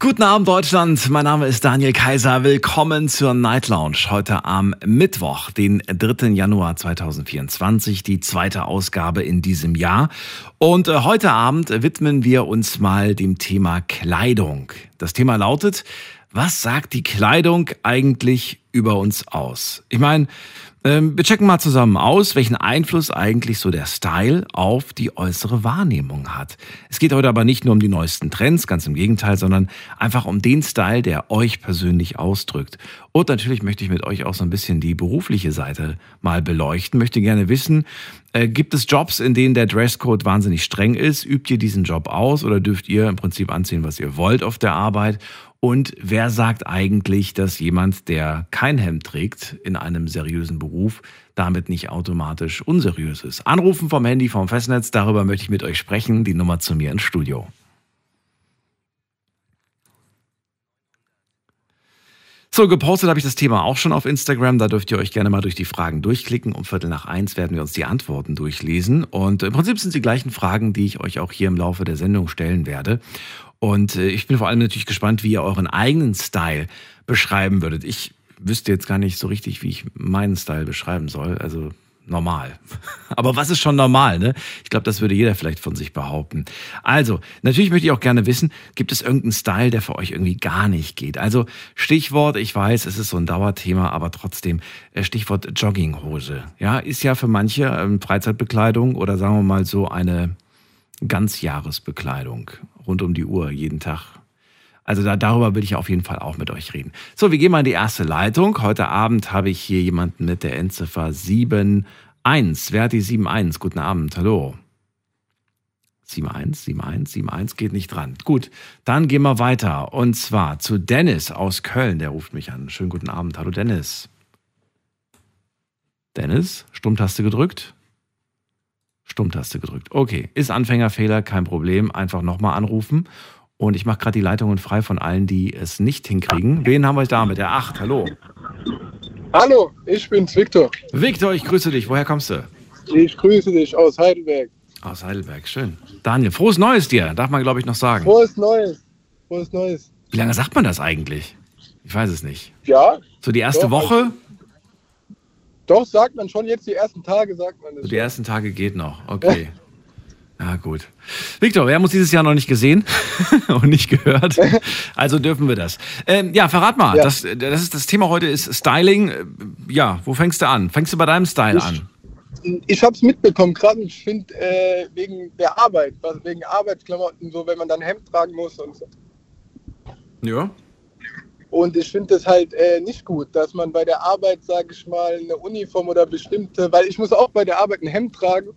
Guten Abend Deutschland, mein Name ist Daniel Kaiser. Willkommen zur Night Lounge. Heute am Mittwoch, den 3. Januar 2024, die zweite Ausgabe in diesem Jahr. Und äh, heute Abend widmen wir uns mal dem Thema Kleidung. Das Thema lautet, was sagt die Kleidung eigentlich über uns aus? Ich meine, wir checken mal zusammen aus, welchen Einfluss eigentlich so der Style auf die äußere Wahrnehmung hat. Es geht heute aber nicht nur um die neuesten Trends, ganz im Gegenteil, sondern einfach um den Style, der euch persönlich ausdrückt. Und natürlich möchte ich mit euch auch so ein bisschen die berufliche Seite mal beleuchten. Möchte gerne wissen, äh, gibt es Jobs, in denen der Dresscode wahnsinnig streng ist? Übt ihr diesen Job aus oder dürft ihr im Prinzip anziehen, was ihr wollt auf der Arbeit? Und wer sagt eigentlich, dass jemand, der kein Hemd trägt in einem seriösen Beruf, damit nicht automatisch unseriös ist? Anrufen vom Handy, vom Festnetz, darüber möchte ich mit euch sprechen. Die Nummer zu mir ins Studio. So, gepostet habe ich das Thema auch schon auf Instagram. Da dürft ihr euch gerne mal durch die Fragen durchklicken. Um Viertel nach eins werden wir uns die Antworten durchlesen. Und im Prinzip sind es die gleichen Fragen, die ich euch auch hier im Laufe der Sendung stellen werde. Und äh, ich bin vor allem natürlich gespannt, wie ihr euren eigenen Style beschreiben würdet. Ich wüsste jetzt gar nicht so richtig, wie ich meinen Style beschreiben soll. Also normal. Aber was ist schon normal, ne? Ich glaube, das würde jeder vielleicht von sich behaupten. Also, natürlich möchte ich auch gerne wissen, gibt es irgendeinen Style, der für euch irgendwie gar nicht geht? Also, Stichwort, ich weiß, es ist so ein Dauerthema, aber trotzdem, äh, Stichwort Jogginghose. Ja, ist ja für manche ähm, Freizeitbekleidung oder sagen wir mal so eine Ganzjahresbekleidung rund um die Uhr, jeden Tag. Also da, darüber will ich auf jeden Fall auch mit euch reden. So, wir gehen mal in die erste Leitung. Heute Abend habe ich hier jemanden mit der Endziffer 71. Wer hat die 71? Guten Abend, hallo. 71, 71, 71 geht nicht dran. Gut, dann gehen wir weiter. Und zwar zu Dennis aus Köln. Der ruft mich an. Schönen guten Abend. Hallo Dennis. Dennis, Stummtaste gedrückt. Stummtaste gedrückt. Okay, ist Anfängerfehler, kein Problem. Einfach nochmal anrufen. Und ich mache gerade die Leitungen frei von allen, die es nicht hinkriegen. Wen haben wir da mit der 8? Hallo. Hallo, ich bin's, Viktor. Viktor, ich grüße dich. Woher kommst du? Ich grüße dich aus Heidelberg. Aus Heidelberg, schön. Daniel, frohes Neues dir, darf man glaube ich noch sagen. Frohes Neues. Frohes Neues. Wie lange sagt man das eigentlich? Ich weiß es nicht. Ja. So die erste Doch, Woche? Doch, sagt man schon jetzt die ersten Tage, sagt man das. Die ersten Tage geht noch. Okay. Ja, gut. Viktor, wir haben uns dieses Jahr noch nicht gesehen und nicht gehört. Also dürfen wir das. Ähm, ja, verrat mal. Ja. Das, das, ist, das Thema heute ist Styling. Äh, Ja, wo fängst du an? Fängst du bei deinem Style Ich- an? Ich hab's mitbekommen, gerade ich finde äh, wegen der Arbeit, wegen Arbeitsklamotten, so wenn man dann Hemd tragen muss und so. Ja. Und ich finde das halt äh, nicht gut, dass man bei der Arbeit, sage ich mal, eine Uniform oder bestimmte, weil ich muss auch bei der Arbeit ein Hemd tragen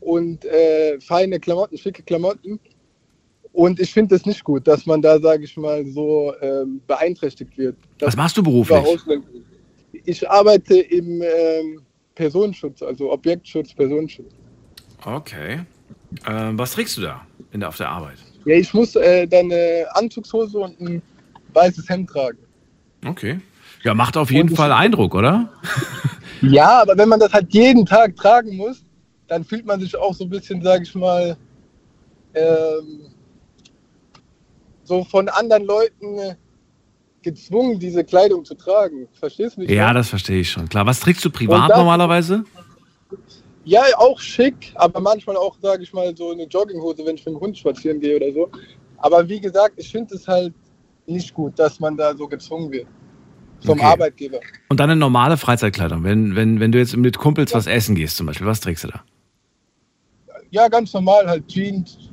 und äh, feine Klamotten, schicke Klamotten. Und ich finde es nicht gut, dass man da, sage ich mal, so ähm, beeinträchtigt wird. Was machst du beruflich? Ich arbeite im ähm, Personenschutz, also Objektschutz, Personenschutz. Okay. Ähm, was trägst du da in der, auf der Arbeit? Ja, ich muss äh, dann eine Anzugshose und ein weißes Hemd tragen. Okay. Ja, macht auf jeden Und Fall Eindruck, oder? Ja, aber wenn man das halt jeden Tag tragen muss, dann fühlt man sich auch so ein bisschen, sage ich mal, ähm, so von anderen Leuten gezwungen, diese Kleidung zu tragen. Verstehst du mich? Ja, das verstehe ich schon. Klar. Was trägst du privat das- normalerweise? Ja, auch schick, aber manchmal auch, sage ich mal, so eine Jogginghose, wenn ich mit dem Hund spazieren gehe oder so. Aber wie gesagt, ich finde es halt nicht gut, dass man da so gezwungen wird. Vom Okay. Arbeitgeber. Und dann eine normale Freizeitkleidung. Wenn, wenn, wenn du jetzt mit Kumpels was essen gehst zum Beispiel, was trägst du da? Ja, ganz normal, halt Jeans,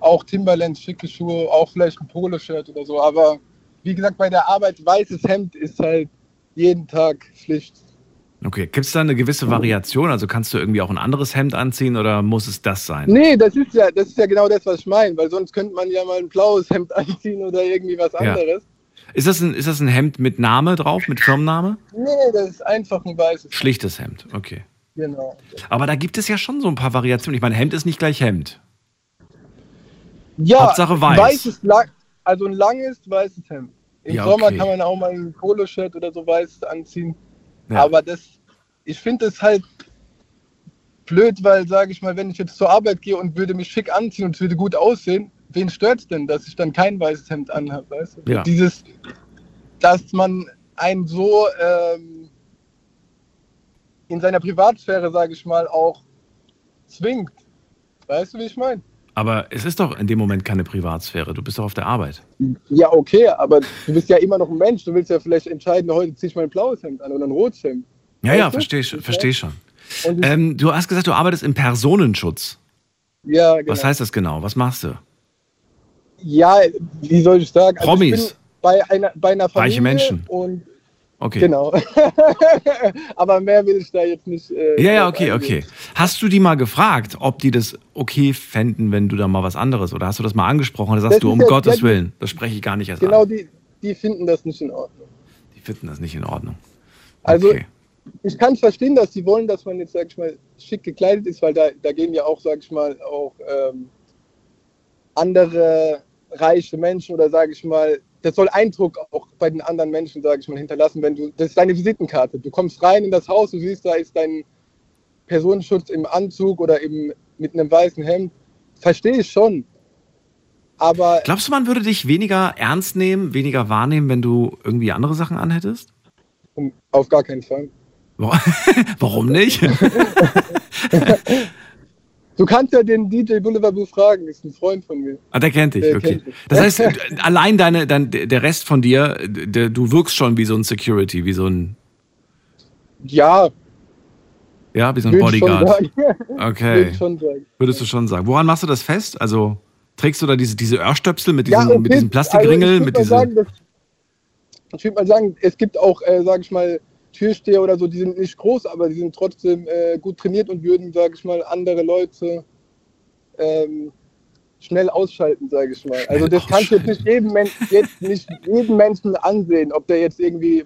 auch Timberlands, schicke Schuhe, auch vielleicht ein Poloshirt oder so. Aber wie gesagt, bei der Arbeit, weißes Hemd ist halt jeden Tag Pflicht. Okay, gibt es da eine gewisse Variation? Also kannst du irgendwie auch ein anderes Hemd anziehen oder muss es das sein? Nee, das ist ja, das ist ja genau das, was ich meine, weil sonst könnte man ja mal ein blaues Hemd anziehen oder irgendwie was Ja. anderes. Ist das, ein, ist das ein Hemd mit Name drauf, mit Firmenname? Nee, das ist einfach ein weißes Hemd. Schlichtes Hemd, okay. Genau. Aber da gibt es ja schon so ein paar Variationen. Ich meine, Hemd ist nicht gleich Hemd. Ja, Hauptsache weiß. Weißes, also ein langes weißes Hemd. Im Ja, Sommer okay. kann man auch mal ein Poloshirt oder so weiß anziehen. Ja. Aber das, ich finde es halt blöd, weil, sage ich mal, wenn ich jetzt zur Arbeit gehe und würde mich schick anziehen und es würde gut aussehen, wen stört's denn, dass ich dann kein weißes Hemd anhabe, weißt du? Ja. Dieses, dass man einen so ähm, in seiner Privatsphäre, sage ich mal, auch zwingt. Weißt du, wie ich meine? Aber es ist doch in dem Moment keine Privatsphäre. Du bist doch auf der Arbeit. Ja, okay, aber du bist ja immer noch ein Mensch. Du willst ja vielleicht entscheiden, heute ziehe ich mal ein blaues Hemd an oder ein rotes Hemd. Ja, ja, Weißt verstehe. Versteh schon. Ähm, du hast gesagt, du arbeitest im Personenschutz. ja, genau. Was heißt das genau? Was machst du? Ja, wie soll ich sagen? Also Promis. Ich bei einer, bei einer Familie Reiche Menschen. Und Okay. genau. aber mehr will ich da jetzt nicht. Äh, Ja, ja, okay, eingehen. okay. Hast du die mal gefragt, ob die das okay fänden, wenn du da mal was anderes oder hast du das mal angesprochen oder sagst Das du, um ja- Gottes ja, Willen, das spreche ich gar nicht erst Genau, an. die, die finden das nicht in Ordnung. Die finden das nicht in Ordnung. Also Okay. ich kann verstehen, dass die wollen, dass man jetzt, sag ich mal, schick gekleidet ist, weil da, da gehen ja auch, sag ich mal, auch ähm, andere reiche Menschen oder sage ich mal, das soll Eindruck auch bei den anderen Menschen, sage ich mal, hinterlassen, wenn du, das ist deine Visitenkarte. Du kommst rein in das Haus, du siehst, da ist dein Personenschutz im Anzug oder eben mit einem weißen Hemd. Verstehe ich schon. Aber Glaubst du, man würde dich weniger ernst nehmen, weniger wahrnehmen, wenn du irgendwie andere Sachen anhättest? auf gar keinen Fall. Wa- Warum nicht? Du kannst ja den DJ Boulevard fragen, ist ein Freund von mir. Ah, der kennt dich, Der okay. kennt. Das heißt, allein deine, dein, der Rest von dir, der, du wirkst schon wie so ein Security, wie so ein, Ja, ja, wie so ein würde Bodyguard. Würde Okay, würdest du schon sagen. Woran machst du das fest? Also trägst du da diese, diese Öhrstöpsel mit Ja, diesem, okay. mit diesem Plastikringel, Also ich mit würd mal sagen, dass- Ich würde mal sagen, es gibt auch, äh, sage ich mal, Türsteher oder so, die sind nicht groß, aber die sind trotzdem äh, gut trainiert und würden, sage ich mal, andere Leute ähm, schnell ausschalten, sage ich mal. Also das kannst du jetzt nicht jedem, Men jetzt nicht jedem Menschen ansehen, ob der jetzt irgendwie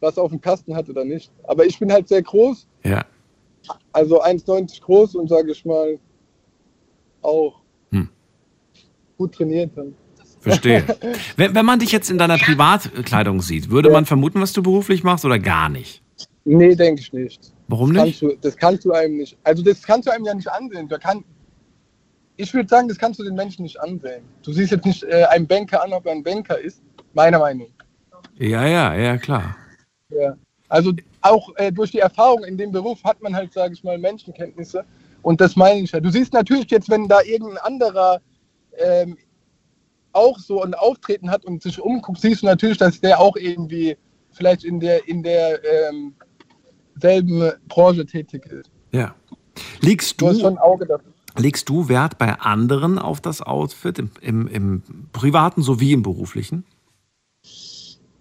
was auf dem Kasten hat oder nicht. Aber ich bin halt sehr groß, ja. also 1,90 groß und sage ich mal auch Hm. gut trainiert. Dann. Verstehe. wenn, wenn man dich jetzt in deiner Privatkleidung sieht, würde Ja. man vermuten, was du beruflich machst oder gar nicht? Nee, denke ich nicht. Warum Kannst nicht? du, das kannst du einem nicht. Also das kannst du einem ja nicht ansehen. Da kann, ich würde sagen, das kannst du den Menschen nicht ansehen. Du siehst jetzt nicht äh, einen Banker an, ob er ein Banker ist. Meiner Meinung. Ja, ja, ja, klar. Ja. Also auch äh, durch die Erfahrung in dem Beruf hat man halt, sage ich mal, Menschenkenntnisse. Und das meine ich ja. Du siehst natürlich jetzt, wenn da irgendein anderer ähm, auch so ein Auftreten hat und sich umguckt, siehst du natürlich, dass der auch irgendwie vielleicht in der in der ähm, selben Branche tätig ist. Ja. Legst Du du, legst du Wert bei anderen auf das Outfit, im, im, im privaten sowie im beruflichen?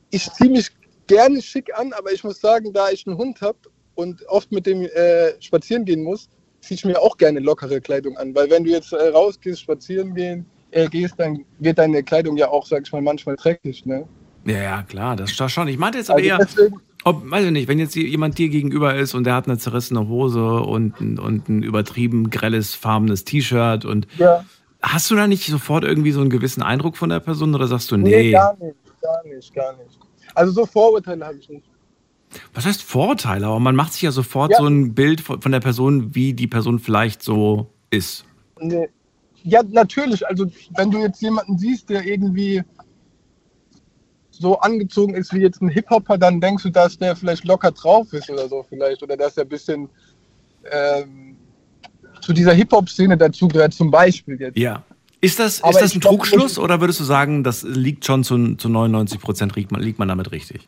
ich ziehe mich gerne schick an, aber ich muss sagen, da ich einen Hund habe und oft mit dem äh, spazieren gehen muss, ziehe ich mir auch gerne lockere Kleidung an. Weil wenn du jetzt äh, rausgehst, spazieren gehen, äh, gehst, dann wird deine Kleidung ja auch, sag ich mal, manchmal dreckig. Ne? Ja, ja, klar, das ist schon. Ich meinte jetzt aber Also eher, deswegen, ob, weiß ich nicht, wenn jetzt jemand dir gegenüber ist und der hat eine zerrissene Hose und ein, und ein übertrieben grelles, farbenes T-Shirt und ja, hast du da nicht sofort irgendwie so einen gewissen Eindruck von der Person oder sagst du, nee, nee, gar nicht, gar nicht, gar nicht. Also so Vorurteile habe ich nicht. was heißt Vorurteile? Aber man macht sich ja sofort Ja. so ein Bild von, von der Person, wie die Person vielleicht so ist. Nee. Ja, natürlich. Also, wenn du jetzt jemanden siehst, der irgendwie so angezogen ist wie jetzt ein Hip-Hopper, dann denkst du, dass der vielleicht locker drauf ist oder so vielleicht. Oder dass er ein bisschen ähm, zu dieser Hip-Hop-Szene dazugehört, zum Beispiel jetzt. Ja. Ist das, Aber ist das ein glaub, Trugschluss oder würdest du sagen, das liegt schon zu, zu 99 Prozent, liegt man, liegt man damit richtig?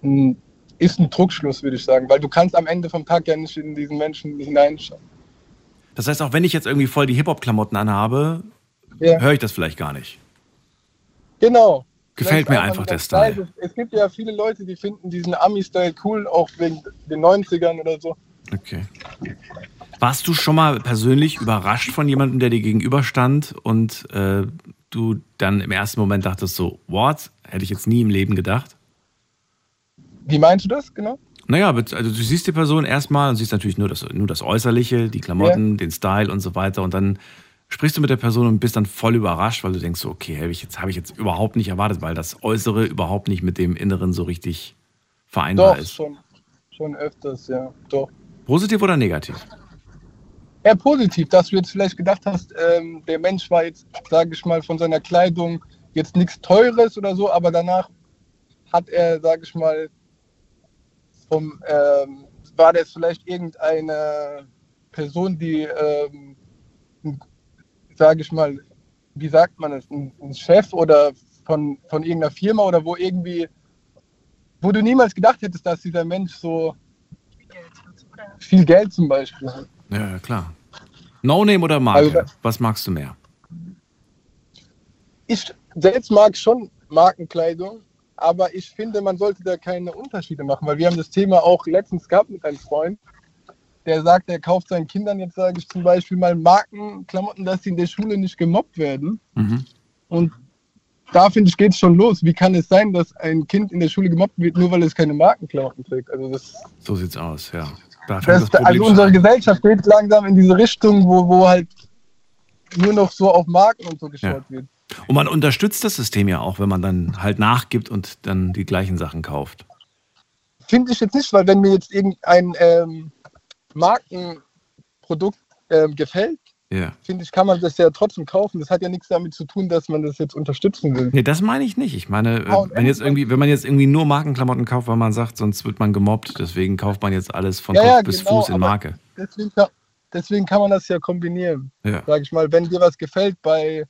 Hm, Ist ein Druckschluss, würde ich sagen, weil du kannst am Ende vom Tag ja nicht in diesen Menschen hineinschauen. Das heißt, auch wenn ich jetzt irgendwie voll die Hip-Hop-Klamotten anhabe, Ja. höre ich das vielleicht gar nicht. Genau. Gefällt mir einfach einfach der nur Style. Es gibt ja viele Leute, die finden diesen Ami-Style cool, auch wegen den 90ern oder so. Okay. Warst du schon mal persönlich überrascht von jemandem, der dir gegenüberstand und äh, du dann im ersten Moment dachtest so, what? Hätte ich jetzt nie im Leben gedacht? Wie meinst du das genau? Naja, also du siehst die Person erstmal und siehst natürlich nur das, nur das Äußerliche, die Klamotten, den Style und so weiter und dann sprichst du mit der Person und bist dann voll überrascht, weil du denkst, so, okay, habe ich, jetzt, hab ich jetzt überhaupt nicht erwartet, weil das Äußere überhaupt nicht mit dem Inneren so richtig vereinbar Doch, ist. schon, schon öfters, ja. Doch. Positiv oder negativ? Eher positiv, dass du jetzt vielleicht gedacht hast, ähm, der Mensch war jetzt, sage ich mal, von seiner Kleidung jetzt nichts Teures oder so, aber danach hat er, sage ich mal, vom, ähm, war das vielleicht irgendeine Person, die, ähm, sage ich mal, wie sagt man es, ein, ein Chef oder von, von irgendeiner Firma oder wo irgendwie, wo du niemals gedacht hättest, dass dieser Mensch so viel Geld zum Beispiel hat. Ja, ja, klar. No-Name oder Marke? Also- Was magst du mehr? ich selbst mag schon Markenkleidung, aber ich finde, man sollte da keine Unterschiede machen, weil wir haben das Thema auch letztens gehabt mit einem Freund, der sagt, er kauft seinen Kindern jetzt, sage ich zum Beispiel mal Markenklamotten, dass sie in der Schule nicht gemobbt werden. Mhm. Und da finde ich, geht es schon los. Wie kann es sein, dass ein Kind in der Schule gemobbt wird, nur weil es keine Markenklamotten trägt? Also das, So sieht's aus, ja. Da das, das also unsere an. Gesellschaft geht langsam in diese Richtung, wo, wo halt nur noch so auf Marken und so geschaut wird. Und man unterstützt das System ja auch, wenn man dann halt nachgibt und dann die gleichen Sachen kauft. Finde ich jetzt nicht, weil wenn mir jetzt irgendein ähm, Markenprodukt ähm, gefällt, Ja. finde ich, kann man das ja trotzdem kaufen. Das hat ja nichts damit zu tun, dass man das jetzt unterstützen will. Nee, das meine ich nicht. Ich meine, äh, H&M wenn jetzt irgendwie, wenn man jetzt irgendwie nur Markenklamotten kauft, weil man sagt, sonst wird man gemobbt, deswegen kauft man jetzt alles von Ja, Kopf ja, bis genau, Fuß in Marke. Deswegen kann, deswegen kann man das ja kombinieren. Ja. Sag ich mal, wenn dir was gefällt bei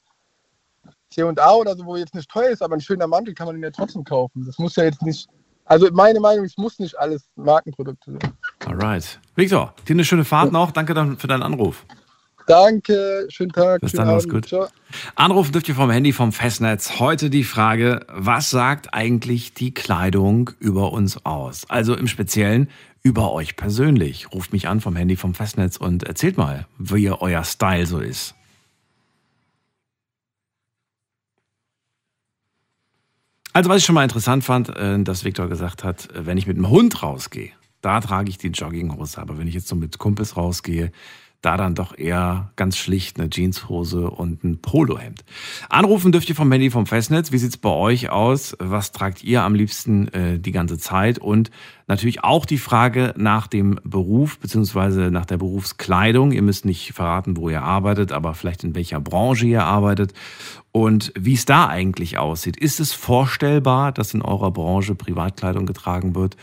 C&A oder so, wo jetzt nicht teuer ist, aber ein schöner Mantel, kann man ihn ja trotzdem kaufen. Das muss ja jetzt nicht, also meine Meinung, es muss nicht alles Markenprodukte sein. Alright. Victor, dir eine schöne Fahrt noch. Danke dann für deinen Anruf. Danke, schönen Tag. Bis dann, mach's gut. Ciao. Anrufen dürft ihr vom Handy vom Festnetz. Heute die Frage, was sagt eigentlich die Kleidung über uns aus? Also im Speziellen über euch persönlich. Ruft mich an vom Handy vom Festnetz und erzählt mal, wie euer Style so ist. Also was ich schon mal interessant fand, äh, dass Viktor gesagt hat, äh, wenn ich mit dem Hund rausgehe, da trage ich die Jogginghose. Aber wenn ich jetzt so mit Kumpels rausgehe, da dann doch eher ganz schlicht eine Jeanshose und ein Polohemd. Anrufen dürft ihr vom Handy vom Festnetz. Wie sieht's bei euch aus? Was tragt ihr am liebsten äh, die ganze Zeit? Und natürlich auch die Frage nach dem Beruf beziehungsweise nach der Berufskleidung. Ihr müsst nicht verraten, wo ihr arbeitet, aber vielleicht in welcher Branche ihr arbeitet und wie es da eigentlich aussieht. Ist es vorstellbar, dass in eurer Branche Privatkleidung getragen wird?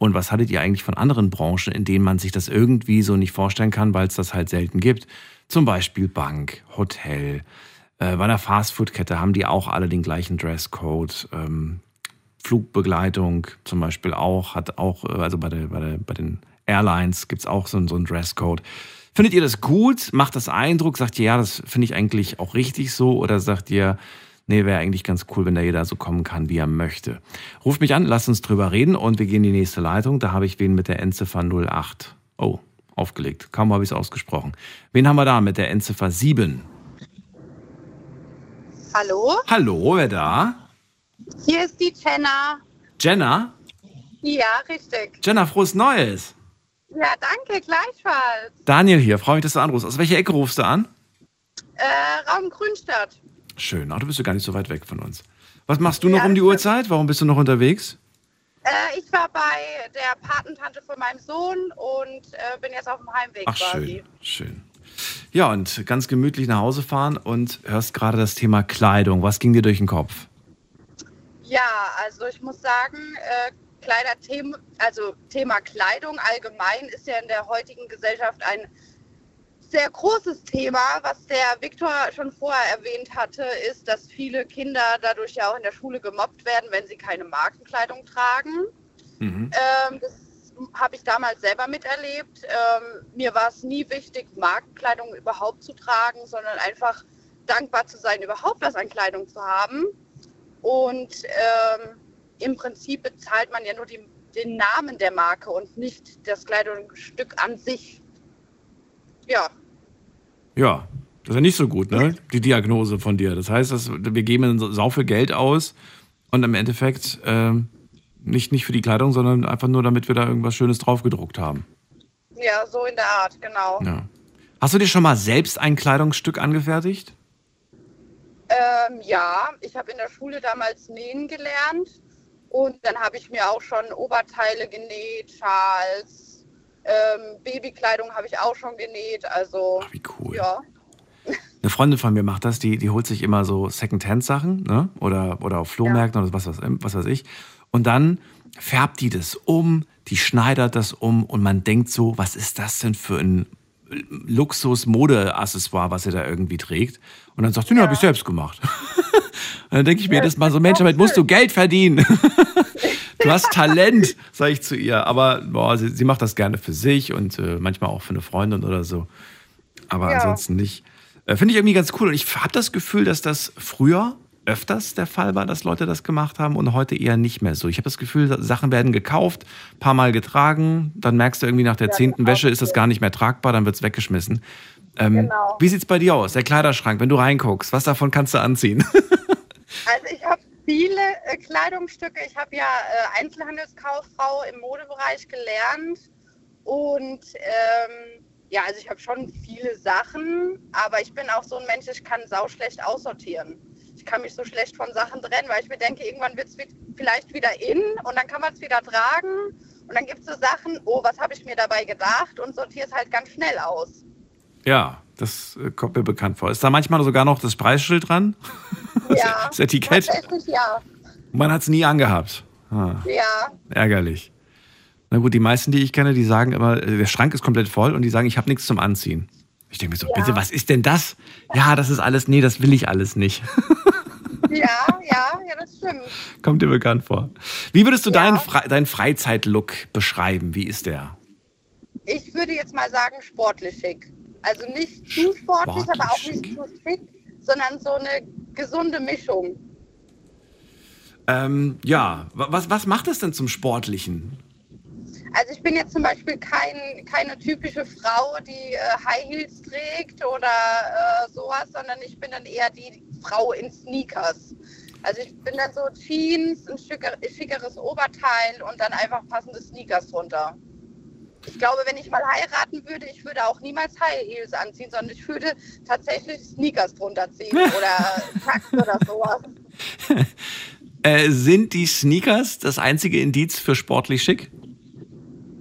Und was hattet ihr eigentlich von anderen Branchen, in denen man sich das irgendwie so nicht vorstellen kann, weil es das halt selten gibt? Zum Beispiel Bank, Hotel. Äh, bei einer Fastfood-Kette haben die auch alle den gleichen Dresscode. Ähm, Flugbegleitung zum Beispiel auch, hat auch, äh, also bei, der, bei, der, bei den Airlines gibt's auch so, so einen Dresscode. Findet ihr das gut? Macht das Eindruck? Sagt ihr, ja, das finde ich eigentlich auch richtig so? Oder sagt ihr, nee, wäre eigentlich ganz cool, wenn da jeder so kommen kann, wie er möchte? Ruft mich an, lasst uns drüber reden und wir gehen in die nächste Leitung. Da habe ich wen mit der Endziffer 08. Oh, aufgelegt. Kaum habe ich es ausgesprochen. Wen haben wir da mit der Endziffer 7? Hallo, Hallo, wer da? hier ist die Jenna. Jenna? Ja, richtig. Jenna, frohes Neues. Ja, danke, gleichfalls. Daniel hier, freue mich, dass du anrufst. Aus welcher Ecke rufst du an? Äh, Raum Grünstadt. Schön, ach, du bist ja gar nicht so weit weg von uns. Was machst du noch Ja, um die Uhrzeit? Warum bist du noch unterwegs? Äh, ich war bei der Patentante von meinem Sohn und äh, bin jetzt auf dem Heimweg Ach, quasi. schön, schön. Ja, und ganz gemütlich nach Hause fahren und hörst gerade das Thema Kleidung. Was ging dir durch den Kopf? Ja, also ich muss sagen, äh, Kleiderthemen, also Thema Kleidung allgemein ist ja in der heutigen Gesellschaft ein sehr großes Thema. Was der Viktor schon vorher erwähnt hatte, ist, dass viele Kinder dadurch ja auch in der Schule gemobbt werden, wenn sie keine Markenkleidung tragen. Mhm. Ähm, das habe ich damals selber miterlebt. Ähm, mir war es nie wichtig, Markenkleidung überhaupt zu tragen, sondern einfach dankbar zu sein, überhaupt was an Kleidung zu haben. Und ähm, im Prinzip bezahlt man ja nur die, den Namen der Marke und nicht das Kleidungsstück an sich. Ja, Ja, das ist ja nicht so gut, ne? Die Diagnose von dir. Das heißt, dass wir geben so- sau viel Geld aus und im Endeffekt ähm, nicht, nicht für die Kleidung, sondern einfach nur, damit wir da irgendwas Schönes draufgedruckt haben. ja, so in der Art, genau. Ja. Hast du dir schon mal selbst ein Kleidungsstück angefertigt? Ähm, ja, ich habe in der Schule damals nähen gelernt und dann habe ich mir auch schon Oberteile genäht, Schals, ähm, Babykleidung habe ich auch schon genäht. Also Ach, wie cool. ja, Eine Freundin von mir macht das, die, die holt sich immer so Second-Hand-Sachen, ne? Oder, oder auf Flohmärkten oder was, was, was weiß ich. Und dann färbt die das um, die schneidert das um und man denkt so, was ist das denn für ein Luxus-Mode-Accessoire, was sie da irgendwie trägt? Und dann sagt sie, ja, habe ich selbst gemacht. und dann denke ich mir Ja, jedes Mal so, Mensch, damit musst du. Geld verdienen. du hast Talent, sage ich zu ihr. Aber boah, sie, sie macht das gerne für sich und äh, manchmal auch für eine Freundin oder so. Aber Ja. ansonsten nicht. Äh, Finde ich irgendwie ganz cool. Und ich habe das Gefühl, dass das früher öfters der Fall war, dass Leute das gemacht haben und heute eher nicht mehr so. Ich habe das Gefühl, Sachen werden gekauft, paar Mal getragen, dann merkst du irgendwie nach der zehnten das Wäsche ist das gar nicht mehr tragbar, dann wird es weggeschmissen. Ähm, Genau. Wie sieht's bei dir aus? Der Kleiderschrank, wenn du reinguckst, was davon kannst du anziehen? Also ich habe viele äh, Kleidungsstücke. Ich habe ja äh, Einzelhandelskauffrau im Modebereich gelernt und ähm, ja, also ich habe schon viele Sachen, aber ich bin auch so ein Mensch, ich kann sau schlecht aussortieren. Ich kann mich so schlecht von Sachen trennen, weil ich mir denke, irgendwann wird es vielleicht wieder in und dann kann man es wieder tragen und dann gibt es so Sachen, oh, was habe ich mir dabei gedacht und sortiere es halt ganz schnell aus. ja, das äh, kommt mir bekannt vor. Ist da manchmal sogar noch das Preisschild dran? Ja, Das Etikett? tatsächlich ja. Man hat es nie angehabt. Ah. Ja, Ärgerlich. Na gut, die meisten, die ich kenne, die sagen immer, äh, der Schrank ist komplett voll und die sagen, ich habe nichts zum Anziehen. Ich denke mir so, Ja. bitte, was ist denn das? Ja, das ist alles, nee, das will ich alles nicht. ja, ja, ja, das stimmt. Kommt dir bekannt vor. Wie würdest du Ja. deinen, Fre deinen Freizeitlook beschreiben? Wie ist der? Ich würde jetzt mal sagen sportlich schick. Also nicht zu sportlich, Sportlich aber auch nicht zu schick, sondern so eine gesunde Mischung. Ähm, ja, wa- was, was macht es denn zum Sportlichen? Also ich bin jetzt zum Beispiel kein, keine typische Frau, die äh, High Heels trägt oder äh, sowas, sondern ich bin dann eher die Frau in Sneakers. Also ich bin dann so Jeans, ein schicker, schickeres Oberteil und dann einfach passende Sneakers drunter. Ich glaube, wenn ich mal heiraten würde, ich würde auch niemals High Heels anziehen, sondern ich würde tatsächlich Sneakers drunter ziehen oder Takt oder sowas. Äh, sind die Sneakers das einzige Indiz für sportlich schick?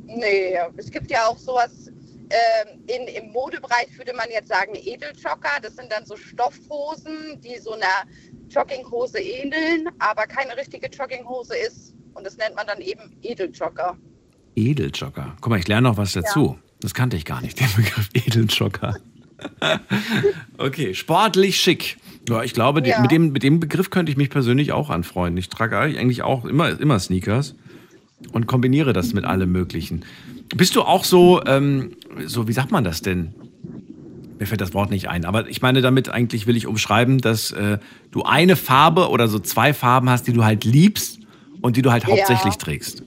Nee, es gibt ja auch sowas, ähm, in, im Modebereich würde man jetzt sagen Edeljogger. Das sind dann so Stoffhosen, die so einer Jogginghose ähneln, aber keine richtige Jogginghose ist. Und das nennt man dann eben Edeljogger. Edeljogger. Guck mal, ich lerne noch was dazu. Das kannte ich gar nicht, den Begriff Edeljogger. okay, sportlich schick. Ja, ich glaube, Ja. mit, dem, mit dem Begriff könnte ich mich persönlich auch anfreunden. Ich trage eigentlich auch immer, immer Sneakers und kombiniere das mit allem Möglichen. Bist du auch so, ähm, so, wie sagt man das denn? Mir fällt das Wort nicht ein, aber ich meine, damit eigentlich will ich umschreiben, dass äh, du eine Farbe oder so zwei Farben hast, die du halt liebst und die du halt Ja. hauptsächlich trägst.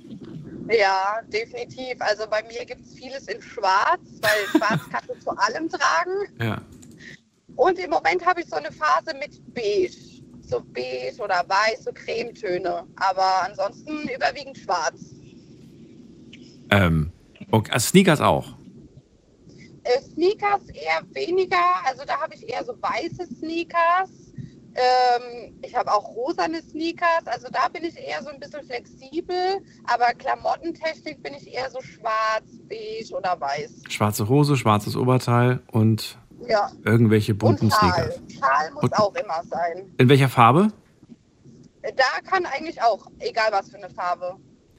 Ja, definitiv. Also bei mir gibt es vieles in Schwarz, weil Schwarz kannst du zu allem tragen. Ja. Und im Moment habe ich so eine Phase mit Beige. So beige oder weiß, so Cremetöne. Aber ansonsten überwiegend schwarz. Ähm, okay, also Sneakers auch. Äh, Sneakers eher weniger, also da habe ich eher so weiße Sneakers. Ähm, ich habe auch rosane Sneakers, also da bin ich eher so ein bisschen flexibel, aber Klamottentechnik bin ich eher so schwarz, beige oder weiß. Schwarze Hose, schwarzes Oberteil und Ja. irgendwelche Und bunten Schal. Sneakers. Schal muss Und- auch immer sein. In welcher Farbe? Da kann eigentlich auch, egal was für eine Farbe.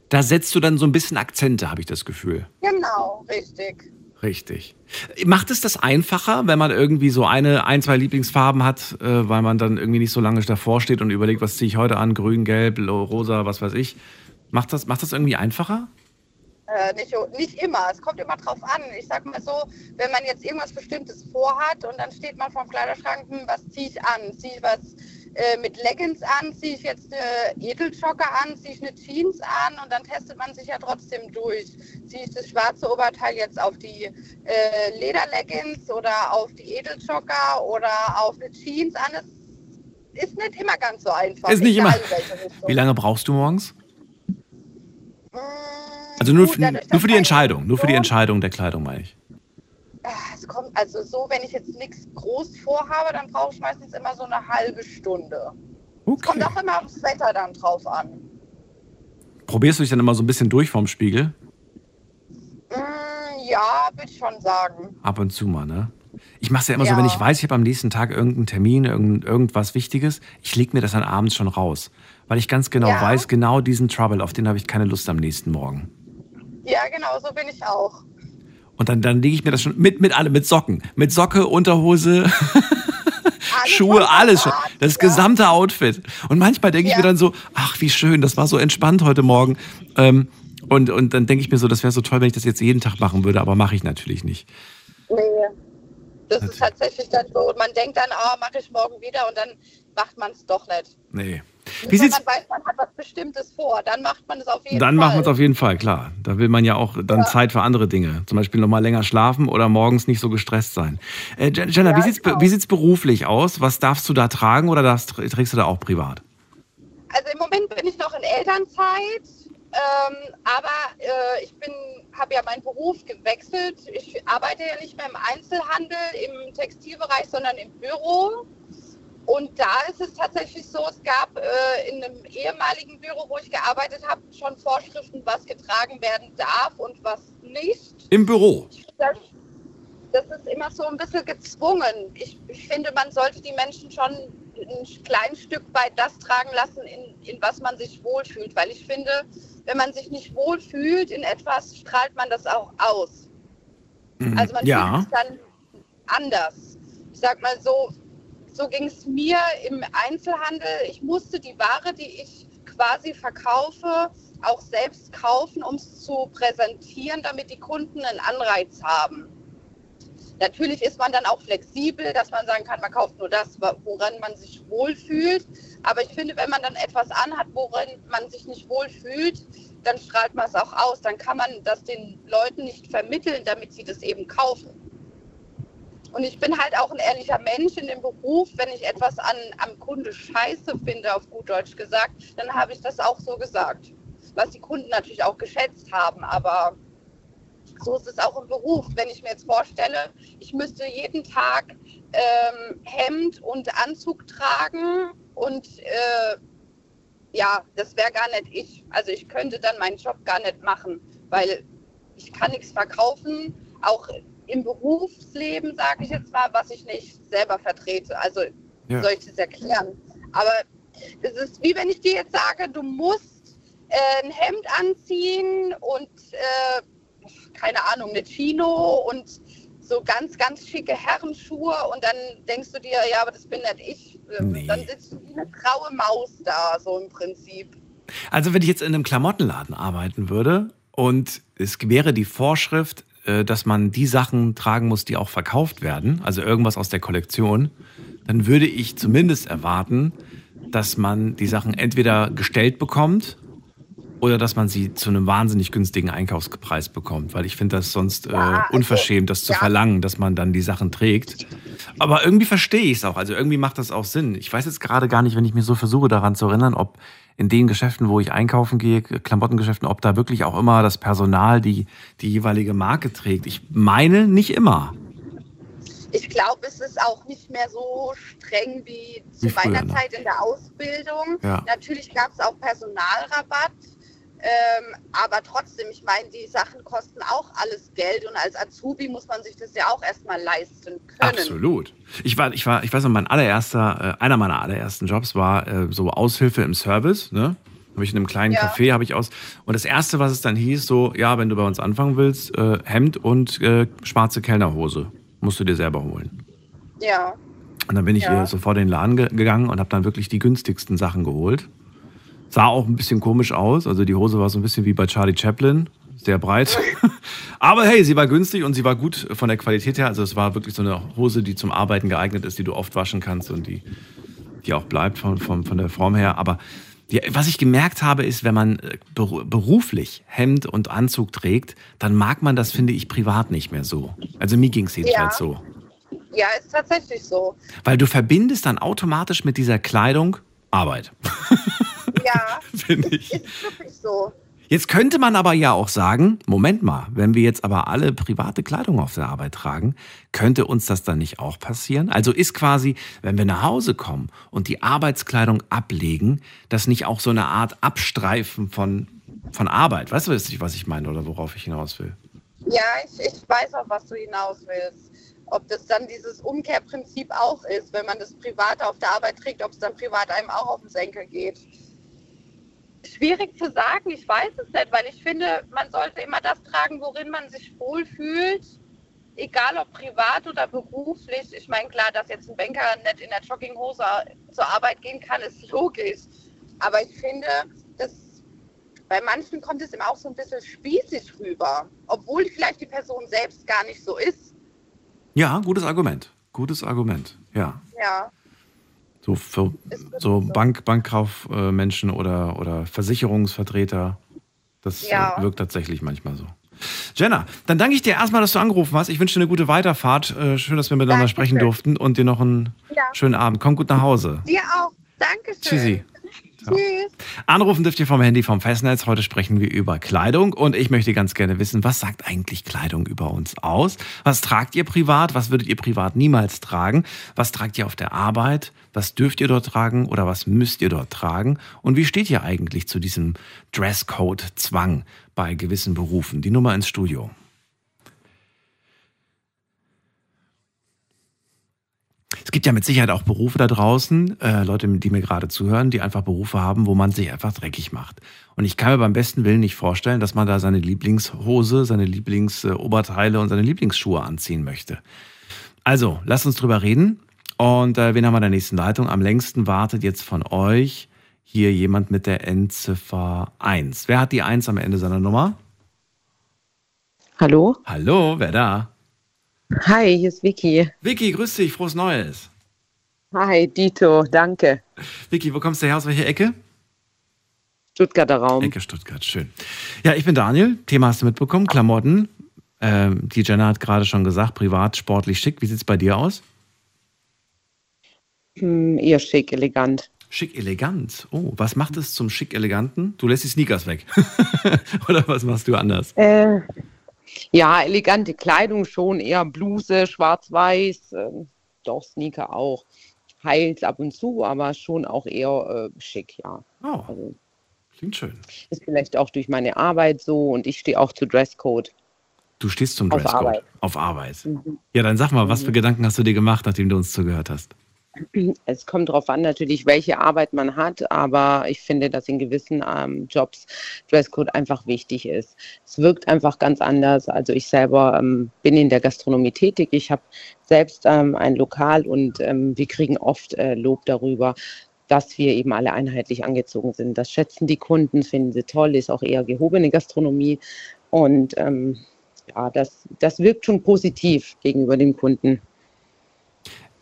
Da setzt du dann so ein bisschen Akzente, habe ich das Gefühl. Genau, richtig. Richtig. Macht es das einfacher, wenn man irgendwie so eine, ein, zwei Lieblingsfarben hat, äh, weil man dann irgendwie nicht so lange davor steht und überlegt, was ziehe ich heute an? Grün, gelb, rosa, was weiß ich. Macht das, macht das irgendwie einfacher? Äh, nicht, nicht immer, es kommt immer drauf an. Ich sag mal so, wenn man jetzt irgendwas Bestimmtes vorhat und dann steht man vorm Kleiderschrank, hm, was ziehe ich an? Ziehe ich was äh, mit Leggings an? Ziehe ich jetzt eine Edeljogger an? Ziehe ich eine Jeans an? Und dann testet man sich ja trotzdem durch. Ziehe ich das schwarze Oberteil jetzt auf die äh, Lederleggings oder auf die Edeljogger oder auf eine Jeans an? Es ist nicht immer ganz so einfach. Ist nicht immer. Wie lange brauchst du morgens? Mm, Also nur, gut, nur für die Entscheidung, nur für die Entscheidung der Kleidung, meine ich. Ah, das kommt, also so, wenn ich jetzt nichts groß vorhabe, dann brauche ich meistens immer so eine halbe Stunde. Es Okay. kommt auch immer aufs Wetter dann drauf an. Probierst du dich dann immer so ein bisschen durch vorm Spiegel? Mm, ja, würde ich schon sagen. Ab und zu mal, ne? Ich mache es ja immer so, Ja. wenn ich weiß, ich habe am nächsten Tag irgendeinen Termin, irgend, irgendwas Wichtiges, ich lege mir das dann abends schon raus. Weil ich ganz genau Ja. weiß, genau diesen Trouble, auf den habe ich keine Lust am nächsten Morgen. Ja, genau, so bin ich auch. Und dann, dann lege ich mir das schon mit, mit allem, mit Socken. Mit Socke, Unterhose, Schuhe, alles schon. Das gesamte Outfit. Und manchmal denke ich Ja. mir dann so, ach, wie schön, das war so entspannt heute Morgen. Ähm, und, und dann denke ich mir so, das wäre so toll, wenn ich das jetzt jeden Tag machen würde, aber mache ich natürlich nicht. Nee. Das ist tatsächlich dann so. Und man denkt dann, oh, mache ich morgen wieder und dann macht man es doch nicht. Nee. Wie sieht's, man weiß, man hat was Bestimmtes vor, dann macht man es auf jeden dann Fall. machen wir es auf jeden Fall, klar. Da will man ja auch dann Zeit für andere Dinge. Zum Beispiel nochmal länger schlafen oder morgens nicht so gestresst sein. Äh, Jen- Jenna, Ja, wie sieht's, genau. wie sieht's beruflich aus? Was darfst du da tragen oder darfst, trägst du da auch privat? Also im Moment bin ich noch in Elternzeit, ähm, aber äh, ich bin, habe ja meinen Beruf gewechselt. Ich arbeite ja nicht mehr im Einzelhandel, im Textilbereich, sondern im Büro. Und da ist es tatsächlich so, es gab äh, in einem ehemaligen Büro, wo ich gearbeitet habe, schon Vorschriften, was getragen werden darf und was nicht. Im Büro. das, das ist immer so ein bisschen gezwungen. Ich, ich finde, man sollte die Menschen schon ein kleines Stück weit das tragen lassen, in, in was man sich wohlfühlt. Weil ich finde, wenn man sich nicht wohlfühlt in etwas, strahlt man das auch aus. Also man ja. fühlt sich dann anders. Ich sag mal so, so ging es mir im Einzelhandel. Ich musste die Ware, die ich quasi verkaufe, auch selbst kaufen, um es zu präsentieren, damit die Kunden einen Anreiz haben. Natürlich ist man dann auch flexibel, dass man sagen kann, man kauft nur das, woran man sich wohlfühlt. Aber ich finde, wenn man dann etwas anhat, woran man sich nicht wohlfühlt, dann strahlt man es auch aus. Dann kann man das den Leuten nicht vermitteln, damit sie das eben kaufen. Und ich bin halt auch ein ehrlicher Mensch in dem Beruf. Wenn ich etwas an, am Kunde scheiße finde, auf gut Deutsch gesagt, dann habe ich das auch so gesagt. Was die Kunden natürlich auch geschätzt haben. Aber so ist es auch im Beruf. Wenn ich mir jetzt vorstelle, ich müsste jeden Tag ähm, Hemd und Anzug tragen und äh, ja, das wäre gar nicht ich. Also ich könnte dann meinen Job gar nicht machen, weil ich kann nichts verkaufen, auch im Berufsleben, sage ich jetzt mal, was ich nicht selber vertrete. Also Ja. soll ich das erklären? Aber es ist wie wenn ich dir jetzt sage, du musst äh, ein Hemd anziehen und äh, keine Ahnung, eine Chino und so ganz, ganz schicke Herrenschuhe und dann denkst du dir, ja, aber das bin nicht ich. Ähm, Nee. Dann sitzt du wie eine graue Maus da, so im Prinzip. Also wenn ich jetzt in einem Klamottenladen arbeiten würde und es wäre die Vorschrift, dass man die Sachen tragen muss, die auch verkauft werden, also irgendwas aus der Kollektion, dann würde ich zumindest erwarten, dass man die Sachen entweder gestellt bekommt oder dass man sie zu einem wahnsinnig günstigen Einkaufspreis bekommt, weil ich finde das sonst äh, also, unverschämt, das zu verlangen, dass man dann die Sachen trägt. Aber irgendwie verstehe ich es auch, also irgendwie macht das auch Sinn. Ich weiß jetzt gerade gar nicht, wenn ich mich so versuche daran zu erinnern, ob in den Geschäften, wo ich einkaufen gehe, Klamottengeschäften, ob da wirklich auch immer das Personal die, die jeweilige Marke trägt. Ich meine nicht immer. Ich glaube, es ist auch nicht mehr so streng wie zu meiner ne? Zeit in der Ausbildung. Ja. Natürlich gab es auch Personalrabatt. Ähm, aber trotzdem, ich meine, die Sachen kosten auch alles Geld und als Azubi muss man sich das ja auch erstmal leisten können. Absolut. Ich war, ich war, ich weiß noch, mein allererster, äh, einer meiner allerersten Jobs war äh, so Aushilfe im Service, ne? Habe ich in einem kleinen Ja. Café habe ich aus. Und das erste, was es dann hieß, so, ja, wenn du bei uns anfangen willst, äh, Hemd und äh, schwarze Kellnerhose musst du dir selber holen. Ja, Und dann bin ich Ja. sofort in den Laden ge gegangen und habe dann wirklich die günstigsten Sachen geholt. Sah auch ein bisschen komisch aus. Also die Hose war so ein bisschen wie bei Charlie Chaplin, sehr breit. Aber hey, sie war günstig und sie war gut von der Qualität her. Also es war wirklich so eine Hose, die zum Arbeiten geeignet ist, die du oft waschen kannst und die, die auch bleibt von, von, von der Form her. Aber die, was ich gemerkt habe, ist, wenn man äh, beru- beruflich Hemd und Anzug trägt, dann mag man das, finde ich, privat nicht mehr so. Also mir ging es jedenfalls Ja. so. ja, ist tatsächlich so. Weil du verbindest dann automatisch mit dieser Kleidung Arbeit, Ja, finde ich. ist wirklich so. Jetzt könnte man aber ja auch sagen, Moment mal, wenn wir jetzt aber alle private Kleidung auf der Arbeit tragen, könnte uns das dann nicht auch passieren? Also ist quasi, wenn wir nach Hause kommen und die Arbeitskleidung ablegen, das nicht auch so eine Art Abstreifen von, von Arbeit? Weißt du, was ich meine oder worauf ich hinaus will? Ja, ich, ich weiß auch, was du hinaus willst. Ob das dann dieses Umkehrprinzip auch ist, wenn man das privat auf der Arbeit trägt, ob es dann privat einem auch auf den Senkel geht. Schwierig zu sagen, ich weiß es nicht, weil ich finde, man sollte immer das tragen, worin man sich wohlfühlt, egal ob privat oder beruflich. Ich meine, klar, dass jetzt ein Banker nicht in der Jogginghose zur Arbeit gehen kann, ist logisch. Aber ich finde, dass bei manchen kommt es immer auch so ein bisschen spießig rüber, obwohl vielleicht die Person selbst gar nicht so ist. Ja, gutes Argument. Gutes Argument, ja. Ja. So, für, so Bank, Bankkaufmenschen oder, oder Versicherungsvertreter. Das Ja. wirkt tatsächlich manchmal so. Jenna, dann danke ich dir erstmal, dass du angerufen hast. Ich wünsche dir eine gute Weiterfahrt. Äh, Schön, dass wir miteinander Dankeschön. sprechen durften und dir noch einen Ja. schönen Abend. Komm gut nach Hause. Dir auch. Dankeschön. Tschüssi. Tschüss. Anrufen dürft ihr vom Handy vom Festnetz. Heute sprechen wir über Kleidung und ich möchte ganz gerne wissen, was sagt eigentlich Kleidung über uns aus? Was tragt ihr privat? Was würdet ihr privat niemals tragen? Was tragt ihr auf der Arbeit? Was dürft ihr dort tragen oder was müsst ihr dort tragen? Und wie steht ihr eigentlich zu diesem Dresscode-Zwang bei gewissen Berufen? Die Nummer ins Studio. Es gibt ja mit Sicherheit auch Berufe da draußen, äh, Leute, die mir gerade zuhören, die einfach Berufe haben, wo man sich einfach dreckig macht. Und ich kann mir beim besten Willen nicht vorstellen, dass man da seine Lieblingshose, seine Lieblingsoberteile und seine Lieblingsschuhe anziehen möchte. Also, lasst uns drüber reden. Und äh, wen haben wir in der nächsten Leitung? Am längsten wartet jetzt von euch hier jemand mit der Endziffer 1. Wer hat die 1 am Ende seiner Nummer? Hallo? Hallo, wer da? Hi, hier ist Vicky. Vicky, grüß dich, frohes Neues. Hi, Dito, danke. Vicky, wo kommst du her? Aus welcher Ecke? Stuttgarter Raum. Ecke Stuttgart, schön. Ja, ich bin Daniel. Thema hast du mitbekommen. Klamotten. Ähm, die Jenna hat gerade schon gesagt, privat, sportlich, schick. Wie sieht's bei dir aus? Hm, eher schick, elegant. Schick, elegant. Oh, was macht es zum schick, eleganten? Du lässt die Sneakers weg. Oder was machst du anders? Äh, ja, elegante Kleidung schon, eher Bluse, schwarz-weiß, ähm, doch Sneaker auch. Heils ab und zu, aber schon auch eher äh, schick, ja. Oh, Also klingt schön. ist vielleicht auch durch meine Arbeit so und ich stehe auch zu Dresscode. Du stehst zum Auf Dresscode. Arbeit. Auf Arbeit. Ja, dann sag mal, was für Gedanken hast du dir gemacht, nachdem du uns zugehört hast? Es kommt darauf an, natürlich, welche Arbeit man hat, aber ich finde, dass in gewissen ähm, Jobs Dresscode einfach wichtig ist. Es wirkt einfach ganz anders. Also ich selber ähm, bin in der Gastronomie tätig. Ich habe selbst ähm, ein Lokal und ähm, wir kriegen oft äh, Lob darüber, dass wir eben alle einheitlich angezogen sind. Das schätzen die Kunden, finden sie toll, ist auch eher gehobene Gastronomie und ähm, ja, das, das wirkt schon positiv gegenüber dem Kunden.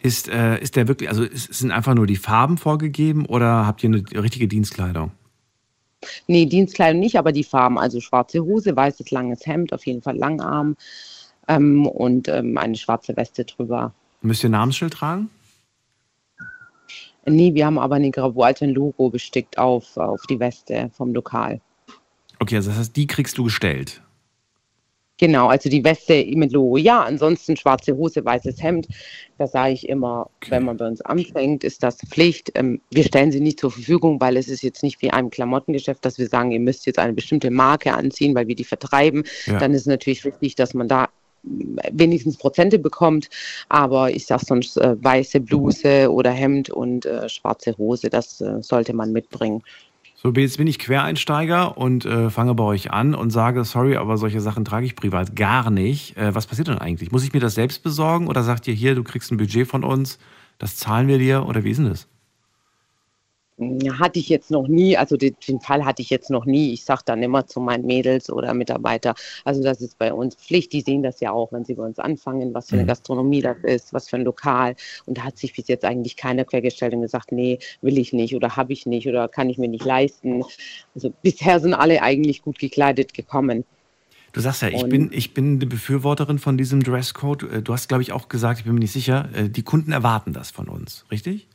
Ist, äh, ist der wirklich, also ist, sind einfach nur die Farben vorgegeben oder habt ihr eine richtige Dienstkleidung? Nee, Dienstkleidung nicht, aber die Farben, also schwarze Hose, weißes langes Hemd, auf jeden Fall Langarm ähm, und ähm, eine schwarze Weste drüber. Müsst ihr ein Namensschild tragen? Nee, wir haben aber eine Gravur, also ein Logo bestickt auf, auf die Weste vom Lokal. Okay, also das heißt, die kriegst du gestellt. Genau, also die Weste mit Logo. Ja, ansonsten schwarze Hose, weißes Hemd. Da sage ich immer, Okay. wenn man bei uns anfängt, ist das Pflicht. Ähm, wir stellen sie nicht zur Verfügung, weil es ist jetzt nicht wie einem Klamottengeschäft, dass wir sagen, ihr müsst jetzt eine bestimmte Marke anziehen, weil wir die vertreiben. Ja. Dann ist es natürlich wichtig, dass man da mm, wenigstens Prozente bekommt. Aber ich sage sonst äh, weiße Bluse oder Hemd und äh, schwarze Hose, das äh, sollte man mitbringen. So, jetzt bin ich Quereinsteiger und äh, fange bei euch an und sage, sorry, aber solche Sachen trage ich privat gar nicht. Äh, was passiert denn eigentlich? Muss ich mir das selbst besorgen oder sagt ihr hier, du kriegst ein Budget von uns, das zahlen wir dir oder wie ist denn das? Ja, Hatte ich jetzt noch nie, also den, den Fall hatte ich jetzt noch nie. Ich sage dann immer zu meinen Mädels oder Mitarbeiter, also das ist bei uns Pflicht. Die sehen das ja auch, wenn sie bei uns anfangen, was für eine Mhm. Gastronomie das ist, was für ein Lokal. Und da hat sich bis jetzt eigentlich keiner quergestellt und gesagt, nee, will ich nicht oder habe ich nicht oder kann ich mir nicht leisten. Also bisher sind alle eigentlich gut gekleidet gekommen. Du sagst ja, ich bin, ich bin eine Befürworterin von diesem Dresscode. Äh, Du hast, glaube ich, auch gesagt, ich bin mir nicht sicher, äh, die Kunden erwarten das von uns, richtig?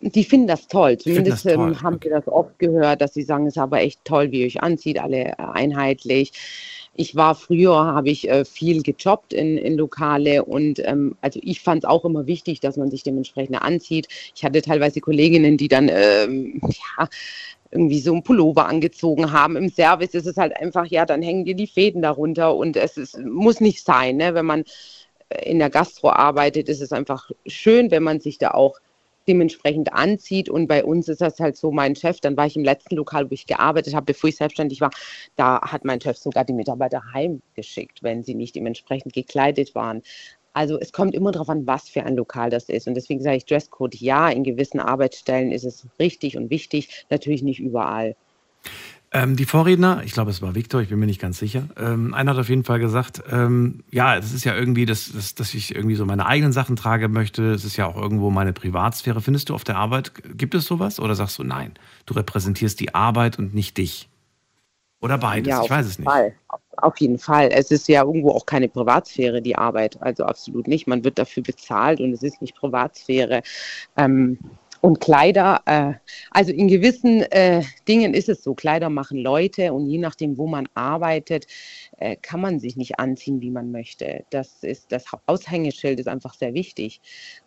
Die finden das toll. Zumindest das toll, ähm, haben okay. wir das oft gehört, dass sie sagen, es ist aber echt toll, wie ihr euch anzieht, alle äh, einheitlich. Ich war früher, habe ich äh, viel gejobbt in, in Lokale und ähm, also ich fand es auch immer wichtig, dass man sich dementsprechend anzieht. Ich hatte teilweise Kolleginnen, die dann ähm, ja, irgendwie so einen Pullover angezogen haben. Im Service ist es halt einfach, ja, dann hängen dir die Fäden darunter und es ist, muss nicht sein. Ne? Wenn man äh, in der Gastro arbeitet, ist es einfach schön, wenn man sich da auch dementsprechend anzieht. Und bei uns ist das halt so, mein Chef, dann war ich im letzten Lokal, wo ich gearbeitet habe, bevor ich selbstständig war, da hat mein Chef sogar die Mitarbeiter heimgeschickt, wenn sie nicht dementsprechend gekleidet waren. Also es kommt immer darauf an, was für ein Lokal das ist. Und deswegen sage ich Dresscode ja, in gewissen Arbeitsstellen ist es richtig und wichtig, natürlich nicht überall. Ähm, die Vorredner, ich glaube, es war Viktor, ich bin mir nicht ganz sicher. Ähm, einer hat auf jeden Fall gesagt, ähm, ja, das ist ja irgendwie, dass, dass, dass ich irgendwie so meine eigenen Sachen trage möchte. Es ist ja auch irgendwo meine Privatsphäre. Findest du auf der Arbeit, gibt es sowas? Oder sagst du, nein, du repräsentierst die Arbeit und nicht dich? Oder beides, Ja, ich weiß es nicht. Fall. Auf- Auf jeden Fall. Es ist ja irgendwo auch keine Privatsphäre, die Arbeit. Also absolut nicht. Man wird dafür bezahlt und es ist nicht Privatsphäre. Ähm, und Kleider, äh, also in gewissen äh, Dingen ist es so, Kleider machen Leute und je nachdem, wo man arbeitet, äh, kann man sich nicht anziehen, wie man möchte. Das ist das Aushängeschild ist einfach sehr wichtig.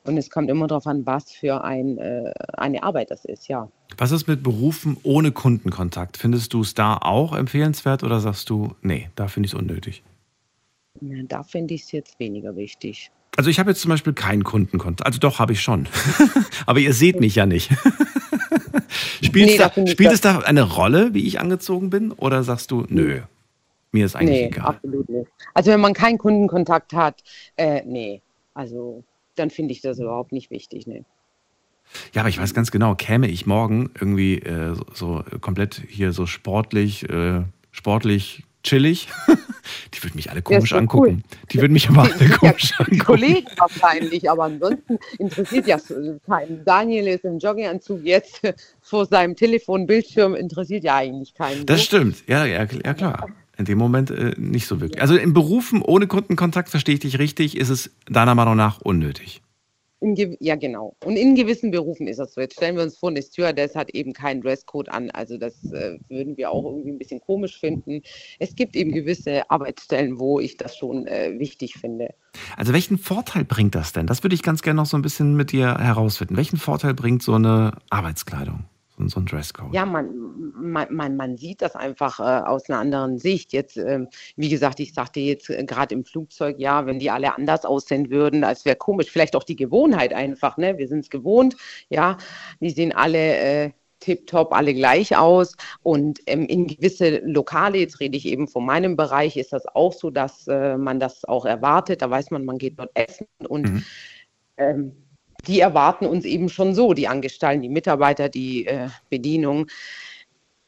Und es kommt immer darauf an, was für ein, äh, eine Arbeit das ist, ja. Was ist mit Berufen ohne Kundenkontakt? Findest du es da auch empfehlenswert oder sagst du, nee, da finde ich es unnötig? Ja, Da finde ich es jetzt weniger wichtig. Also ich habe jetzt zum Beispiel keinen Kundenkontakt. Also doch, habe ich schon. Aber ihr seht mich ja nicht. spielt Nee, es da spielt es da eine Rolle, wie ich angezogen bin? Oder sagst du, nö, mir ist eigentlich Nee, egal? absolut nicht. Also wenn man keinen Kundenkontakt hat, äh, nee, also dann finde ich das überhaupt nicht wichtig, nee. Ja, aber ich weiß ganz genau, käme ich morgen irgendwie äh, so, so komplett hier so sportlich, äh, sportlich chillig, die würden mich alle komisch angucken. Die würden mich aber alle Ja, komisch die angucken. Kollegen wahrscheinlich, aber ansonsten interessiert ja keinen. Daniel ist im Jogginganzug jetzt vor seinem Telefonbildschirm, interessiert ja eigentlich keinen. Das stimmt, ja, ja, ja klar. In dem Moment äh, nicht so wirklich. Also in Berufen ohne Kundenkontakt, verstehe ich dich richtig, ist es deiner Meinung nach unnötig. In ja, genau. Und in gewissen Berufen ist das so. Jetzt stellen wir uns vor, eine Stewardess hat eben keinen Dresscode an. Also das äh, würden wir auch irgendwie ein bisschen komisch finden. Es gibt eben gewisse Arbeitsstellen, wo ich das schon äh, wichtig finde. Also welchen Vorteil bringt das denn? Das würde ich ganz gerne noch so ein bisschen mit dir herausfinden. Welchen Vorteil bringt so eine Arbeitskleidung, so, so ein Dresscode? Ja, man, man, man, man sieht das einfach äh, aus einer anderen Sicht. Jetzt, ähm, wie gesagt, ich sagte jetzt äh, gerade im Flugzeug, ja, wenn die alle anders aussehen würden, das wäre komisch. Vielleicht auch die Gewohnheit einfach, ne? Wir sind es gewohnt, ja. Die sehen alle äh, tipptopp, alle gleich aus. Und ähm, in gewisse Lokale, jetzt rede ich eben von meinem Bereich, ist das auch so, dass äh, man das auch erwartet. Da weiß man, man geht dort essen und Mhm. ähm, die erwarten uns eben schon so, die Angestellten, die Mitarbeiter, die äh, Bedienung.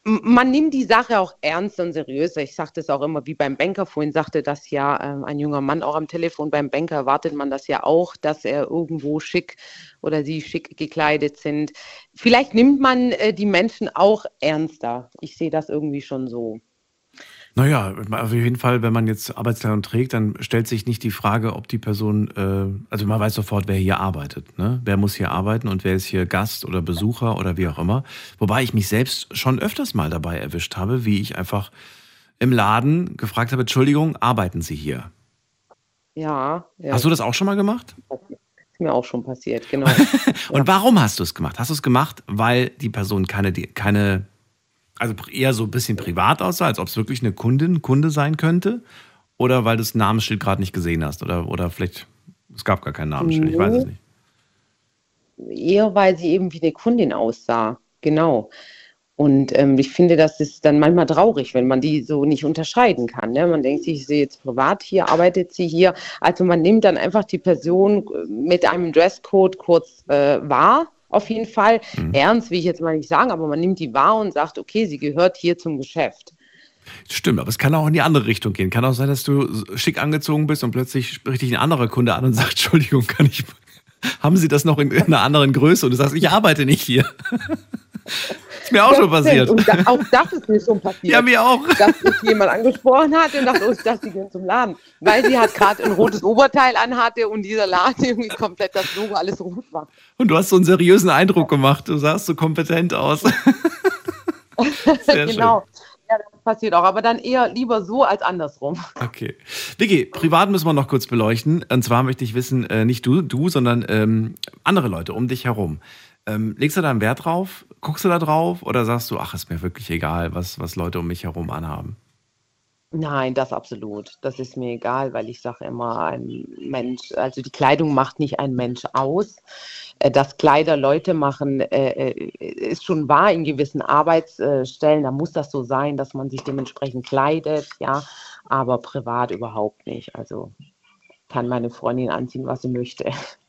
Man nimmt die Sache auch ernst und seriöser. Ich sage das auch immer, wie beim Banker vorhin sagte das ja ähm, ein junger Mann auch am Telefon. Beim Banker erwartet man das ja auch, dass er irgendwo schick oder sie schick gekleidet sind. Vielleicht nimmt man äh, die Menschen auch ernster. Ich sehe das irgendwie schon so. Naja, auf jeden Fall, wenn man jetzt Arbeitskleidung trägt, dann stellt sich nicht die Frage, ob die Person, äh, also man weiß sofort, wer hier arbeitet. Ne? Wer muss hier arbeiten und wer ist hier Gast oder Besucher oder wie auch immer. Wobei ich mich selbst schon öfters mal dabei erwischt habe, wie ich einfach im Laden gefragt habe, Entschuldigung, arbeiten Sie hier? Ja, ja Hast du das auch schon mal gemacht? ist mir auch schon passiert, genau. Und warum hast du es gemacht? Hast du es gemacht, weil die Person keine, keine, also eher so ein bisschen privat aussah, als ob es wirklich eine Kundin, Kunde sein könnte? Oder weil du das Namensschild gerade nicht gesehen hast? Oder, oder vielleicht, es gab gar kein Namensschild, ich weiß es nicht. eher weil sie eben wie eine Kundin aussah. Genau. Und ähm, ich finde, das ist dann manchmal traurig, wenn man die so nicht unterscheiden kann. Ne? Man denkt sich, ich sehe jetzt privat hier, arbeitet sie hier. Also man nimmt dann einfach die Person äh, mit einem Dresscode kurz äh, wahr, auf jeden Fall. Ernst will ich jetzt mal nicht sagen, aber man nimmt die wahr und sagt, okay, sie gehört hier zum Geschäft. Stimmt, aber es kann auch in die andere Richtung gehen. Kann auch sein, dass du schick angezogen bist und plötzlich spricht dich ein anderer Kunde an und sagt, Entschuldigung, kann ich, haben Sie das noch in einer anderen Größe? Und du sagst, ich arbeite nicht hier. Ist mir auch schon passiert. Und da, auch das ist mir schon passiert. Ja, mir auch. Dass mich jemand angesprochen hat und dachte, oh, ich dachte, die gehen zum Laden. Weil sie halt gerade ein rotes Oberteil anhatte und dieser Laden irgendwie komplett das Logo alles rot war. Und du hast so einen seriösen Eindruck gemacht. Du sahst so kompetent aus. Sehr genau. Schön. Ja, das passiert auch, aber dann eher lieber so als andersrum. Okay. Vicky, privat müssen wir noch kurz beleuchten. Und zwar möchte ich wissen, äh, nicht du, du, sondern ähm, andere Leute um dich herum. Ähm, legst du da einen Wert drauf? Guckst du da drauf? Oder sagst du, ach, ist mir wirklich egal, was, was Leute um mich herum anhaben? Nein, das absolut. Das ist mir egal, weil ich sage immer, ein Mensch, also die Kleidung macht nicht ein Mensch aus. Äh, dass Kleider Leute machen, äh, äh, ist schon wahr in gewissen Arbeitsstellen. Da muss das so sein, dass man sich dementsprechend kleidet, ja, aber privat überhaupt nicht. Also kann meine Freundin anziehen, was sie möchte.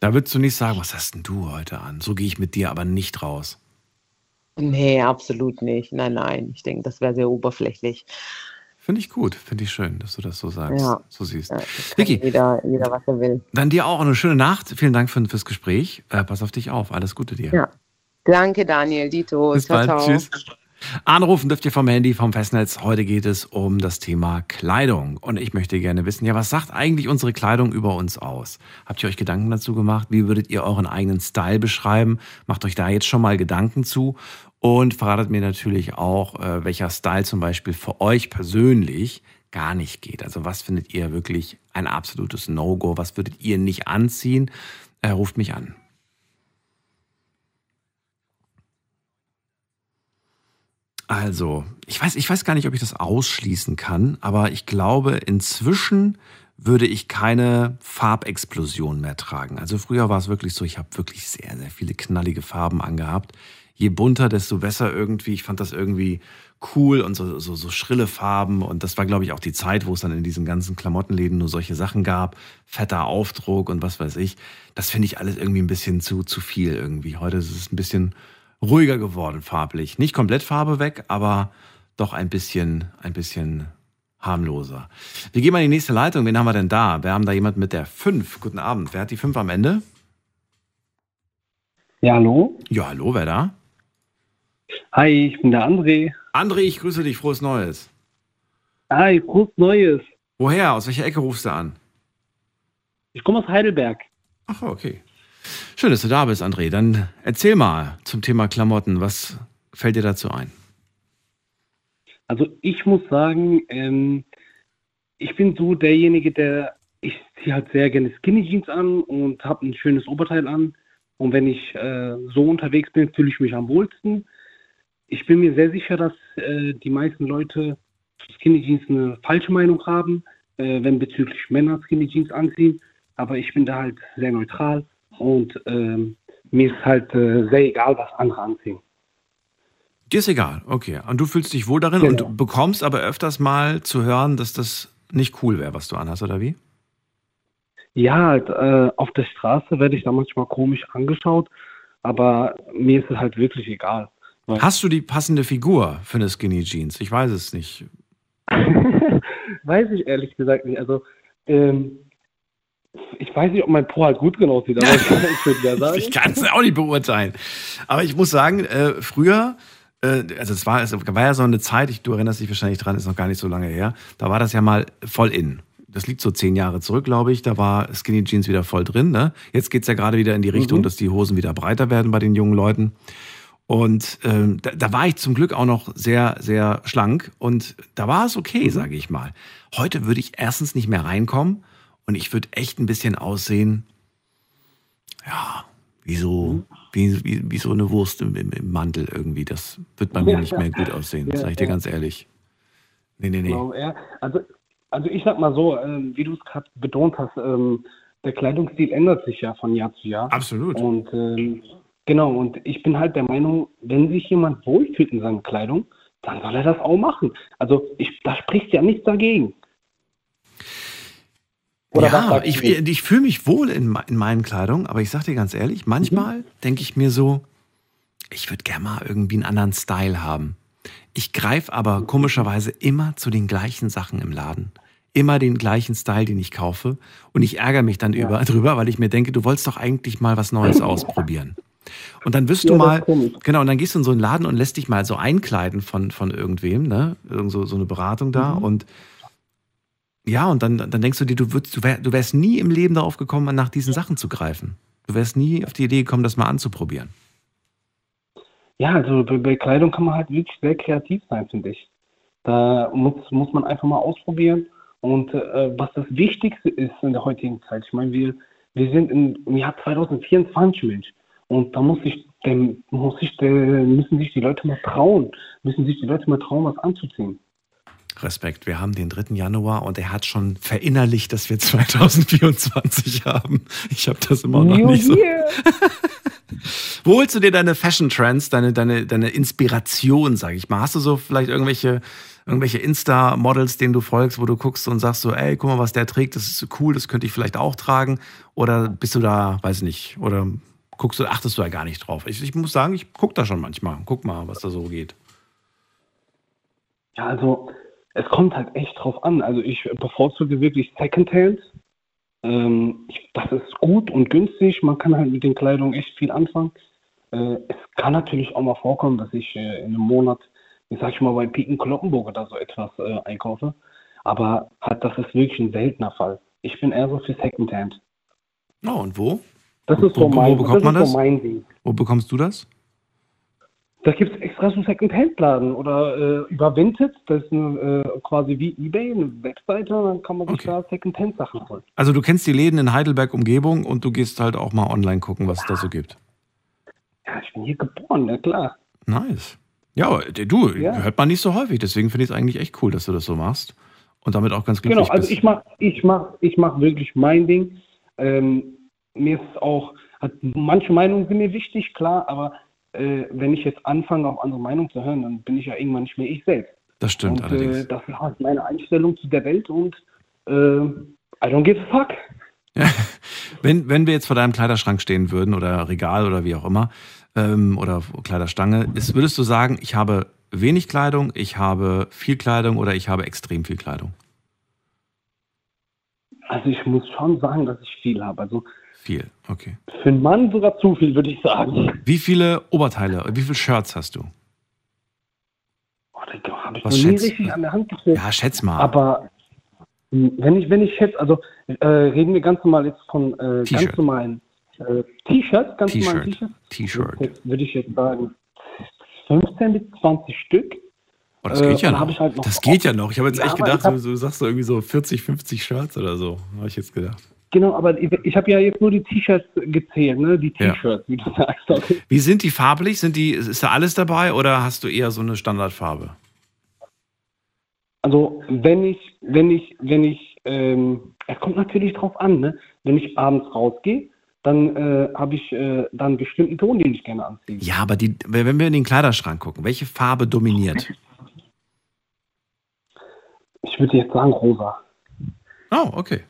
Da würdest du nicht sagen, was hast denn du heute an? So gehe ich mit dir aber nicht raus. Nee, absolut nicht. Nein, nein. Ich denke, das wäre sehr oberflächlich. Finde ich gut, finde ich schön, dass du das so sagst, ja. so siehst. Ja, Vicky, jeder, jeder, was er will. Dann dir auch eine schöne Nacht. Vielen Dank für, fürs Gespräch. Äh, pass auf dich auf. Alles Gute dir. Ja. Danke, Daniel. Dito. Bis ciao, bald. Ciao. Tschüss. Anrufen dürft ihr vom Handy, vom Festnetz. Heute geht es um das Thema Kleidung. Und ich möchte gerne wissen, ja, was sagt eigentlich unsere Kleidung über uns aus? Habt ihr euch Gedanken dazu gemacht? Wie würdet ihr euren eigenen Style beschreiben? Macht euch da jetzt schon mal Gedanken zu? Und verratet mir natürlich auch, äh, welcher Style zum Beispiel für euch persönlich gar nicht geht. Also was findet ihr wirklich ein absolutes No-Go? Was würdet ihr nicht anziehen? Äh, ruft mich an. Also, ich weiß, ich weiß gar nicht, ob ich das ausschließen kann, aber ich glaube, inzwischen würde ich keine Farbexplosion mehr tragen. Also früher war es wirklich so, ich habe wirklich sehr, sehr viele knallige Farben angehabt je bunter, desto besser irgendwie. Ich fand das irgendwie cool und so, so, so schrille Farben. Und das war, glaube ich, auch die Zeit, wo es dann in diesen ganzen Klamottenläden nur solche Sachen gab. Fetter Aufdruck und was weiß ich. Das finde ich alles irgendwie ein bisschen zu, zu viel irgendwie. Heute ist es ein bisschen ruhiger geworden farblich. Nicht komplett Farbe weg, aber doch ein bisschen, ein bisschen harmloser. Wir gehen mal in die nächste Leitung. Wen haben wir denn da? Wir haben da jemand mit der 5. Guten Abend. Wer hat die 5 am Ende? Ja, hallo? Ja, hallo, wer da? Hi, ich bin der André. André, ich grüße dich. Frohes Neues. Hi, frohes Neues. Woher? Aus welcher Ecke rufst du an? Ich komme aus Heidelberg. Ach, okay. Schön, dass du da bist, André. Dann erzähl mal zum Thema Klamotten. Was fällt dir dazu ein? Also ich muss sagen, ähm, ich bin so derjenige, der ich ziehe halt sehr gerne Skinny Jeans an und habe ein schönes Oberteil an. Und wenn ich äh, so unterwegs bin, fühle ich mich am wohlsten ich bin mir sehr sicher, dass äh, die meisten Leute Skinny Jeans eine falsche Meinung haben, äh, wenn bezüglich Männer Skinny Jeans anziehen. Aber ich bin da halt sehr neutral und ähm, mir ist halt äh, sehr egal, was andere anziehen. Dir ist egal, okay. Und du fühlst dich wohl darin genau. und bekommst aber öfters mal zu hören, dass das nicht cool wäre, was du anhast, oder wie? Ja, halt, äh, auf der Straße werde ich da manchmal komisch angeschaut, aber mir ist es halt wirklich egal. Hast du die passende Figur für eine Skinny Jeans? Ich weiß es nicht. weiß ich ehrlich gesagt nicht. Also, ähm, ich weiß nicht, ob mein Po halt gut genug aussieht, aber ich ich kann es auch nicht beurteilen. Aber ich muss sagen, äh, früher, äh, also es war, es war ja so eine Zeit, ich, du erinnerst dich wahrscheinlich dran, ist noch gar nicht so lange her, da war das ja mal voll in. Das liegt so zehn Jahre zurück, glaube ich. Da war Skinny Jeans wieder voll drin. Ne? Jetzt geht es ja gerade wieder in die Richtung, mhm. dass die Hosen wieder breiter werden bei den jungen Leuten. Und ähm, da, da, war ich zum Glück auch noch sehr, sehr schlank und da war es okay, mhm. sage ich mal. Heute würde ich erstens nicht mehr reinkommen und ich würde echt ein bisschen aussehen, ja, wie so, wie, wie, wie so eine Wurst im, im, im, Mantel irgendwie. Das wird bei mir nicht mehr gut aussehen, ja, sage ich dir ganz ehrlich. Nee, nee, nee. Genau, ja. also, also ich sag mal so, ähm, wie du es gerade betont hast, ähm, der Kleidungsstil ändert sich ja von Jahr zu Jahr. Absolut. Und ähm, Genau, und ich bin halt der Meinung, wenn sich jemand wohlfühlt in seiner Kleidung, dann soll er das auch machen. Also ich, da spricht ja nichts dagegen. Oder ja, ich, ich fühle mich wohl in, in meinen Kleidung, aber ich sage dir ganz ehrlich, manchmal mhm. denke ich mir so, ich würde gerne mal irgendwie einen anderen Style haben. Ich greife aber komischerweise immer zu den gleichen Sachen im Laden. Immer den gleichen Style, den ich kaufe. Und ich ärgere mich dann ja. über, drüber, weil ich mir denke, du wolltest doch eigentlich mal was Neues ausprobieren. Und dann wirst du Ja, das mal, genau, und dann gehst du in so einen Laden und lässt dich mal so einkleiden von, von irgendwem, ne? Irgend so, so eine Beratung da Mhm. und ja, und dann, dann denkst du dir, du, würdest, du, wär, du wärst nie im Leben darauf gekommen, nach diesen Sachen zu greifen. Du wärst nie auf die Idee gekommen, das mal anzuprobieren. Ja, also bei, Kleidung kann man halt wirklich sehr kreativ sein, finde ich. Da muss, muss man einfach mal ausprobieren. Und äh, was das Wichtigste ist in der heutigen Zeit, ich meine, wir, wir sind in, im Jahr 2024, Mensch. Und da muss sich, dem, muss sich, der, müssen sich die Leute mal trauen, müssen sich die Leute mal trauen, was anzuziehen. Respekt, wir haben den 3. Januar und er hat schon verinnerlicht, dass wir 2024 haben. Ich habe das immer noch nicht so. Wo holst du dir deine Fashion Trends, deine, deine, deine Inspiration, sag ich mal? Hast du so vielleicht irgendwelche, irgendwelche Insta-Models, denen du folgst, wo du guckst und sagst so, ey, guck mal, was der trägt, das ist so cool, das könnte ich vielleicht auch tragen? Oder bist du da, weiß nicht, oder guckst du, achtest du da gar nicht drauf? Ich, ich muss sagen, ich guck da schon manchmal. Guck mal, was da so geht. Ja, also es kommt halt echt drauf an. Also ich bevorzuge wirklich Secondhand. Ähm, ich, das ist gut und günstig. Man kann halt mit den Kleidungen echt viel anfangen. Äh, es kann natürlich auch mal vorkommen, dass ich äh, in einem Monat, ich sag ich mal, bei Piken Kloppenburg oder so etwas äh, einkaufe. Aber halt, das ist wirklich ein seltener Fall. Ich bin eher so für Secondhand. Oh, und wo? Das ist so wo- wo mein, bekommt das man das? so mein Ding. Wo bekommst du das? Da gibt es extra so Second-Hand-Laden oder äh, über Vinted, das ist eine, äh, quasi wie Ebay, eine Webseite, dann kann man sich Okay. da Second-Hand-Sachen holen. Also du kennst die Läden in Heidelberg Umgebung und du gehst halt auch mal online gucken, was es da so gibt. Ja, ich bin hier geboren, ja klar. Nice. Ja, aber du, Ja. hört man nicht so häufig, deswegen finde ich es eigentlich echt cool, dass du das so machst und damit auch ganz glücklich Genau, also bist. ich mach, ich mach, ich mach wirklich mein Ding. Ähm, mir ist auch, hat, manche Meinungen sind mir wichtig, klar, aber äh, wenn ich jetzt anfange, auf andere Meinungen zu hören, dann bin ich ja irgendwann nicht mehr ich selbst. das stimmt und allerdings. äh, das ist halt meine Einstellung zu der Welt und äh, I don't give a fuck. Wenn, wenn wir jetzt vor deinem Kleiderschrank stehen würden oder Regal oder wie auch immer ähm, oder Kleiderstange, ist, würdest du sagen, ich habe wenig Kleidung, ich habe viel Kleidung oder ich habe extrem viel Kleidung? Also ich muss schon sagen, dass ich viel habe. Also Viel, okay. für einen Mann sogar zu viel, würde ich sagen. Wie viele Oberteile, wie viele Shirts hast du? Oh, Digga, habe ich Was noch nie schätzt- richtig an der Hand gefühlt. Ja, schätz mal. Aber mh, wenn ich, wenn ich jetzt, also äh, reden wir ganz normal jetzt von äh, ganz normalen äh, T-Shirts, ganz normalen T-Shirt. T-Shirts. T-Shirt. Würde ich jetzt sagen 15 bis 20 Stück. Oh, das Äh, geht ja und noch. halt noch- das geht ja noch. Ich habe jetzt Ja, echt gedacht, hab- du, du sagst so irgendwie so 40, 50 Shirts oder so. Habe ich jetzt gedacht. Genau, aber ich, habe ja jetzt nur die T-Shirts gezählt, ne? Die Ja. T-Shirts, wie du sagst. Okay. Wie sind die farblich? Sind die, ist da alles dabei oder hast du eher so eine Standardfarbe? Also wenn ich, wenn ich, wenn ich, ähm, es kommt natürlich drauf an, ne? Wenn ich abends rausgehe, dann äh, habe ich äh, dann einen bestimmten Ton, den ich gerne anziehe. Ja, aber die, wenn wir in den Kleiderschrank gucken, welche Farbe dominiert? Ich würde jetzt sagen rosa. Oh, okay.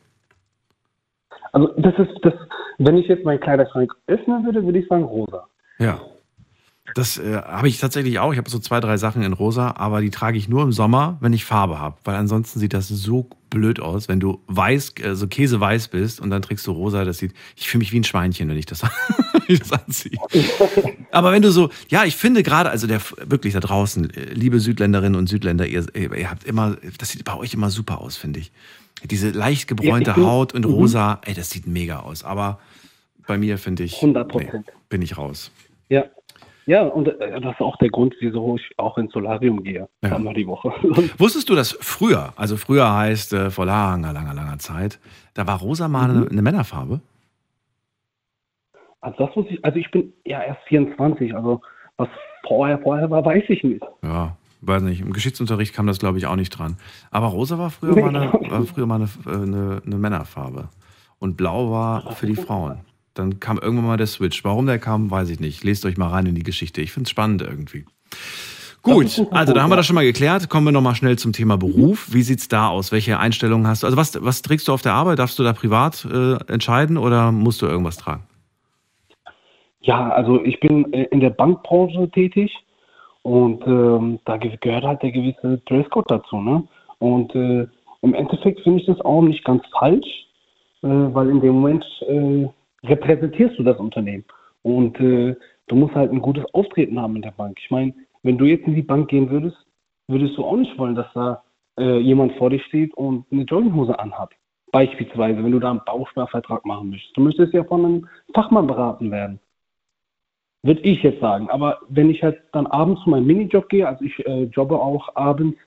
Also das ist das, wenn ich jetzt meinen Kleiderschrank öffnen würde, würde ich sagen rosa. Ja. Das äh, habe ich tatsächlich auch. Ich habe so zwei, drei Sachen in rosa, aber die trage ich nur im Sommer, wenn ich Farbe habe. Weil ansonsten sieht das so blöd aus, wenn du weiß, äh, so käseweiß bist und dann trägst du rosa. Das sieht, ich fühle mich wie ein Schweinchen, wenn ich das, ich das anziehe. Aber wenn du so, ja, ich finde gerade, also der wirklich da draußen, äh, liebe Südländerinnen und Südländer, ihr, ihr habt immer, das sieht bei euch immer super aus, finde ich. Diese leicht gebräunte Ja, Haut in Mhm. rosa, ey, das sieht mega aus. Aber bei mir finde ich, 100%. bin ich raus. Ja. Ja, und äh, das ist auch der Grund, wieso ich auch ins Solarium gehe. Ja. Einmal die Woche. Wusstest du, dass früher, also früher heißt äh, vor langer, langer, langer Zeit, da war rosa mal Mhm. eine, eine Männerfarbe? Also das muss ich, also ich bin ja erst 24, also was vorher, vorher war, weiß ich nicht. Ja, weiß nicht. Im Geschichtsunterricht kam das, glaube ich, auch nicht dran. Aber rosa war früher mal eine, war früher mal eine, äh, eine, eine Männerfarbe. Und blau war für die Frauen. Dann kam irgendwann mal der Switch. Warum der kam, weiß ich nicht. Lest euch mal rein in die Geschichte. Ich finde es spannend irgendwie. Gut, also da haben wir das schon mal geklärt. Kommen wir nochmal schnell zum Thema Beruf. Wie sieht's da aus? Welche Einstellungen hast du? Also was, was trägst du auf der Arbeit? Darfst du da privat äh, entscheiden oder musst du irgendwas tragen? Ja, also ich bin äh, in der Bankbranche tätig und ähm, da ge- gehört halt der gewisse Dresscode dazu. Ne? Und äh, im Endeffekt finde ich das auch nicht ganz falsch, äh, weil in dem Moment äh, repräsentierst du das Unternehmen. Und äh, du musst halt ein gutes Auftreten haben in der Bank. Ich meine, wenn du jetzt in die Bank gehen würdest, würdest du auch nicht wollen, dass da äh, jemand vor dir steht und eine Jogginghose anhat. Beispielsweise, wenn du da einen Bausparvertrag machen möchtest. Du möchtest ja von einem Fachmann beraten werden. Würde ich jetzt sagen. Aber wenn ich halt dann abends zu meinem Minijob gehe, also ich äh, jobbe auch abends,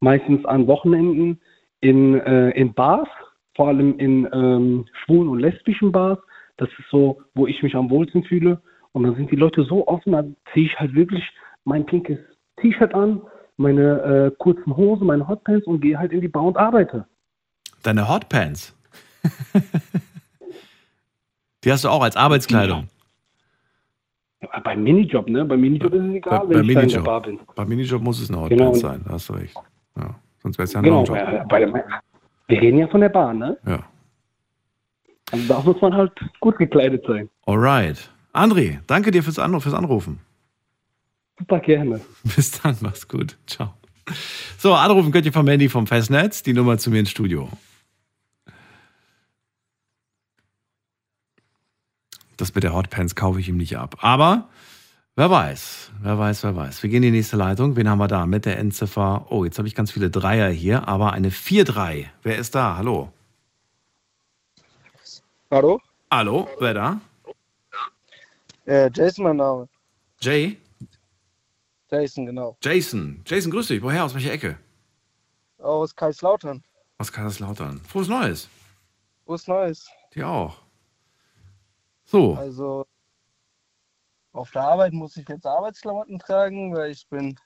meistens an Wochenenden in, äh, in Bars, vor allem in ähm, schwulen und lesbischen Bars. Das ist so, wo ich mich am wohlsten fühle. Und dann sind die Leute so offen, dann ziehe ich halt wirklich mein pinkes T-Shirt an, meine äh, kurzen Hosen, meine Hotpants und gehe halt in die Bar und arbeite. Deine Hotpants? die hast du auch als Arbeitskleidung? Ja, beim Minijob, ne? Beim Minijob ist es egal, bei, wenn bei ich da in Minijob. der Bar bin. Beim Minijob muss es eine Hotpants Genau. sein, da hast du recht. Ja. Sonst wäre es ja ein Genau, Longjob. äh, wir reden ja von der Bar, ne? Ja. Also da muss man halt gut gekleidet sein. Alright. André, danke dir fürs, Anruf, fürs Anrufen. Super gerne. Bis dann, mach's gut. Ciao. So, anrufen könnt ihr vom Handy vom Festnetz, die Nummer zu mir ins Studio. Das mit der Hotpants kaufe ich ihm nicht ab. Aber wer weiß, wer weiß, wer weiß. Wir gehen in die nächste Leitung. Wen haben wir da mit der Endziffer? Oh, jetzt habe ich ganz viele Dreier hier, aber eine 4-3. Wer ist da? Hallo? Hallo? Hallo, wer da? Äh, Jason, mein Name. Jay? Jason, genau. Jason. Jason, grüß dich. Woher? Aus welcher Ecke? Aus Kaiserslautern. Aus Kaiserslautern. Frohes Neues. Was Neues. Dir auch. So, Also, auf der Arbeit muss ich jetzt Arbeitsklamotten tragen, weil ich bin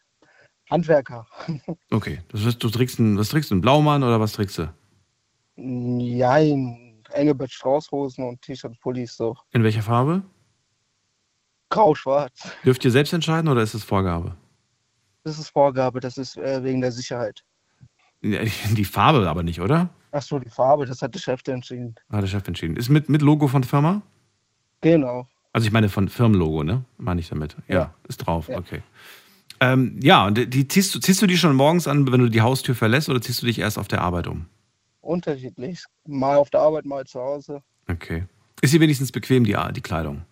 Handwerker. okay. Das heißt, du trägst einen, was trägst du? Einen Blaumann oder was trägst du? Nein, Engelbert Straußhosen und T-Shirt, Pullis, so. In welcher Farbe? Grau-schwarz. Dürft ihr selbst entscheiden oder ist es Vorgabe? Das ist Vorgabe, das ist äh, wegen der Sicherheit. Die Farbe aber nicht, oder? Achso, die Farbe, das hat der Chef entschieden. Hat der Chef entschieden. Ist mit, mit Logo von Firma? Genau. Also ich meine von Firmenlogo, ne? Meine ich damit. Ja, Ja. ist drauf, Ja. okay. Ähm, ja, und die ziehst du, ziehst du die schon morgens an, wenn du die Haustür verlässt oder ziehst du dich erst auf der Arbeit um? Unterschiedlich. Mal auf der Arbeit, mal zu Hause. Okay. Ist sie wenigstens bequem, die, die Kleidung?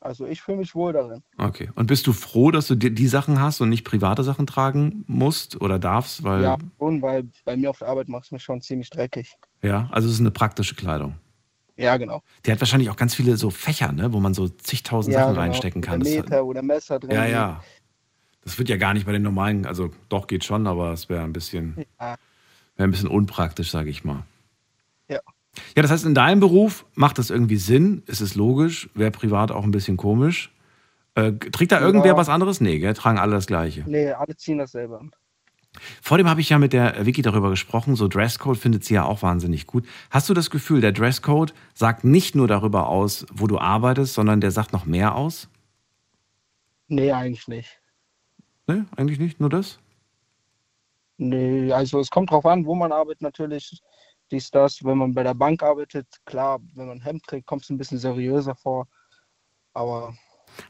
Also ich fühle mich wohl darin. Okay. Und bist du froh, dass du die, die Sachen hast und nicht private Sachen tragen musst oder darfst? Weil, Ja, schon, weil bei mir auf der Arbeit macht es mich schon ziemlich dreckig. ja, also es ist eine praktische Kleidung. Ja, genau. Die hat wahrscheinlich auch ganz viele so Fächer, ne, wo man so zigtausend ja, Sachen genau. reinstecken kann. Oder Das- Meter oder Messer drin. ja, ja. Das wird ja gar nicht bei den normalen, also doch geht schon, aber es wäre ein bisschen, Ja. wäre ein bisschen unpraktisch, sage ich mal. Ja. Ja, das heißt, in deinem Beruf macht das irgendwie Sinn, ist es logisch, wäre privat auch ein bisschen komisch. Äh, trägt da irgendwer Ja. was anderes? Nee, gell? tragen alle das Gleiche. Nee, alle ziehen dasselbe an. Vor dem habe ich ja mit der Vicky darüber gesprochen, so Dresscode findet sie ja auch wahnsinnig gut. Hast du das Gefühl, der Dresscode sagt nicht nur darüber aus, wo du arbeitest, sondern der sagt noch mehr aus? Nee, eigentlich nicht. Ne, eigentlich nicht, nur das? Nee, also es kommt drauf an, wo man arbeitet natürlich. Dies, das. Wenn man bei der Bank arbeitet, klar, wenn man ein Hemd trägt, kommt es ein bisschen seriöser vor. Aber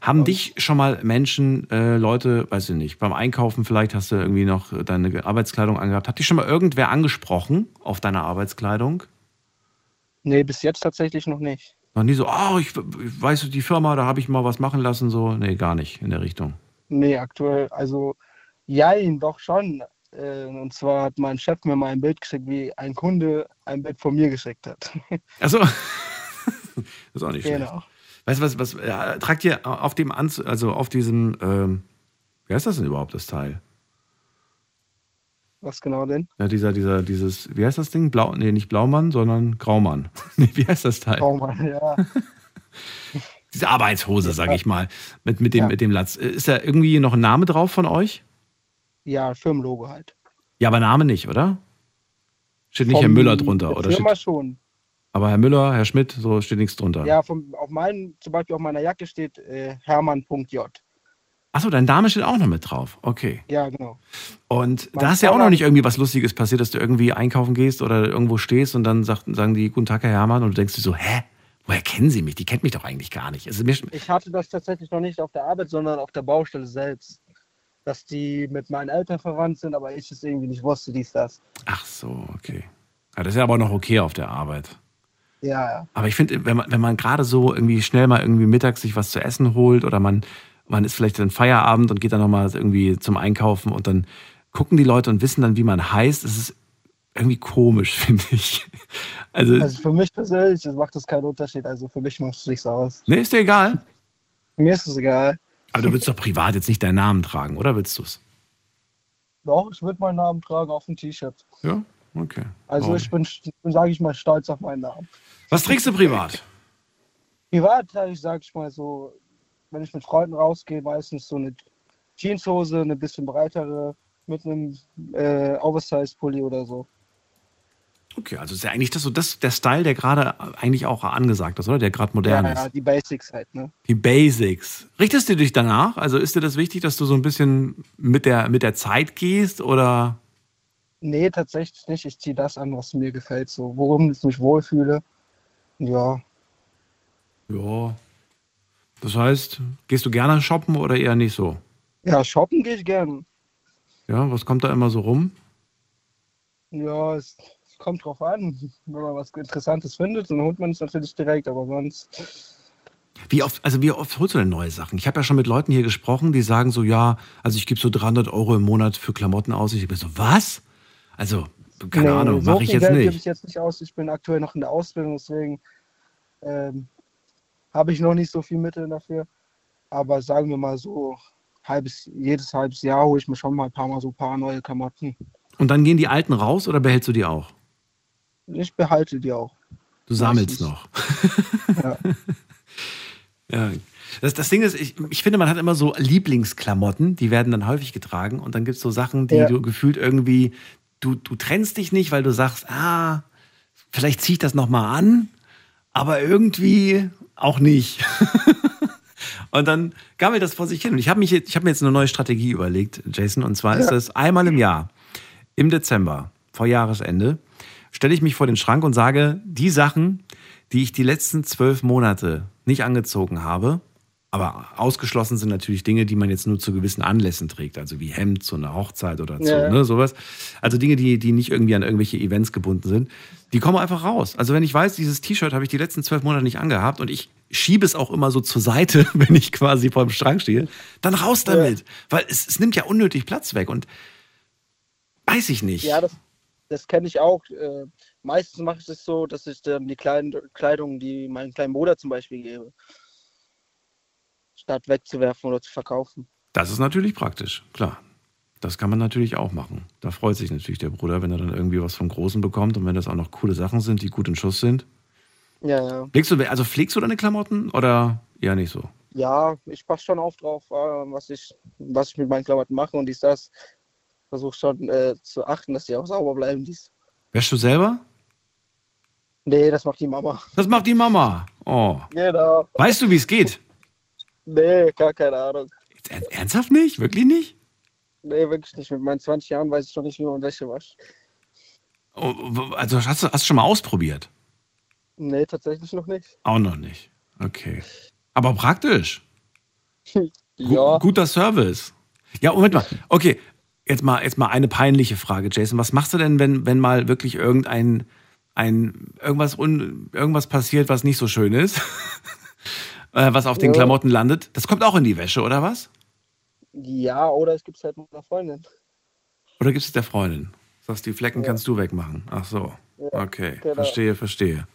Haben Ja. dich schon mal Menschen, äh, Leute, weiß ich nicht, beim Einkaufen vielleicht hast du irgendwie noch deine Arbeitskleidung angehabt. Hat dich schon mal irgendwer angesprochen auf deine Arbeitskleidung? nee, bis jetzt tatsächlich noch nicht. Noch nie so, oh, ich, ich weiß die Firma, da habe ich mal was machen lassen, so. Nee, gar nicht in der Richtung. Nee, aktuell, also jein, doch schon. Äh, Und zwar hat mein Chef mir mal ein Bild geschickt, wie ein Kunde ein Bild von mir geschickt hat. Achso. das ist auch nicht schlecht. Weißt du was, was ja, tragt ihr auf dem Anzug, also auf diesem, ähm, wie heißt das denn überhaupt, das Teil? Was genau denn? Ja, dieser, dieser, dieses, wie heißt das Ding? Blau, nee, nicht Blaumann, sondern Graumann. nee, wie heißt das Teil? Oh Mann, ja. Diese Arbeitshose, sag ich mal, mit, mit, dem, Ja. mit dem Latz. Ist da irgendwie noch ein Name drauf von euch? Ja, Firmenlogo halt. Ja, aber Name nicht, oder? Steht nicht Vom- Herr Müller drunter, der oder? Firma Steht, schon. Aber Herr Müller, Herr Schmidt, so steht nichts drunter. Ja, vom, auf meinen, zum Beispiel auf meiner Jacke steht äh, Hermann.j. Achso, dein Name steht auch noch mit drauf. Okay. Ja, genau. Und Mein da ist ja auch noch nicht irgendwie was Lustiges passiert, dass du irgendwie einkaufen gehst oder irgendwo stehst und dann sagt, sagen die Guten Tag, Herr Hermann, und du denkst dir so, hä? Woher kennen Sie mich? Die kennt mich doch eigentlich gar nicht. Also Ich hatte das tatsächlich noch nicht auf der Arbeit, sondern auf der Baustelle selbst. Dass die mit meinen Eltern verwandt sind, aber ich es irgendwie nicht wusste, dies, das. ach so, okay. Ja, das ist ja aber noch okay auf der Arbeit. Ja, ja. Aber ich finde, wenn man, wenn man gerade so irgendwie schnell mal irgendwie mittags sich was zu essen holt oder man, man ist vielleicht dann Feierabend und geht dann nochmal irgendwie zum Einkaufen und dann gucken die Leute und wissen dann, wie man heißt, es ist irgendwie komisch, finde ich. Also, Also für mich persönlich macht das keinen Unterschied. Also für mich macht es nichts aus. nee, ist dir egal. Mir ist es egal. Aber du willst doch privat jetzt nicht deinen Namen tragen, oder willst du es? Doch, ich würde meinen Namen tragen auf dem T-Shirt. Ja, okay. Also Warum ich bin, bin sage ich mal, stolz auf meinen Namen. Was trägst du privat? Privat ich, sage ich mal so, wenn ich mit Freunden rausgehe, meistens so eine Jeanshose, eine bisschen breitere, mit einem äh, Oversize-Pulli oder so. Okay, also ist ja eigentlich das so das, der Style, der gerade eigentlich auch angesagt ist, oder? Der gerade modern ja, ist. ja, die Basics halt, ne? Die Basics. Richtest du dich danach? Also ist dir das wichtig, dass du so ein bisschen mit der, mit der Zeit gehst oder? Nee, tatsächlich nicht. Ich ziehe das an, was mir gefällt, so worum ich mich wohlfühle. Ja, Ja. Das heißt, gehst du gerne shoppen oder eher nicht so? ja shoppen gehe ich gern. Ja, was kommt da immer so rum? Ja, es, kommt drauf an. Wenn man was Interessantes findet, dann holt man es natürlich direkt, aber sonst. Wie oft, also wie oft holst du denn neue Sachen? Ich habe ja schon mit Leuten hier gesprochen, die sagen so, ja, also ich gebe so 300 Euro im Monat für Klamotten aus. Ich bin so, was? Also, keine Nee, Ahnung, so mache ich jetzt Geld gebe nicht. ich jetzt nicht aus. Ich bin aktuell noch in der Ausbildung, deswegen ähm, habe ich noch nicht so viel Mittel dafür. Aber sagen wir mal so, halbes, jedes halbes Jahr hole ich mir schon mal ein paar Mal so ein paar neue Klamotten. Und dann gehen die alten raus oder behältst du die auch? Ich behalte die auch. Du sammelst Meistens. noch. Ja. Ja. Das, das Ding ist, ich, ich finde, man hat immer so Lieblingsklamotten, die werden dann häufig getragen und dann gibt es so Sachen, die Ja. du gefühlt irgendwie, du, du trennst dich nicht, weil du sagst, ah, vielleicht zieh ich das nochmal an, aber irgendwie auch nicht. und dann gammelt das vor sich hin. Und ich habe mich jetzt, ich habe mir jetzt eine neue Strategie überlegt, Jason, und zwar ist Ja. das einmal im Jahr, im Dezember, vor Jahresende, stelle ich mich vor den Schrank und sage, die Sachen, die ich die letzten zwölf Monate nicht angezogen habe, aber ausgeschlossen sind natürlich Dinge, die man jetzt nur zu gewissen Anlässen trägt, also wie Hemd zu einer Hochzeit oder zu, Ja. ne, sowas. Also Dinge, die, die nicht irgendwie an irgendwelche Events gebunden sind, die kommen einfach raus. Also wenn ich weiß, dieses T-Shirt habe ich die letzten zwölf Monate nicht angehabt und ich schiebe es auch immer so zur Seite, wenn ich quasi vor dem Schrank stehe, dann raus damit. Weil es, es nimmt ja unnötig Platz weg und weiß ich nicht. Ja, das, das kenne ich auch. Äh, meistens mache ich es so, dass ich dann die kleinen Kleidung, die meinem kleinen Bruder zum Beispiel gebe, statt wegzuwerfen oder zu verkaufen. Das ist natürlich praktisch, klar. Das kann man natürlich auch machen. Da freut sich natürlich der Bruder, wenn er dann irgendwie was vom Großen bekommt und wenn das auch noch coole Sachen sind, die gut in Schuss sind. Ja, ja. Pflegst du, also pflegst du deine Klamotten oder eher nicht so? Ja, ich passe schon auf drauf, äh, was ich, was ich mit meinen Klamotten mache und dies, das. Versuche schon äh, zu achten, dass die auch sauber bleiben. Dies. Wäschst du selber? Nee, das macht die Mama. Das macht die Mama. Oh. Genau. Weißt du, wie es geht? Nee, gar keine Ahnung. Er- Ernsthaft nicht? Wirklich nicht? Nee, wirklich nicht. Mit meinen 20 Jahren weiß ich noch nicht, wie man Wäsche wascht. Oh, Also hast du, hast du schon mal ausprobiert? Nee, tatsächlich noch nicht. Auch noch nicht. Okay. Aber praktisch. Ja, Guter Service. Ja, Moment mal. Okay, jetzt mal, jetzt mal eine peinliche Frage, Jason. Was machst du denn, wenn, wenn mal wirklich irgendein ein, irgendwas, un, irgendwas passiert, was nicht so schön ist? Äh, was auf den Ja. Klamotten landet? Das kommt auch in die Wäsche, oder was? ja, oder es gibt halt mit einer Freundin. Oder gibst du es der Freundin? Sagst, die Flecken Ja. kannst du wegmachen. Ach so. Ja, Okay, genau. verstehe, verstehe.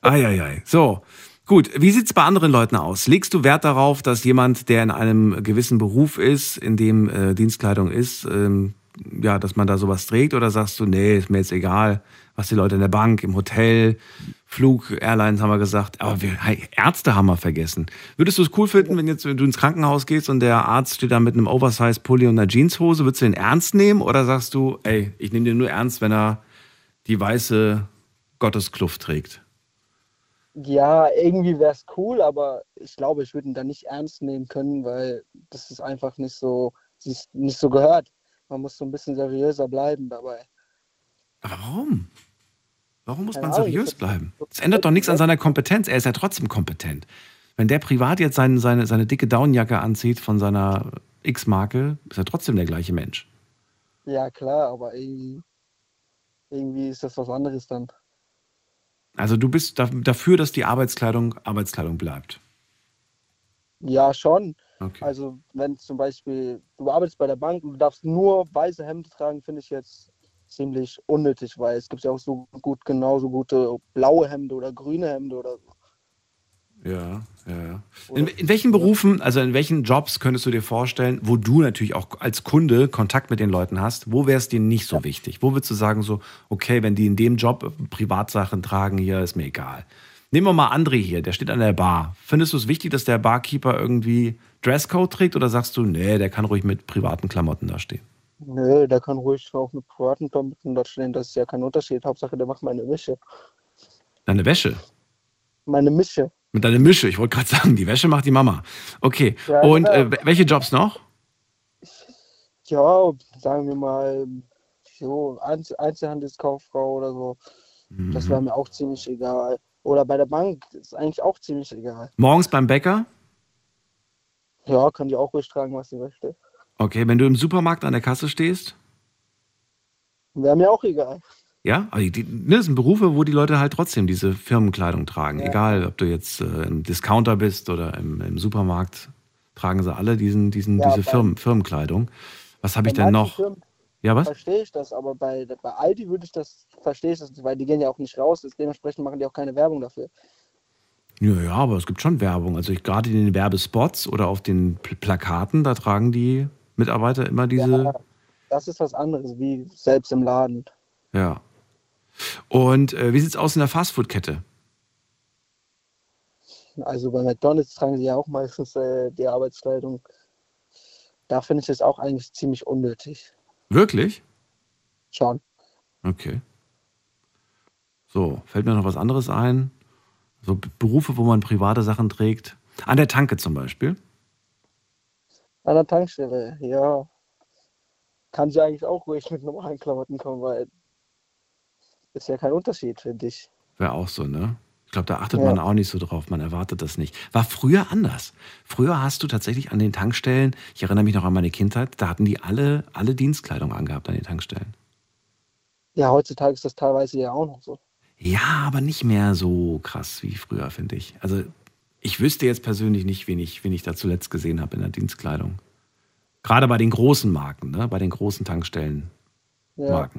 Eieiei. So, gut. Wie sieht's bei anderen Leuten aus? Legst du Wert darauf, dass jemand, der in einem gewissen Beruf ist, in dem äh, Dienstkleidung ist, ähm, ja, dass man da sowas trägt? Oder sagst du, nee, ist mir jetzt egal, was die Leute in der Bank, im Hotel, Flug, Airlines haben wir gesagt, aber wir, Ärzte haben wir vergessen. Würdest du es cool finden, wenn jetzt wenn du ins Krankenhaus gehst und der Arzt steht da mit einem Oversize-Pulli und einer Jeanshose? Würdest du den ernst nehmen oder sagst du, ey, ich nehme den nur ernst, wenn er die weiße Gotteskluft trägt? Ja, irgendwie wäre es cool, aber ich glaube, ich würde ihn dann nicht ernst nehmen können, weil das ist einfach nicht so, nicht so gehört. Man muss so ein bisschen seriöser bleiben dabei. Aber warum? Warum muss man seriös bleiben? Das ändert doch nichts an seiner Kompetenz. Er ist ja trotzdem kompetent. Wenn der privat jetzt seine, seine, seine dicke Downjacke anzieht von seiner X-Marke, ist er trotzdem der gleiche Mensch. Ja, klar, aber irgendwie, irgendwie ist das was anderes dann. Also du bist da, dafür, dass die Arbeitskleidung Arbeitskleidung bleibt. Ja, schon. Okay. Also wenn zum Beispiel du arbeitest bei der Bank und du darfst nur weiße Hemden tragen, finde ich jetzt ziemlich unnötig, weil es gibt ja auch so gut genauso gute blaue Hemden oder grüne Hemden oder so. Ja, ja, ja. In, in welchen Berufen, also in welchen Jobs könntest du dir vorstellen, wo du natürlich auch als Kunde Kontakt mit den Leuten hast, wo wäre es dir nicht so wichtig? Wo würdest du sagen, so, okay, wenn die in dem Job Privatsachen tragen, hier ist mir egal. Nehmen wir mal André hier, der steht an der Bar. Findest du es wichtig, dass der Barkeeper irgendwie Dresscode trägt oder sagst du, nee, der kann ruhig mit privaten Klamotten da stehen? Nö, der kann ruhig auch mit privaten Klamotten dort stehen, das ist ja kein Unterschied. Hauptsache, der macht meine Mische. Deine Wäsche? Meine Mische. Mit deiner Mische, ich wollte gerade sagen, die Wäsche macht die Mama. Okay. Ja, Und genau. äh, welche Jobs noch? Ja, sagen wir mal, so Einzel Einzelhandelskauffrau oder so. Das Mhm. wäre mir auch ziemlich egal. Oder bei der Bank ist eigentlich auch ziemlich egal. Morgens beim Bäcker? Ja, kann die auch ruhig tragen, was sie möchte. Okay, wenn du im Supermarkt an der Kasse stehst? Wäre mir auch egal. Ja, aber die, ne, das sind Berufe, wo die Leute halt trotzdem diese Firmenkleidung tragen. Egal, ob du jetzt äh, im Discounter bist oder im, im Supermarkt, tragen sie alle diesen, diesen, Ja, diese Firmen, Firmenkleidung. Was habe ich denn noch? Firmen Ja, was? Verstehe ich das, aber bei, bei Aldi würde ich das, verstehe ich das weil die gehen ja auch nicht raus, dementsprechend machen die auch keine Werbung dafür. Ja, ja, aber es gibt schon Werbung. Also ich, gerade in den Werbespots oder auf den Pl Plakaten, da tragen die Mitarbeiter immer diese. Ja, das ist was anderes, wie selbst im Laden. Ja. Und äh, wie sieht's aus in der Fastfood-Kette? Also bei McDonalds tragen sie ja auch meistens äh, die Arbeitskleidung. Da finde ich es auch eigentlich ziemlich unnötig. Wirklich? Schon. Okay. So, fällt mir noch was anderes ein? So Berufe, wo man private Sachen trägt. An der Tanke zum Beispiel. An der Tankstelle, ja. Kann sie eigentlich auch ruhig mit normalen Klamotten kommen, weil ist ja kein Unterschied, finde ich. Wäre auch so, ne? Ich glaube, da achtet Ja. man auch nicht so drauf. Man erwartet das nicht. War früher anders. Früher hast du tatsächlich an den Tankstellen, ich erinnere mich noch an meine Kindheit, da hatten die alle, alle Dienstkleidung angehabt an den Tankstellen. Ja, heutzutage ist das teilweise ja auch noch so. Ja, aber nicht mehr so krass wie früher, finde ich. Also ich wüsste jetzt persönlich nicht, wen ich, wen ich da zuletzt gesehen habe in der Dienstkleidung. Gerade bei den großen Marken, ne? bei den großen Tankstellen. Ja.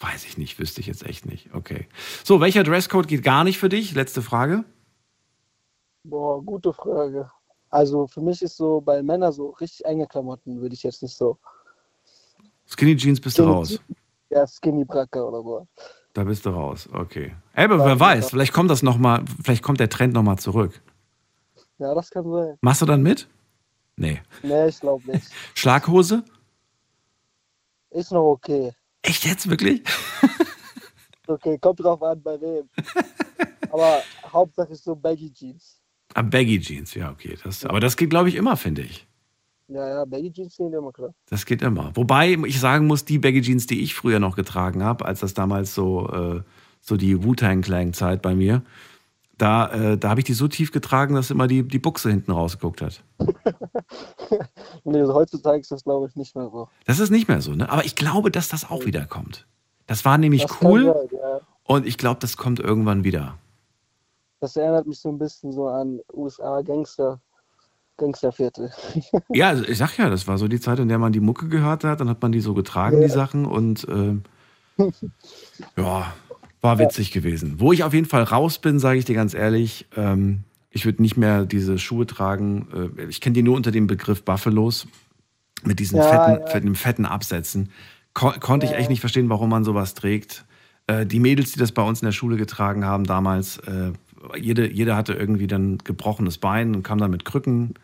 Weiß ich nicht, wüsste ich jetzt echt nicht. Okay. So, welcher Dresscode geht gar nicht für dich? Letzte Frage. Boah, gute Frage. Also für mich ist so bei Männern so richtig enge Klamotten, würde ich jetzt nicht so. Skinny Jeans bist du Skinny raus. Ja, Skinny Bracke oder so. Da bist du raus. Okay. Ey, aber wer weiß, vielleicht kommt das noch mal, vielleicht kommt der Trend nochmal zurück. Ja, das kann sein. Machst du dann mit? Nee. Nee, ich glaube nicht. Schlaghose? Ist noch okay. Echt jetzt wirklich? Okay, kommt drauf an, bei wem. Aber Hauptsache ist so Baggy Jeans. Ah, Baggy Jeans, ja, okay. Das, aber das geht, glaube ich, immer, finde ich. Ja, ja, Baggy Jeans gehen immer klar. Das geht immer. Wobei ich sagen muss, die Baggy Jeans, die ich früher noch getragen habe, als das damals so, äh, so die Wu-Tang Clan-Zeit bei mir, da, äh, da habe ich die so tief getragen, dass immer die, die Buchse hinten rausgeguckt hat. Nee, also heutzutage ist das, glaube ich, nicht mehr so. Das ist nicht mehr so, ne? Aber ich glaube, dass das auch wieder kommt. Das war nämlich Das cool sein, ja. und ich glaube, das kommt irgendwann wieder. Das erinnert mich so ein bisschen so an USA Gangster, Gangsterviertel. Ja, also ich sag ja, das war so die Zeit, in der man die Mucke gehört hat, dann hat man die so getragen, die Sachen und ähm, ja, war witzig gewesen. Wo ich auf jeden Fall raus bin, sage ich dir ganz ehrlich, ähm, ich würde nicht mehr diese Schuhe tragen. Äh, ich kenne die nur unter dem Begriff Buffalos mit diesen Ja, fetten, ja. fetten, fetten Absätzen. Ko konnte ich echt nicht verstehen, warum man sowas trägt. Äh, die Mädels, die das bei uns in der Schule getragen haben damals, äh, jede, jede hatte irgendwie dann gebrochenes Bein und kam dann mit Krücken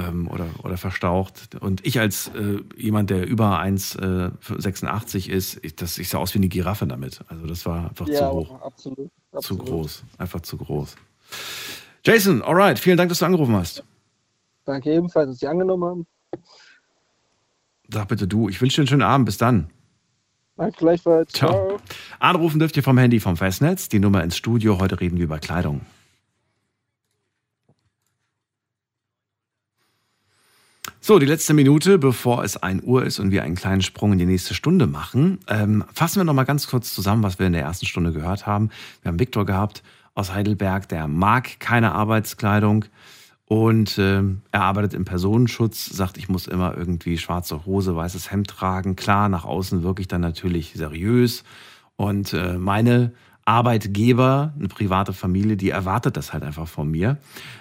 ähm, oder, oder verstaucht. Und ich als äh, jemand, der über 1,86 ist, ich, das, ich sah aus wie eine Giraffe damit. Also das war einfach zu ja, hoch, absolut. zu absolut. groß, einfach zu groß. Jason, alright, vielen Dank, dass du angerufen hast. Danke ebenfalls, dass Sie angenommen haben. Sag bitte du, ich wünsche dir einen schönen Abend, bis dann. Danke gleichfalls. Ciao. Anrufen dürft ihr vom Handy vom Festnetz, die Nummer ins Studio. Heute reden wir über Kleidung. So, die letzte Minute, bevor es 1 Uhr ist und wir einen kleinen Sprung in die nächste Stunde machen. Ähm, fassen wir noch mal ganz kurz zusammen, was wir in der ersten Stunde gehört haben. Wir haben Viktor gehabt aus Heidelberg, der mag keine Arbeitskleidung und äh, er arbeitet im Personenschutz, sagt, ich muss immer irgendwie schwarze Hose, weißes Hemd tragen. Klar, nach außen wirklich dann natürlich seriös. Und äh, meine Arbeitgeber, eine private Familie, die erwartet das halt einfach von mir.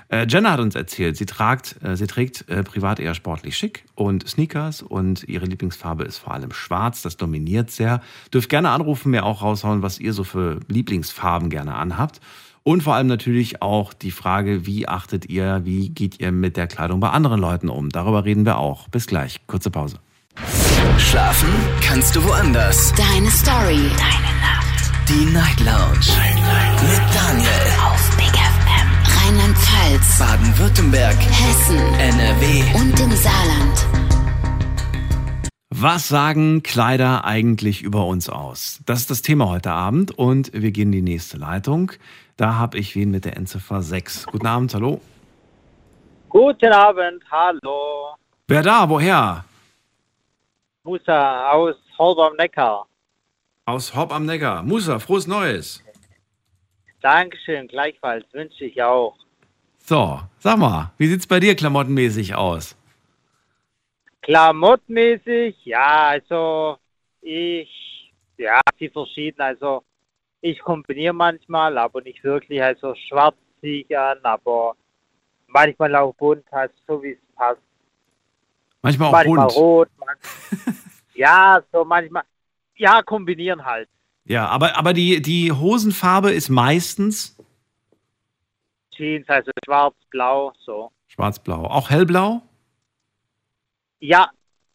Äh, Jenna hat uns erzählt, sie, tragt, äh, sie trägt äh, privat eher sportlich schick und Sneakers und ihre Lieblingsfarbe ist vor allem schwarz, das dominiert sehr. Dürft gerne anrufen, mir auch raushauen, was ihr so für Lieblingsfarben gerne anhabt. Und vor allem natürlich auch die Frage, wie achtet ihr, wie geht ihr mit der Kleidung bei anderen Leuten um? Darüber reden wir auch. Bis gleich. Kurze Pause. Schlafen kannst du woanders. Deine Story. Deine. Die Night Lounge. Night, Night. Mit Daniel. Auf Big FM. Rheinland-Pfalz. Baden-Württemberg. Hessen. NRW. Und im Saarland. Was sagen Kleider eigentlich über uns aus? Das ist das Thema heute Abend und wir gehen in die nächste Leitung. Da habe ich wen mit der Endziffer 6. Guten Abend, hallo. Guten Abend, hallo. Wer da? Woher? Musa aus am Neckar. Aus Hopp am Neckar. Musa, frohes Neues. Dankeschön, gleichfalls wünsche ich auch. So, sag mal, wie sieht's bei dir klamottenmäßig aus? Klamottmäßig, ja, also ich, ja, die verschieden, also ich kombiniere manchmal, aber nicht wirklich, also schwarz ziehe ich an, aber manchmal auch bunt, halt so wie es passt. Manchmal auch manchmal bunt. rot, man, ja, so manchmal, ja, kombinieren halt. Ja, aber, aber die, die Hosenfarbe ist meistens Jeans, also schwarz, blau, so. schwarz-blau. Auch hellblau? Ja,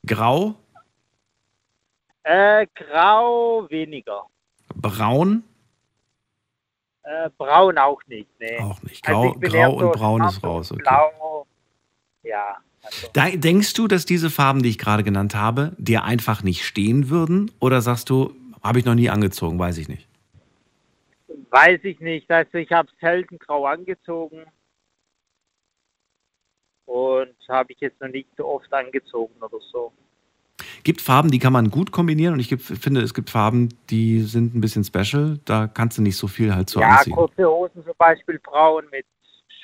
Grau? äh, grau weniger. Braun? Äh, braun auch nicht, nee. Auch nicht. Also Grau, eher Grau und Braun ist raus. Okay. Blau, ja. Da, denkst du, dass diese Farben, die ich gerade genannt habe, dir einfach nicht stehen würden? Oder sagst du, habe ich noch nie angezogen, weiß ich nicht? weiß ich nicht. Also ich habe selten grau angezogen. Und habe ich jetzt noch nicht so oft angezogen oder so. Gibt Farben, die kann man gut kombinieren und ich finde, es gibt Farben, die sind ein bisschen special. Da kannst du nicht so viel halt so ja, anziehen. kurze Hosen zum Beispiel braun mit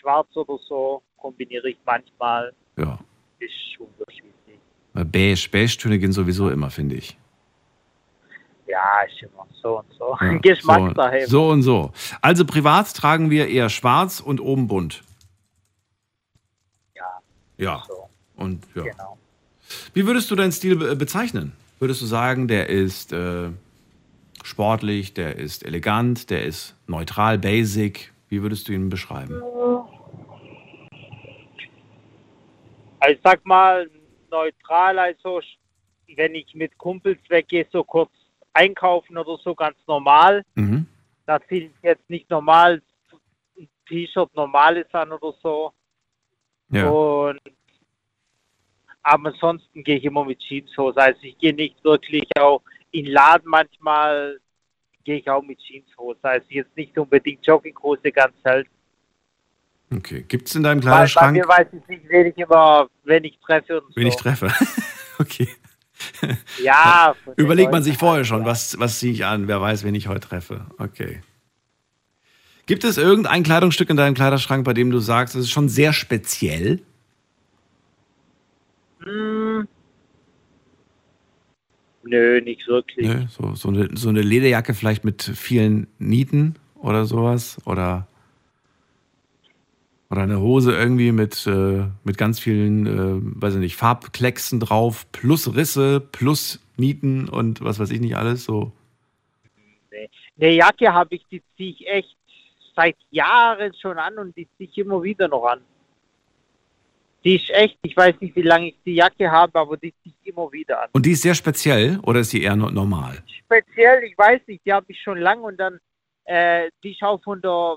schwarz oder so kombiniere ich manchmal. Ja. Ist unterschiedlich. Weil Beige, Beige-Töne gehen sowieso immer, finde ich. Ja, ist immer so und so. Ja, Geschmackssache. so, so und so. Also privat tragen wir eher schwarz und oben bunt. Ja, Ja. so. Und ja. Genau. Wie würdest du deinen Stil be- bezeichnen? Würdest du sagen, der ist äh, sportlich, der ist elegant, der ist neutral, basic? Wie würdest du ihn beschreiben? Also ich sag mal neutral, also wenn ich mit Kumpels weggehe, so kurz einkaufen oder so, ganz normal. Mhm. Da ziehe ich jetzt nicht normal ein T-Shirt normales an oder so. Ja. Und aber ansonsten gehe ich immer mit Jeanshose. Also ich gehe nicht wirklich auch in den Laden manchmal gehe ich auch mit Jeanshose. Also jetzt nicht unbedingt Jogginghose ganz selten. Okay. Gibt es in deinem Weil bei Kleiderschrank, mir weiß ich nicht, wen ich immer, wenn ich treffe und wen so. ich treffe? okay. Ja. Überlegt man sich vorher schon, was, was ziehe ich an? Wer weiß, wen ich heute treffe. Okay. Gibt es irgendein Kleidungsstück in deinem Kleiderschrank, bei dem du sagst, es ist schon sehr speziell? Hm. Nö, nicht wirklich. Ne? So, so, eine, so eine Lederjacke vielleicht mit vielen Nieten oder sowas? Oder, oder eine Hose irgendwie mit, äh, mit ganz vielen, äh, weiß ich nicht, Farbklecksen drauf, plus Risse, plus Nieten und was weiß ich nicht alles. So. Eine Jacke habe ich, die ziehe ich echt seit Jahren schon an und die ziehe ich immer wieder noch an. Die ist echt, ich weiß nicht, wie lange ich die Jacke habe, aber die ziehe ich immer wieder an. Und die ist sehr speziell oder ist die eher no- normal? Speziell, ich weiß nicht, die habe ich schon lange und dann, äh, die ist auch von der,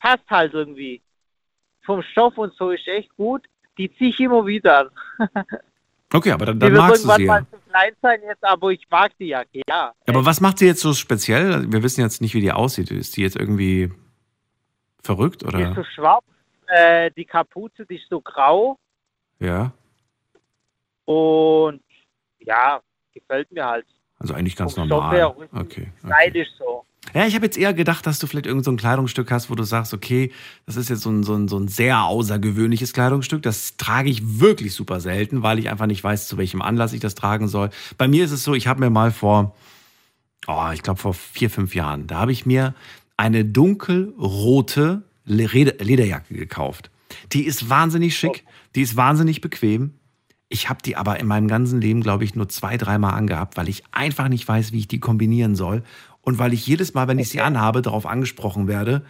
passt halt irgendwie. Vom Stoff und so ist echt gut. Die ziehe ich immer wieder an. Okay, aber dann, dann magst du sie ja. mal zu klein sein jetzt, aber ich mag die Jacke, ja. Aber was macht sie jetzt so speziell? Wir wissen jetzt nicht, wie die aussieht. Ist die jetzt irgendwie verrückt Die ist oder? so schwarz, äh, die Kapuze, die ist so grau. Ja. Und ja, gefällt mir halt. Also eigentlich ganz Vom normal. her Okay. okay. Stylisch so. Ja, ich habe jetzt eher gedacht, dass du vielleicht irgend so ein Kleidungsstück hast, wo du sagst, okay, das ist jetzt so ein, so ein, so ein sehr außergewöhnliches Kleidungsstück. Das trage ich wirklich super selten, weil ich einfach nicht weiß, zu welchem Anlass ich das tragen soll. Bei mir ist es so, ich habe mir mal vor, oh, ich glaube vor vier, fünf Jahren, da habe ich mir eine dunkelrote Leder- Lederjacke gekauft. Die ist wahnsinnig schick, die ist wahnsinnig bequem. Ich habe die aber in meinem ganzen Leben, glaube ich, nur zwei, dreimal angehabt, weil ich einfach nicht weiß, wie ich die kombinieren soll. Und weil ich jedes Mal, wenn ich sie anhabe, darauf angesprochen werde,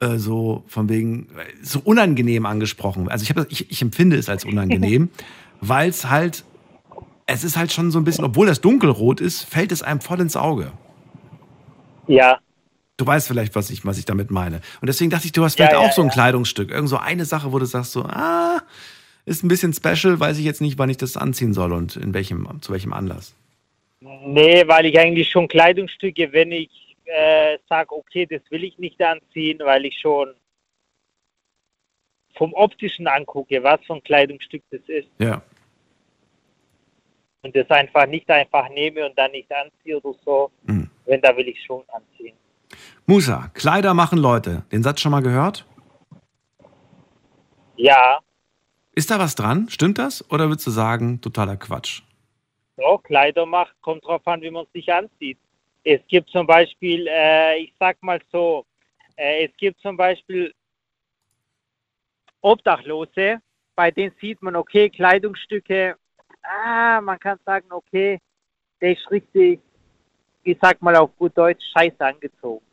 äh, so von wegen, so unangenehm angesprochen. Also ich, hab ich, ich empfinde es als unangenehm, weil es halt, es ist halt schon so ein bisschen, obwohl das dunkelrot ist, fällt es einem voll ins Auge. Ja, Du weißt vielleicht, was ich, was ich damit meine. Und deswegen dachte ich, du hast Ja, vielleicht ja, auch so ein ja. Kleidungsstück. Irgend so eine Sache, wo du sagst so, ah, ist ein bisschen special, weiß ich jetzt nicht, wann ich das anziehen soll und in welchem, zu welchem Anlass. Nee, weil ich eigentlich schon Kleidungsstücke, wenn ich äh, sage, okay, das will ich nicht anziehen, weil ich schon vom optischen angucke, was für ein Kleidungsstück das ist Ja. und das einfach nicht einfach nehme und dann nicht anziehe oder so, Mhm. wenn da will ich schon anziehen. Musa, Kleider machen Leute. Den Satz schon mal gehört? Ja, Ist da was dran? Stimmt das? Oder würdest du sagen, totaler Quatsch? So, Kleider macht, kommt drauf an, wie man sich anzieht. Es gibt zum Beispiel, äh, ich sag mal so, äh, es gibt zum Beispiel Obdachlose, bei denen sieht man, okay, Kleidungsstücke, ah, man kann sagen, okay, der ist richtig, ich sag mal auf gut Deutsch, scheiße angezogen.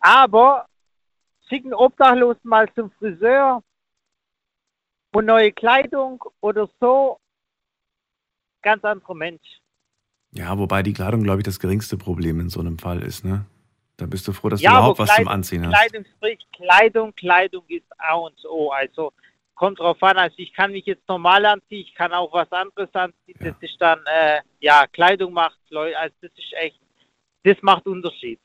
Aber schicken Obdachlosen mal zum Friseur und neue Kleidung oder so, ganz anderer Mensch. Ja, wobei die Kleidung, glaube ich, das geringste Problem in so einem Fall ist, ne? Da bist du froh, dass Ja, du überhaupt was zum Kleidung- Anziehen hast. Kleidung spricht Kleidung, Kleidung ist A und O. Also kommt drauf an, also ich kann mich jetzt normal anziehen, ich kann auch was anderes anziehen. Ja. Das ist dann, äh, ja, Kleidung macht Leute, also das ist echt, das macht Unterschied.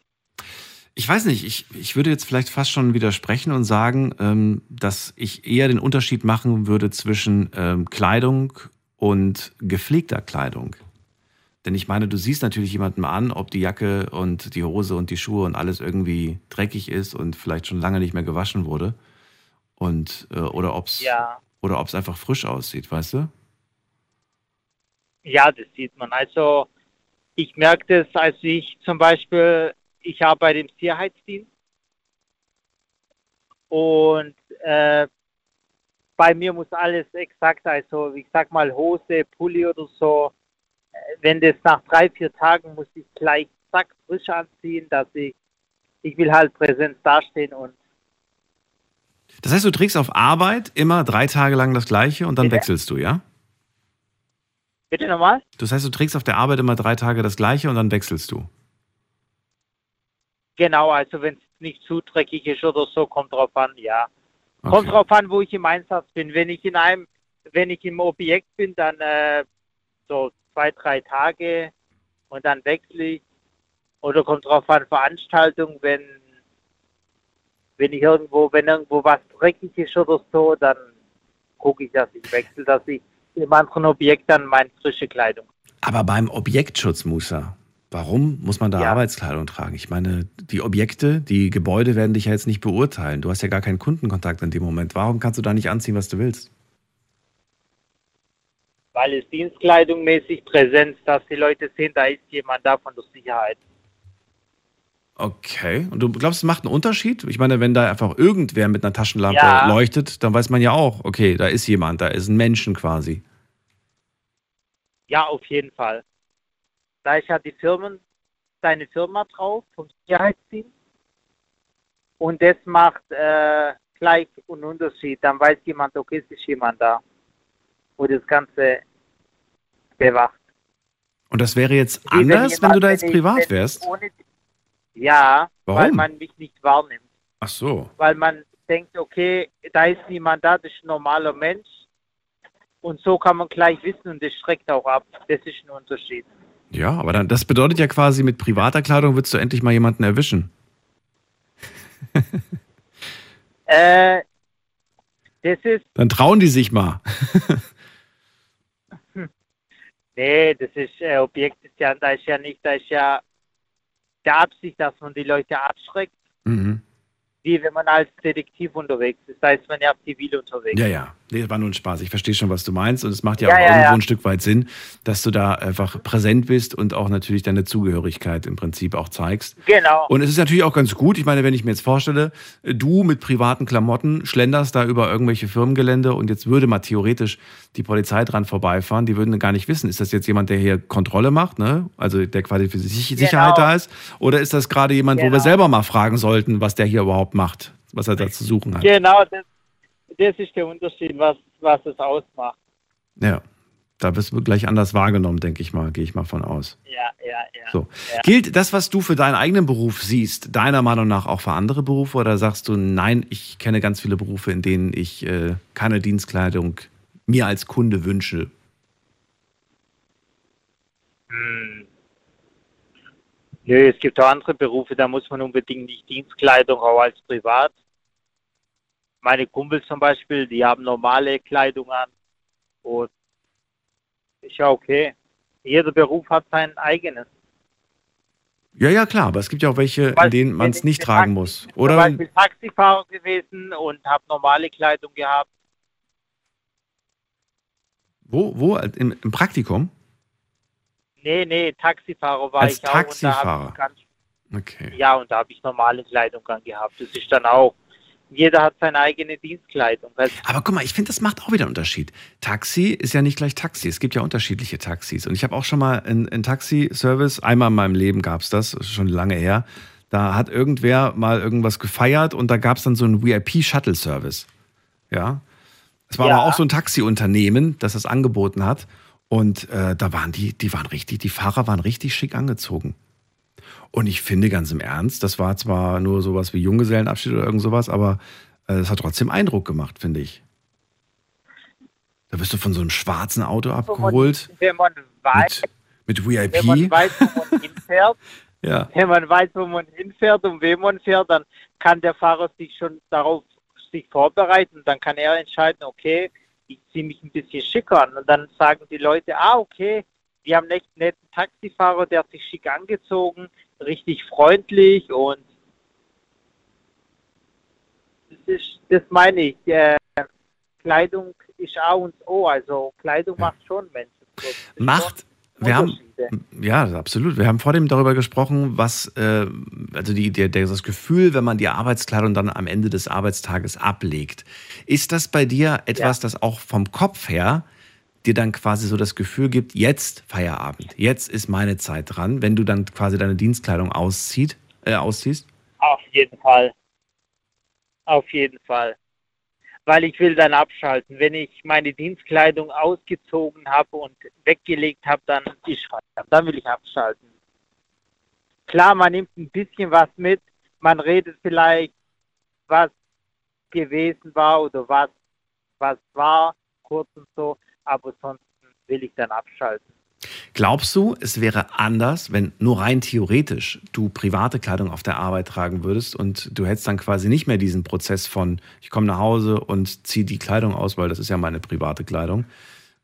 Ich weiß nicht, ich, ich würde jetzt vielleicht fast schon widersprechen und sagen, ähm, dass ich eher den Unterschied machen würde zwischen ähm, Kleidung und gepflegter Kleidung. Denn ich meine, du siehst natürlich jemandem an, ob die Jacke und die Hose und die Schuhe und alles irgendwie dreckig ist und vielleicht schon lange nicht mehr gewaschen wurde. Und, äh, oder ob es Ja, oder ob's einfach frisch aussieht, weißt du? ja, das sieht man. Also ich merke das, als ich zum Beispiel, ich arbeite im Sicherheitsdienst und äh, bei mir muss alles exakt, also ich sag mal Hose, Pulli oder so, äh, wenn das nach drei, vier Tagen muss ich gleich zack frisch anziehen, dass ich, ich will halt Präsenz dastehen und Das heißt, du trägst auf Arbeit immer drei Tage lang das Gleiche und dann Bitte? wechselst du, ja? bitte nochmal? Das heißt, du trägst auf der Arbeit immer drei Tage das Gleiche und dann wechselst du. Genau, also wenn es nicht zu dreckig ist oder so, kommt drauf an, ja. Kommt Okay. drauf an, wo ich im Einsatz bin. Wenn ich in einem, wenn ich im Objekt bin, dann äh, so zwei, drei Tage und dann wechsle ich. Oder kommt drauf an, Veranstaltung, wenn wenn ich irgendwo, wenn irgendwo was dreckig ist oder so, dann gucke ich, dass ich wechsle, dass ich im anderen Objekt dann meine frische Kleidung. Aber beim Objektschutz, Musa, warum muss man da Ja. Arbeitskleidung tragen? Ich meine, die Objekte, die Gebäude werden dich ja jetzt nicht beurteilen. Du hast ja gar keinen Kundenkontakt in dem Moment. Warum kannst du da nicht anziehen, was du willst? Weil es Dienstkleidung Präsenz, dass die Leute sehen, da ist jemand da von der Sicherheit. Okay. Und du glaubst, es macht einen Unterschied? Ich meine, wenn da einfach irgendwer mit einer Taschenlampe Ja. leuchtet, dann weiß man ja auch, okay, da ist jemand, da ist ein Menschen quasi. Ja, auf jeden Fall. Da ist ja die Firmen, deine Firma drauf vom Sicherheitsdienst. Und das macht äh, gleich einen Unterschied. Dann weiß jemand, okay, es ist jemand da, wo das Ganze bewacht. Und das wäre jetzt Wie wenn anders, wenn du da jetzt wenn privat ich wärst? Ohne, ja, weil Warum? man mich nicht wahrnimmt. Ach so. Weil man denkt, okay, da ist niemand da, das ist ein normaler Mensch. Und so kann man gleich wissen und das schreckt auch ab. Das ist ein Unterschied. Ja, aber dann, das bedeutet ja quasi, mit privater Kleidung würdest du endlich mal jemanden erwischen. Äh, das ist, Dann trauen die sich mal. nee, das ist, äh, Objekt ist ja, da ist ja nicht, da ist ja der Absicht, dass man die Leute abschreckt, Mhm. wie wenn man als Detektiv unterwegs ist. Da ist man ja zivil unterwegs. Ja, ja. Nee, das war nur ein Spaß. Ich verstehe schon, was du meinst. Und es macht ja, Ja, auch ja, irgendwo ja. ein Stück weit Sinn, dass du da einfach präsent bist und auch natürlich deine Zugehörigkeit im Prinzip auch zeigst. Genau. Und es ist natürlich auch ganz gut. Ich meine, wenn ich mir jetzt vorstelle, du mit privaten Klamotten schlenderst da über irgendwelche Firmengelände und jetzt würde mal theoretisch die Polizei dran vorbeifahren, die würden gar nicht wissen, ist das jetzt jemand, der hier Kontrolle macht, ne? Also der quasi für Sich- Sicherheit da ist? Oder ist das gerade jemand, wo wir Genau. selber mal fragen sollten, was der hier überhaupt macht, was er da zu suchen hat? Genau, das, das ist der Unterschied, was, was es ausmacht. Ja. Da wirst du gleich anders wahrgenommen, denke ich mal, gehe ich mal von aus. Ja, ja, ja. So. Ja. Gilt das, was du für deinen eigenen Beruf siehst, deiner Meinung nach auch für andere Berufe oder sagst du, nein, ich kenne ganz viele Berufe, in denen ich äh, keine Dienstkleidung mir als Kunde wünsche? Hm. Nö, es gibt auch andere Berufe, da muss man unbedingt nicht Dienstkleidung, auch als privat. Meine Kumpels zum Beispiel, die haben normale Kleidung an und ist ja okay. Jeder Beruf hat sein eigenes. Ja, ja, klar, aber es gibt ja auch welche, in denen man es ich nicht tragen muss. Zum Oder? Beispiel Taxifahrer gewesen und habe normale Kleidung gehabt. Wo? Wo? Im, im Praktikum? Nee, nee, Taxifahrer war Als ich auch. Und da Taxifahrer. ich ganz, Okay. ja, und da habe ich normale Kleidung angehabt. Das ist dann auch. Jeder hat seine eigene Dienstkleidung. Also, Aber guck mal, ich finde, das macht auch wieder einen Unterschied. Taxi ist ja nicht gleich Taxi. Es gibt ja unterschiedliche Taxis. Und ich habe auch schon mal einen, Taxi-Service, einmal in meinem Leben gab es das, schon lange her. Da hat irgendwer mal irgendwas gefeiert und da gab es dann so einen VIP-Shuttle-Service. Ja. Es war Ja. aber auch so ein Taxiunternehmen, das das angeboten hat. Und äh, da waren die, die waren richtig, die Fahrer waren richtig schick angezogen. Und ich finde ganz im Ernst, das war zwar nur sowas wie Junggesellenabschied oder irgend sowas, aber äh, es hat trotzdem Eindruck gemacht, finde ich. Da wirst du von so einem schwarzen Auto abgeholt wenn man weiß, mit, mit wenn man VIP. weiß, wo man hinfährt, Ja. wenn man weiß, wo man hinfährt und wem man fährt, dann kann der Fahrer sich schon darauf sich vorbereiten. Dann kann er entscheiden, okay, ich ziehe mich ein bisschen schicker an. Und dann sagen die Leute, ah, okay, wir haben einen echt netten Taxifahrer, der hat sich schick angezogen, richtig freundlich und das ist, das meine ich. Äh, Kleidung ist A und O, also Kleidung macht schon Menschen. Macht, wir haben, ja, absolut. Wir haben vor dem darüber gesprochen, was, äh, also die, der, das Gefühl, wenn man die Arbeitskleidung dann am Ende des Arbeitstages ablegt. Ist das bei dir etwas, das auch vom Kopf her dir dann quasi so das Gefühl gibt, jetzt Feierabend, jetzt ist meine Zeit dran, wenn du dann quasi deine Dienstkleidung auszieht, äh, ausziehst? Auf jeden Fall. Auf jeden Fall. Weil ich will dann abschalten. Wenn ich meine Dienstkleidung ausgezogen habe und weggelegt habe, dann Feierabend. Dann will ich abschalten. Klar, man nimmt ein bisschen was mit. Man redet vielleicht, was gewesen war oder was, was war, kurz und so. Aber sonst will ich dann abschalten. Glaubst du, es wäre anders, wenn nur rein theoretisch du private Kleidung auf der Arbeit tragen würdest und du hättest dann quasi nicht mehr diesen Prozess von, ich komme nach Hause und ziehe die Kleidung aus, weil das ist ja meine private Kleidung.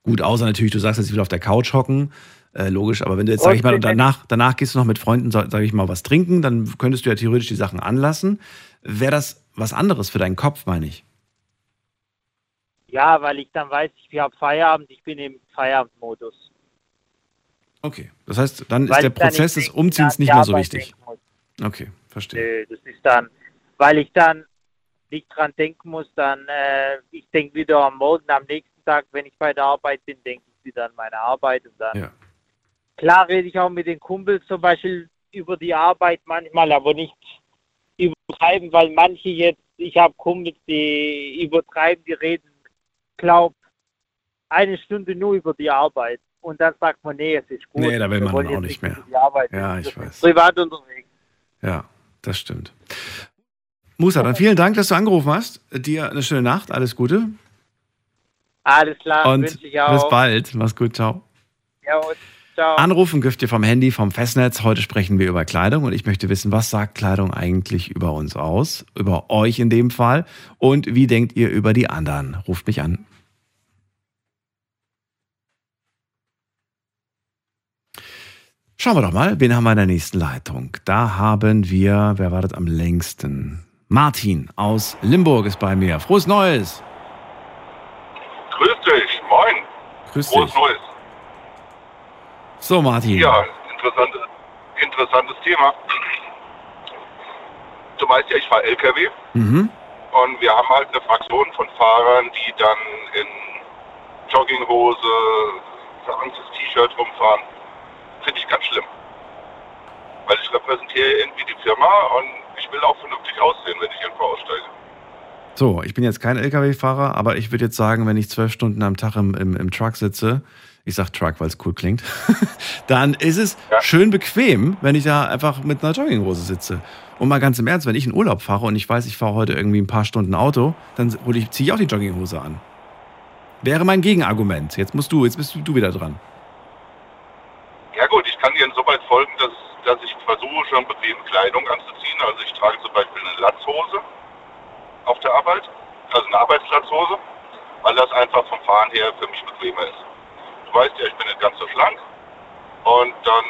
Gut, außer natürlich, du sagst jetzt, ich will auf der Couch hocken, äh, logisch, aber wenn du jetzt, sag ich mal, danach, danach gehst du noch mit Freunden, sag ich mal, was trinken, dann könntest du ja theoretisch die Sachen anlassen. Wäre das was anderes für deinen Kopf, meine ich? Ja, weil ich dann weiß, ich habe Feierabend, ich bin im Feierabendmodus. Okay. Das heißt, dann ist Weil der ich dann Prozess des Umziehens nicht mehr so wichtig. Okay, verstehe. Nö, das ist dann, weil ich dann nicht dran denken muss, dann, äh, ich denke wieder am Morgen, am nächsten Tag, wenn ich bei der Arbeit bin, denke ich wieder an meine Arbeit und dann. Ja. Klar rede ich auch mit den Kumpels zum Beispiel über die Arbeit manchmal, aber nicht übertreiben, weil manche jetzt, ich habe Kumpels, die übertreiben, die reden, glaub, eine Stunde nur über die Arbeit. Und dann sagt man, nee, es ist gut. Nee, da will man auch nicht mehr. über Die Arbeit. Ja, ich weiß. Privat unterwegs. Ja, das stimmt. Musa, dann vielen Dank, dass du angerufen hast. Dir eine schöne Nacht, alles Gute. Alles klar, Und wünsche ich auch. bis bald. Mach's gut, ciao. Ja, und Ciao. Anrufen dürft ihr vom Handy, vom Festnetz. Heute sprechen wir über Kleidung und ich möchte wissen, was sagt Kleidung eigentlich über uns aus? Über euch in dem Fall. Und wie denkt ihr über die anderen? Ruft mich an. Schauen wir doch mal, wen haben wir in der nächsten Leitung? Da haben wir, wer wartet am längsten? Martin aus Limburg ist bei mir. Frohes Neues! Grüß dich, moin. Grüß Frohes dich. Neues. So, Martin. Ja, interessantes, interessantes Thema. Du weißt ja, ich fahre LKW Mhm. und wir haben halt eine Fraktion von Fahrern, die dann in Jogginghose, verhangtes T-Shirt rumfahren. Finde ich ganz schlimm. Weil ich repräsentiere irgendwie die Firma und ich will auch vernünftig aussehen, wenn ich irgendwo aussteige. So, ich bin jetzt kein LKW-Fahrer, aber ich würde jetzt sagen, wenn ich zwölf Stunden am Tag im, im, im Truck sitze, ich sag Truck, weil es cool klingt, dann ist es schön bequem, wenn ich da einfach mit einer Jogginghose sitze. Und mal ganz im Ernst, wenn ich in Urlaub fahre und ich weiß, ich fahre heute irgendwie ein paar Stunden Auto, dann ziehe ich auch die Jogginghose an. Wäre mein Gegenargument. Jetzt musst du, jetzt bist du wieder dran. Kann dir insoweit folgen, dass, dass ich versuche, schon bequeme Kleidung anzuziehen. Also ich trage zum Beispiel eine Latzhose auf der Arbeit, also eine Arbeitslatzhose, weil das einfach vom Fahren her für mich bequemer ist. Du weißt ja, ich bin nicht ganz so schlank und dann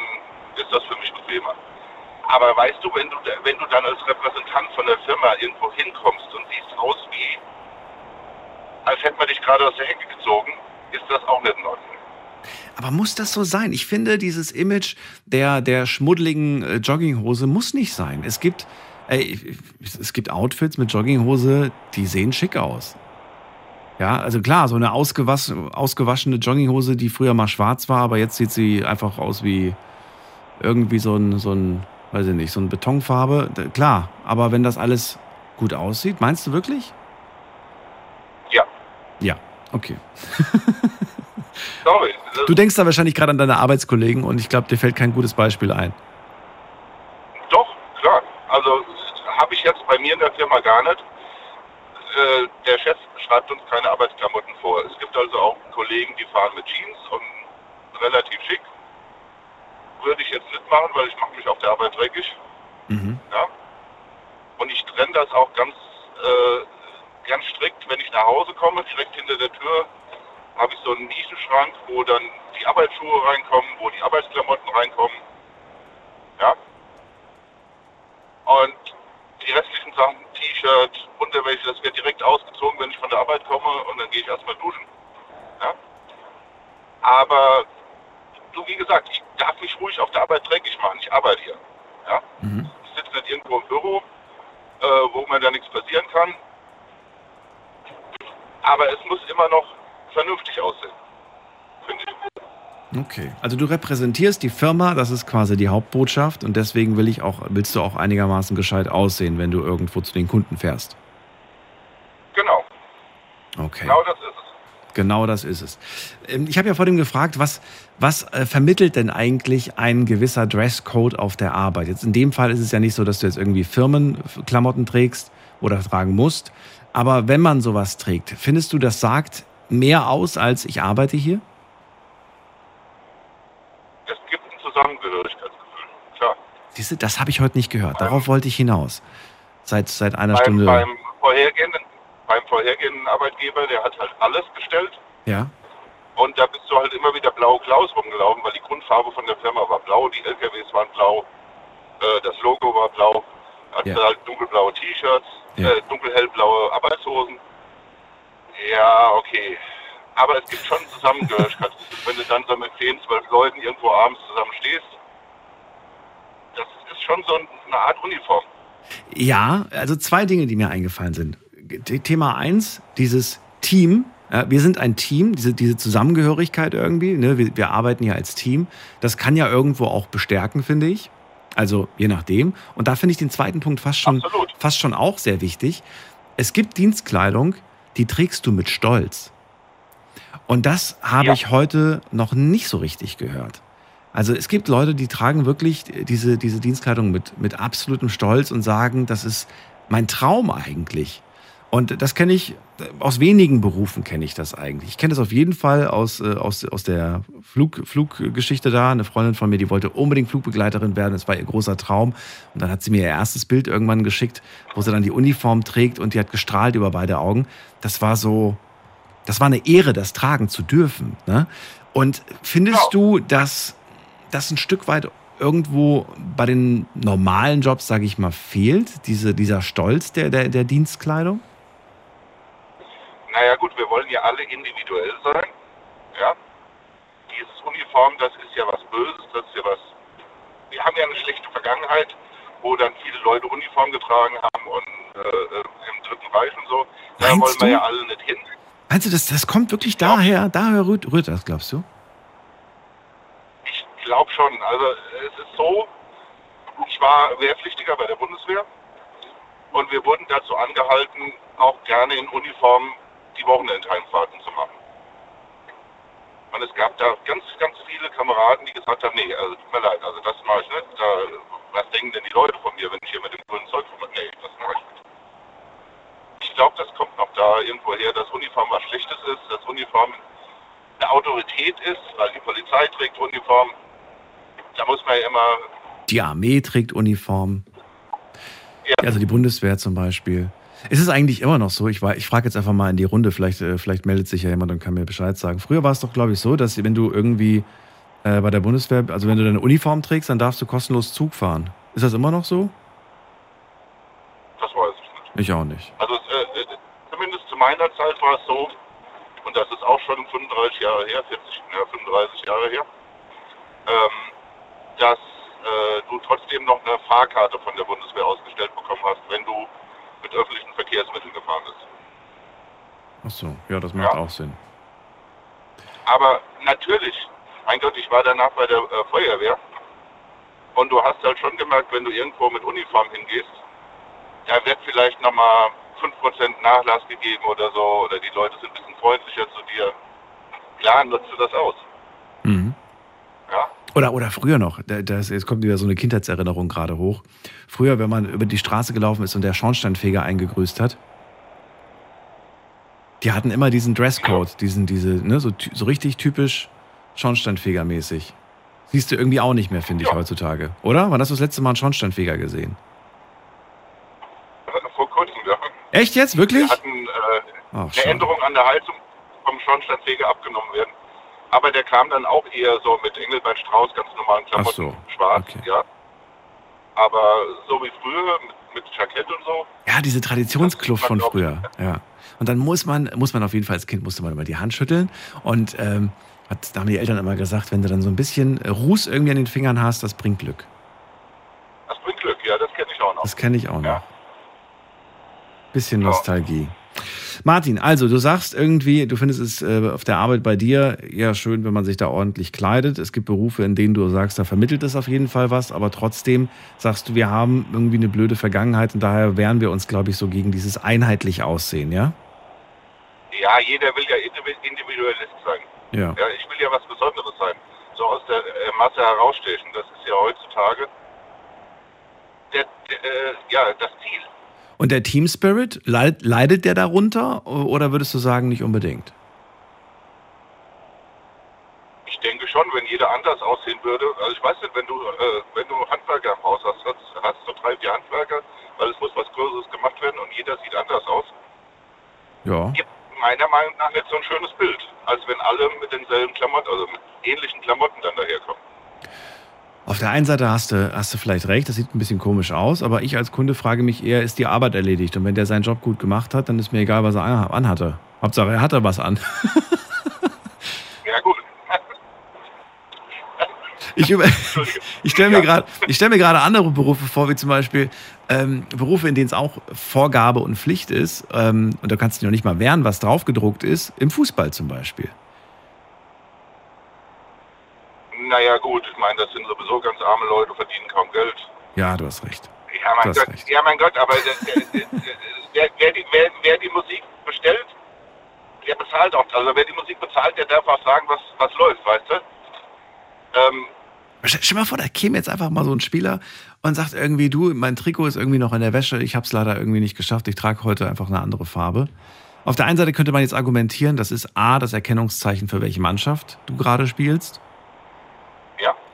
ist das für mich bequemer. Aber weißt du, wenn du, wenn du dann als Repräsentant von der Firma irgendwo hinkommst und siehst aus wie, als hätte man dich gerade aus der Hecke gezogen, ist das auch nicht in Ordnung. Aber muss das so sein? Ich finde, dieses Image der, der schmuddeligen äh, Jogginghose muss nicht sein. Es gibt, ey, es gibt Outfits mit Jogginghose, die sehen schick aus. Ja, also klar, so eine ausgewas ausgewaschene Jogginghose, die früher mal schwarz war, aber jetzt sieht sie einfach aus wie irgendwie so ein, so ein, weiß ich nicht, so eine Betonfarbe. Klar, aber wenn das alles gut aussieht, meinst du wirklich? Okay. Sorry. Du denkst da wahrscheinlich gerade an deine Arbeitskollegen und ich glaube, dir fällt kein gutes Beispiel ein. Doch, klar. Also habe ich jetzt bei mir in der Firma gar nicht. Äh, der Chef schreibt uns keine Arbeitsklamotten vor. Es gibt also auch Kollegen, die fahren mit Jeans und relativ schick. Würde ich jetzt nicht machen, weil ich mache mich auf der Arbeit dreckig. Mhm. Ja. Und ich trenne das auch ganz, äh, ganz strikt, wenn ich nach Hause komme, direkt hinter der Tür habe ich so einen Nischenschrank, wo dann die Arbeitsschuhe reinkommen, wo die Arbeitsklamotten reinkommen. Ja. Und die restlichen Sachen, T-Shirt, Unterwäsche, das wird direkt ausgezogen, wenn ich von der Arbeit komme und dann gehe ich erstmal duschen. Ja. Aber du, wie gesagt, ich darf mich ruhig auf der Arbeit dreckig machen. Ich arbeite hier. Ja. Ich sitze nicht irgendwo im Büro, äh, wo mir da nichts passieren kann. Aber es muss immer noch vernünftig aussehen. Okay. Also du repräsentierst die Firma, das ist quasi die Hauptbotschaft und deswegen will ich auch, willst du auch einigermaßen gescheit aussehen, wenn du irgendwo zu den Kunden fährst. Genau. Okay. Genau das ist es. Genau das ist es. Ähm, Ich habe ja vor dem gefragt, was, was äh, vermittelt denn eigentlich ein gewisser Dresscode auf der Arbeit? Jetzt in dem Fall ist es ja nicht so, dass du jetzt irgendwie Firmenklamotten trägst oder tragen musst. Aber wenn man sowas trägt, findest du, das sagt mehr aus als ich arbeite hier? Es gibt ein Zusammengehörigkeitsgefühl. Klar. Siehst du, das habe ich heute nicht gehört. Darauf wollte ich hinaus. Seit, seit einer beim, Stunde. Beim vorhergehenden, beim vorhergehenden Arbeitgeber, der hat halt alles bestellt. Ja. Und da bist du halt immer wieder blau Klaus rumgelaufen, weil die Grundfarbe von der Firma war blau, die LKWs waren blau, äh, das Logo war blau, hatte Ja. halt dunkelblaue T-Shirts, Ja. äh, dunkelhellblaue Arbeitshosen. Ja, okay. Aber es gibt schon Zusammengehörigkeit. Wenn du dann so mit 10, 12 Leuten irgendwo abends zusammen stehst, das ist schon so eine Art Uniform. Ja, also zwei Dinge, die mir eingefallen sind. The- Thema eins, dieses Team. Ja, wir sind ein Team, diese, diese Zusammengehörigkeit irgendwie. Ne? Wir, wir arbeiten ja als Team. Das kann ja irgendwo auch bestärken, finde ich. Also je nachdem. Und da finde ich den zweiten Punkt fast schon, fast schon auch sehr wichtig. Es gibt Dienstkleidung, die trägst du mit Stolz. Und das habe ich heute noch nicht so richtig gehört. Also es gibt Leute, die tragen wirklich diese, diese Dienstkleidung mit, mit absolutem Stolz und sagen, das ist mein Traum eigentlich. Und das kenne ich, aus wenigen Berufen kenne ich das eigentlich. Ich kenne das auf jeden Fall aus, äh, aus, aus der Flug, Fluggeschichte da. Eine Freundin von mir, die wollte unbedingt Flugbegleiterin werden. Das war ihr großer Traum. Und dann hat sie mir ihr erstes Bild irgendwann geschickt, wo sie dann die Uniform trägt und die hat gestrahlt über beide Augen. Das war so, das war eine Ehre, das tragen zu dürfen. Ne? Und findest du, dass das ein Stück weit irgendwo bei den normalen Jobs, sage ich mal, fehlt, diese, dieser Stolz der, der, der Dienstkleidung? Naja gut, wir wollen ja alle individuell sein. Ja. Dieses Uniform, das ist ja was Böses, das ist ja was. Wir haben ja eine schlechte Vergangenheit, wo dann viele Leute Uniform getragen haben und äh, im Dritten Reich und so. Da Meinst wollen wir du? ja alle nicht hin. Meinst du, das, das kommt wirklich daher, daher rührt, rührt das, glaubst du? Ich glaube schon. Also es ist so, ich war Wehrpflichtiger bei der Bundeswehr und wir wurden dazu angehalten, auch gerne in Uniform die Wochenendheimfahrten zu machen. Und es gab da ganz, ganz viele Kameraden, die gesagt haben, nee, also tut mir leid, also das mache ich nicht. Da, was denken denn die Leute von mir, wenn ich hier mit dem grünen Zeug komme? Nee, das mache ich nicht. Ich glaube, das kommt noch da irgendwo her, dass Uniform was Schlechtes ist, dass Uniform eine Autorität ist, weil die Polizei trägt Uniform. Da muss man ja immer, Die Armee trägt Uniform. Also die Bundeswehr zum Beispiel. Ist es eigentlich immer noch so? Ich, war- ich frage jetzt einfach mal in die Runde, vielleicht, äh, vielleicht meldet sich ja jemand und kann mir Bescheid sagen. Früher war es doch, glaube ich, so, dass wenn du irgendwie äh, bei der Bundeswehr, also wenn du deine Uniform trägst, dann darfst du kostenlos Zug fahren. Ist das immer noch so? das weiß ich nicht. Ich auch nicht. Also äh, äh, zumindest zu meiner Zeit war es so, und das ist auch schon 35 Jahre her, 40, ja, 35 Jahre her, ähm, dass äh, du trotzdem noch eine Fahrkarte von der Bundeswehr ausgestellt bekommen hast, wenn du mit öffentlichen Verkehrsmitteln gefahren bist. Ach so, ja, das macht auch Sinn. Aber natürlich, mein Gott, ich war danach bei der äh, Feuerwehr und du hast halt schon gemerkt, wenn du irgendwo mit Uniform hingehst, da wird vielleicht nochmal 5% Nachlass gegeben oder so, oder die Leute sind ein bisschen freundlicher zu dir. Klar, nutzt du das aus. Mhm. Ja. Oder, oder früher noch, da- das, jetzt kommt wieder so eine Kindheitserinnerung gerade hoch. Früher, wenn man über die Straße gelaufen ist und der Schornsteinfeger eingegrüßt hat, die hatten immer diesen Dresscode, diesen, diese, ne, so, so richtig typisch Schornsteinfeger-mäßig. Siehst du irgendwie auch nicht mehr, finde ich, heutzutage. Oder? Wann hast du das letzte Mal einen Schornsteinfeger gesehen? Vor kurzem, ja. Echt jetzt? Wirklich? Wir hatten äh, Ach, eine schade. Änderung an der Heizung vom Schornsteinfeger abgenommen werden. Aber der kam dann auch eher so mit Engelbert Strauß ganz normalen Klamotten, Ach so, schwarz, ja. Aber so wie früher mit, mit Jackett und so, Ja, diese Traditionskluft von früher. Ja. Und dann muss man, muss man auf jeden Fall als Kind musste man immer die Hand schütteln. Und ähm, hat, da haben die Eltern immer gesagt, wenn du dann so ein bisschen Ruß irgendwie an den Fingern hast, das bringt Glück. das bringt Glück, ja, das kenne ich auch noch. Das kenne ich auch noch. Bisschen Nostalgie. Martin, also du sagst irgendwie, du findest es äh, auf der Arbeit bei dir ja schön, wenn man sich da ordentlich kleidet. Es gibt Berufe, in denen du sagst, da vermittelt es auf jeden Fall was, aber trotzdem sagst du, wir haben irgendwie eine blöde Vergangenheit und daher wehren wir uns, glaube ich, so gegen dieses einheitlich Aussehen, ja? Ja, jeder will ja indivi- Individualist sein. Ja. Ja, ich will ja was Besonderes sein. So aus der äh, Masse herausstechen, das ist ja heutzutage der, der, äh, ja, das Ziel. Und der Team Spirit, leid- leidet der darunter oder würdest du sagen, nicht unbedingt? Ich denke schon, wenn jeder anders aussehen würde, also ich weiß nicht, wenn du, äh, wenn du Handwerker im Haus hast, hast, hast du drei, vier Handwerker, weil es muss was Größeres gemacht werden und jeder sieht anders aus. Ja. Gibt meiner Meinung nach nicht so ein schönes Bild, als wenn alle mit denselben Klamotten, also mit ähnlichen Klamotten dann daherkommen. Auf der einen Seite hast du, hast du vielleicht recht, das sieht ein bisschen komisch aus, aber ich als Kunde frage mich eher, ist die Arbeit erledigt? Und wenn der seinen Job gut gemacht hat, dann ist mir egal, was er an- anhatte. Hauptsache, er hatte was an. Ja gut. Ich, über- ich stelle mir gerade stell andere Berufe vor, wie zum Beispiel ähm, Berufe, in denen es auch Vorgabe und Pflicht ist, ähm, und da kannst du dich noch nicht mal wehren, was draufgedruckt ist, im Fußball zum Beispiel. Naja gut, ich meine, das sind sowieso ganz arme Leute, verdienen kaum Geld. Ja, du hast recht. Ja, mein Gott, ja, mein Gott, aber der, wer, die, wer, wer die Musik bestellt, der bezahlt auch. Also wer die Musik bezahlt, der darf auch sagen, was, was läuft, weißt du? Ähm, Stell dir mal vor, da käme jetzt einfach mal so ein Spieler und sagt irgendwie, du, mein Trikot ist irgendwie noch in der Wäsche, ich habe es leider irgendwie nicht geschafft, ich trage heute einfach eine andere Farbe. Auf der einen Seite könnte man jetzt argumentieren, das ist A, das Erkennungszeichen für welche Mannschaft du gerade spielst.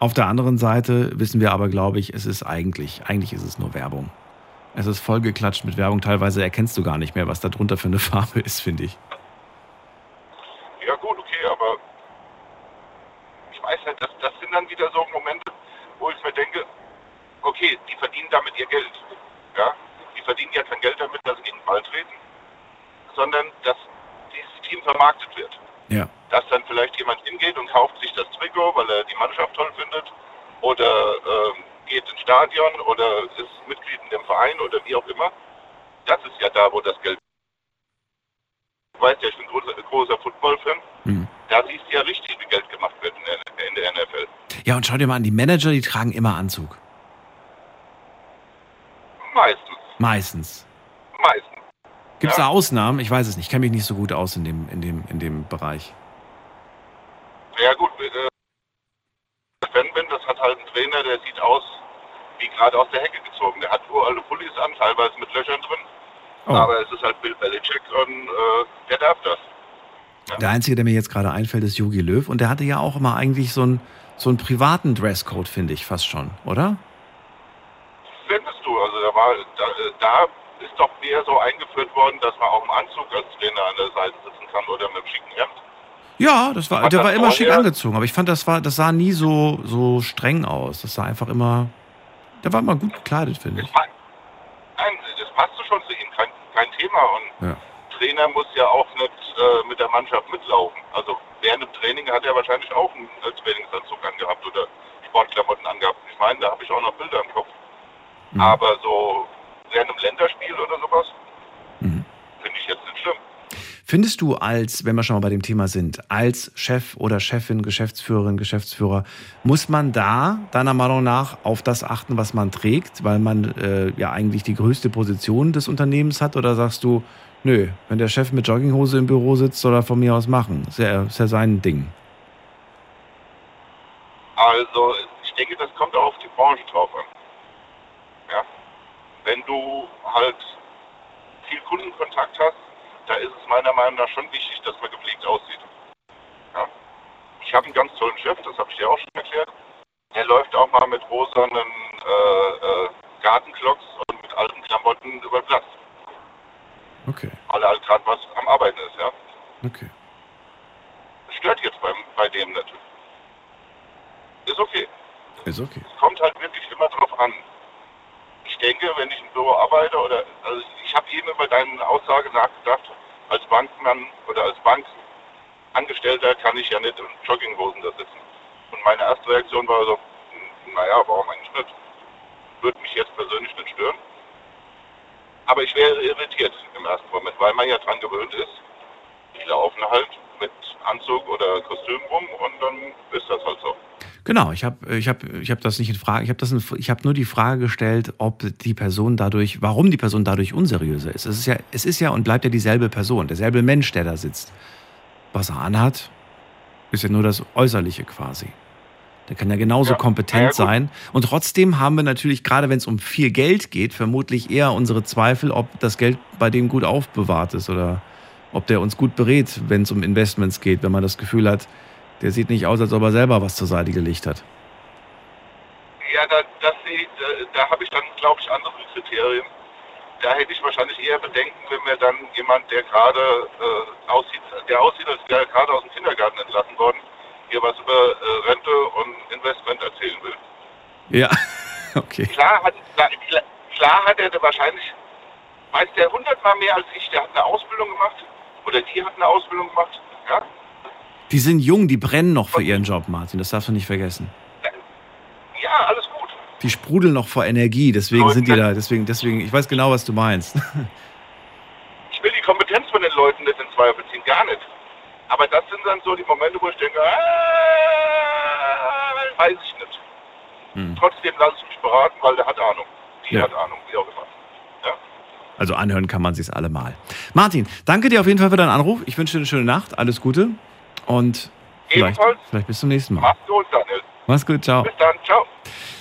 Auf der anderen Seite wissen wir aber, glaube ich, es ist eigentlich, eigentlich ist es nur Werbung. Es ist vollgeklatscht mit Werbung. Teilweise erkennst du gar nicht mehr, was da drunter für eine Farbe ist, finde ich. Ja gut, okay, aber ich weiß halt, das, das sind dann wieder so Momente, wo ich mir denke, okay, die verdienen damit ihr Geld. Ja? Die verdienen ja kein Geld damit, dass sie gegen den Ball treten, sondern dass dieses Team vermarktet wird. Ja. Dass dann vielleicht jemand hingeht und kauft sich das Trikot, weil er die Mannschaft toll findet, oder ähm, geht ins Stadion oder ist Mitglied in dem Verein oder wie auch immer. Das ist ja da, wo das Geld. Du weißt ja, ich bin großer, großer Football-Fan. Mhm. Da siehst du ja richtig, wie Geld gemacht wird in der, in der NFL. Ja, und schau dir mal an, die Manager, die tragen immer Anzug. Meistens. Meistens. Meistens. Gibt es Ja. da Ausnahmen? Ich weiß es nicht. Ich kenne mich nicht so gut aus in dem, in dem, in dem Bereich. Ja gut, äh, Fan bin, das hat halt einen Trainer, der sieht aus wie gerade aus der Hecke gezogen. Der hat uralte Pullis an, teilweise mit Löchern drin. Oh. Aber es ist halt Bill Belichick und äh, der darf das. Der Einzige, der mir jetzt gerade einfällt, ist Jogi Löw. Und der hatte ja auch immer eigentlich so einen, so einen privaten Dresscode, finde ich, fast schon, oder? Findest du, also da war da, äh, da ist doch mehr so eingeführt worden, dass man auch im Anzug als Trainer an der Seite sitzen kann oder mit dem schicken Hemd. Ja, das war, der das war immer schick angezogen. Aber ich fand, das, war, das sah nie so, so streng aus. Das sah einfach immer. Der war immer gut gekleidet, finde ich. Nein, das passt schon zu ihm, kein, kein Thema. Und Ja. Trainer muss ja auch nicht äh, mit der Mannschaft mitlaufen. Also während dem Training hat er wahrscheinlich auch einen äh, Trainingsanzug angehabt oder Sportklamotten angehabt. Ich meine, da habe ich auch noch Bilder im Kopf. Mhm. Aber so während einem Länderspiel oder sowas, Mhm. finde ich jetzt nicht schlimm. Findest du als, wenn wir schon mal bei dem Thema sind, als Chef oder Chefin, Geschäftsführerin, Geschäftsführer, muss man da deiner Meinung nach auf das achten, was man trägt, weil man äh, ja eigentlich die größte Position des Unternehmens hat? Oder sagst du, nö, wenn der Chef mit Jogginghose im Büro sitzt, soll er von mir aus machen? Ist ja, ist ja sein Ding. Also ich denke, das kommt auch auf die Branche drauf an. Wenn du halt viel Kundenkontakt hast, da ist es meiner Meinung nach schon wichtig, dass man gepflegt aussieht. Ja. Ich habe einen ganz tollen Chef, das habe ich dir auch schon erklärt. Der läuft auch mal mit rosanen äh, äh, Gartenklocks und mit alten Klamotten über den Platz, Okay, weil er halt gerade was am Arbeiten ist. Ja. okay. Das stört jetzt beim, bei dem nicht. Ist okay. Ist okay. Es kommt halt wirklich immer drauf an. Denke, wenn ich im Büro arbeite oder also ich habe eben über deine Aussage nachgedacht, als Bankmann oder als Bankangestellter kann ich ja nicht in Jogginghosen da sitzen. Und meine erste Reaktion war so, hm, naja, warum eigentlich nicht? Würde mich jetzt persönlich nicht stören. Aber ich wäre irritiert im ersten Moment, weil man ja dran gewöhnt ist. Die laufen halt mit Anzug oder Kostüm rum und dann ist das halt so. Genau, ich habe ich hab, ich hab das nicht in Frage, ich habe das in, ich habe nur die Frage gestellt, ob die Person dadurch, warum die Person dadurch unseriöser ist. Es ist ja, es ist ja und bleibt ja dieselbe Person, derselbe Mensch, der da sitzt. Was er anhat, ist ja nur das Äußerliche quasi. Der kann ja genauso Ja, kompetent ja, sein. Und trotzdem haben wir natürlich, gerade wenn es um viel Geld geht, vermutlich eher unsere Zweifel, ob das Geld bei dem gut aufbewahrt ist oder ob der uns gut berät, wenn es um Investments geht, wenn man das Gefühl hat, der sieht nicht aus, als ob er selber was zur Seite gelegt hat. Ja, da, das da, da habe ich dann, glaube ich, andere Kriterien. Da hätte ich wahrscheinlich eher Bedenken, wenn mir dann jemand, der gerade äh, aussieht, der aussieht, als wäre er gerade aus dem Kindergarten entlassen worden, hier was über äh, Rente und Investment erzählen will. Ja, okay. Klar hat, klar, klar hat er wahrscheinlich, weiß der hundertmal mehr als ich, der hat eine Ausbildung gemacht oder die hat eine Ausbildung gemacht. Ja, Die sind jung, die brennen noch für ihren Job, Martin. Das darfst du nicht vergessen. ja alles gut. Die sprudeln noch vor Energie, deswegen sind die da. Deswegen, deswegen, ich weiß genau, was du meinst. Ich will die Kompetenz von den Leuten nicht in Zweifel ziehen, gar nicht. Aber das sind dann so die Momente, wo ich denke, ah, weiß ich nicht. Hm. Trotzdem lasse ich mich beraten, weil der hat Ahnung. Die Ja. hat Ahnung, wie auch immer. Also anhören kann man sich's alle mal. Martin, danke dir auf jeden Fall für deinen Anruf. Ich wünsche dir eine schöne Nacht, alles Gute und Vielleicht, vielleicht bis zum nächsten Mal. Mach's gut, Daniel. Mach's gut, ciao. Bis dann. Ciao.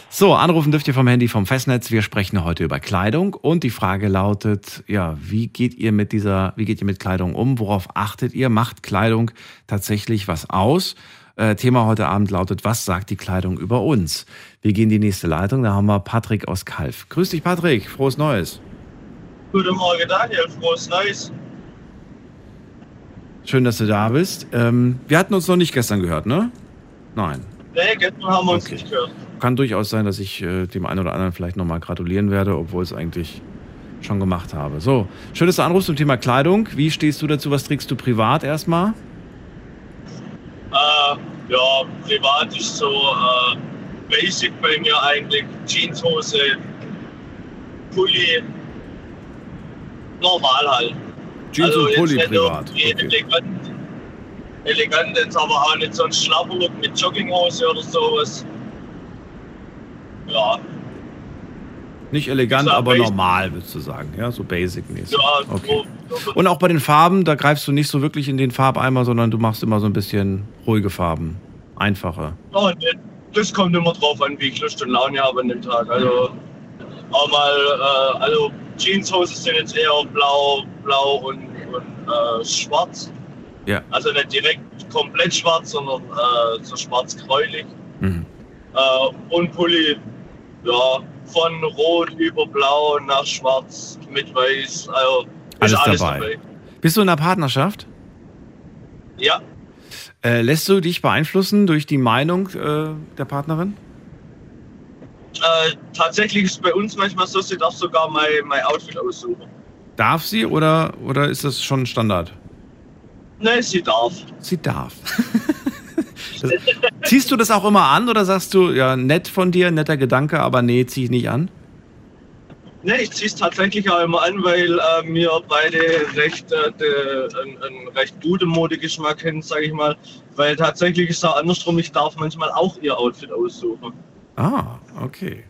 So, anrufen dürft ihr vom Handy vom Festnetz. Wir sprechen heute über Kleidung und die Frage lautet, ja, wie geht ihr mit dieser, wie geht ihr mit Kleidung um? Worauf achtet ihr? Macht Kleidung tatsächlich was aus? Äh, Thema heute Abend lautet, was sagt die Kleidung über uns? Wir gehen in die nächste Leitung, da haben wir Patrick aus Kalf. Grüß dich, Patrick. Frohes Neues. Guten Morgen, Daniel. Frohes Neues. Schön, dass du da bist. Ähm, wir hatten uns noch nicht gestern gehört, ne? Nein. Nee, gestern haben wir uns nicht gehört. Kann durchaus sein, dass ich äh, dem einen oder anderen vielleicht nochmal gratulieren werde, obwohl es eigentlich schon gemacht habe. So, schön, dass du anrufst zum Thema Kleidung. Wie stehst du dazu? Was trägst du privat erstmal? Äh, ja, privat ist so äh, basic bei mir eigentlich. Jeanshose, Pulli, normal halt. Jeans und jetzt Pulli nicht privat. Okay. Elegant, elegant jetzt aber auch nicht so ein Schlapperlook mit Jogginghose oder sowas. Ja, Nicht elegant, aber basic. normal, würdest du sagen. Ja, so basic-mäßig. ja, Okay. so, so, Und auch bei den Farben, da greifst du nicht so wirklich in den Farbeimer, sondern du machst immer so ein bisschen ruhige Farben. Einfache. Ja, das kommt immer drauf an, wie ich Lust und Laune habe an dem Tag. Also auch mal, äh, also Jeanshosen sind jetzt eher blau, blau und, und äh, schwarz. Ja. Also nicht direkt komplett schwarz, sondern äh, so schwarz-gräulich. Mhm. Äh, und Pulli, ja, von rot über blau nach schwarz mit weiß. Also Alles alles, dabei. dabei. Bist du in einer Partnerschaft? Ja, Äh, lässt du dich beeinflussen durch die Meinung äh, der Partnerin? äh, tatsächlich ist bei uns manchmal so, sie darf sogar mein, mein Outfit aussuchen. Darf sie oder, oder ist das schon Standard? Ne, sie darf. Sie darf. das, ziehst du das auch immer an oder sagst du, ja, nett von dir, netter Gedanke, aber nee, zieh ich nicht an? Ne, ich ziehe es tatsächlich auch immer an, weil äh, wir beide recht, äh, de, einen, einen recht guten Modegeschmack kennen, sage ich mal. Weil tatsächlich ist es auch andersrum, ich darf manchmal auch ihr Outfit aussuchen. Ah, okay.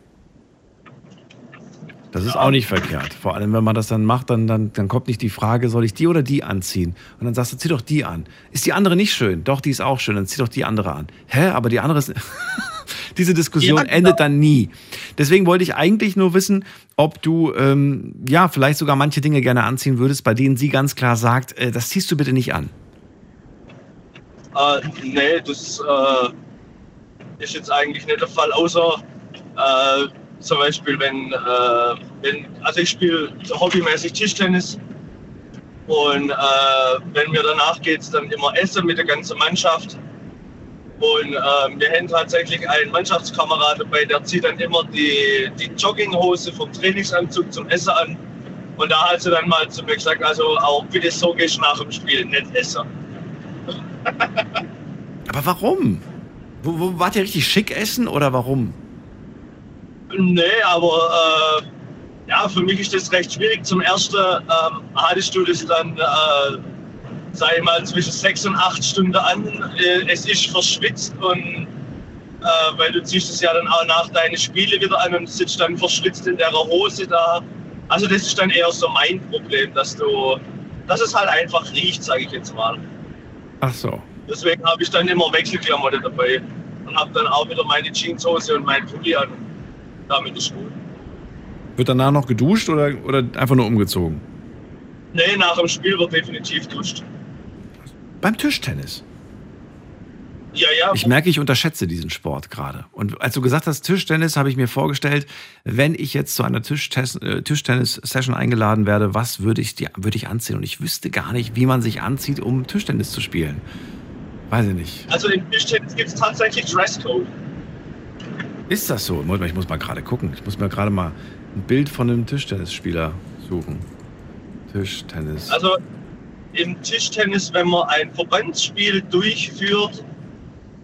Das ist auch nicht verkehrt. Vor allem, wenn man das dann macht, dann, dann, dann kommt nicht die Frage, soll ich die oder die anziehen? Und dann sagst du, zieh doch die an. Ist die andere nicht schön? Doch, die ist auch schön, dann zieh doch die andere an. Hä, aber die andere ist... Diese Diskussion Ja, genau. endet dann nie. Deswegen wollte ich eigentlich nur wissen, ob du ähm, ja vielleicht sogar manche Dinge gerne anziehen würdest, bei denen sie ganz klar sagt, äh, das ziehst du bitte nicht an. Äh, nee, das äh, ist jetzt eigentlich nicht der Fall, außer äh, zum Beispiel, wenn, äh, wenn also ich spiele hobbymäßig Tischtennis und äh, wenn mir danach geht es dann immer essen mit der ganzen Mannschaft. Und äh, wir haben tatsächlich einen Mannschaftskamerad dabei, der zieht dann immer die, die Jogginghose vom Trainingsanzug zum Essen an. Und da hat sie dann mal zu mir gesagt, also auch bitte so gehst nach dem Spiel, nicht essen. Aber warum? Wo wart ihr richtig schick essen oder warum? Nee, aber äh, ja, für mich ist das recht schwierig. Zum ersten ähm, hattest du das dann, äh, sag ich mal, zwischen sechs und acht Stunden an. Äh, es ist verschwitzt und äh, weil du ziehst es ja dann auch nach deinen Spiele wieder an und sitzt dann verschwitzt in der Hose da. Also das ist dann eher so mein Problem, dass du, dass es halt einfach riecht, sage ich jetzt mal. Ach so. Deswegen habe ich dann immer Wechselklamotte dabei und habe dann auch wieder meine Jeanshose und meinen Pulli an. Damit ist gut. Wird danach noch geduscht oder, oder einfach nur umgezogen? Nee, nach dem Spiel wird definitiv duscht. Beim Tischtennis. Ja, ja. Ich merke, ich unterschätze diesen Sport gerade. Und als du gesagt hast Tischtennis, habe ich mir vorgestellt, wenn ich jetzt zu einer äh, Tischtennis-Session eingeladen werde, was würde ich, die- würde ich anziehen? Und ich wüsste gar nicht, wie man sich anzieht, um Tischtennis zu spielen. Weiß ich nicht. Also im Tischtennis gibt es tatsächlich Dresscode. Ist das so? Ich muss mal gerade gucken. Ich muss mir gerade mal ein Bild von einem Tischtennisspieler suchen. Tischtennis. Also im Tischtennis, wenn man ein Verbandsspiel durchführt,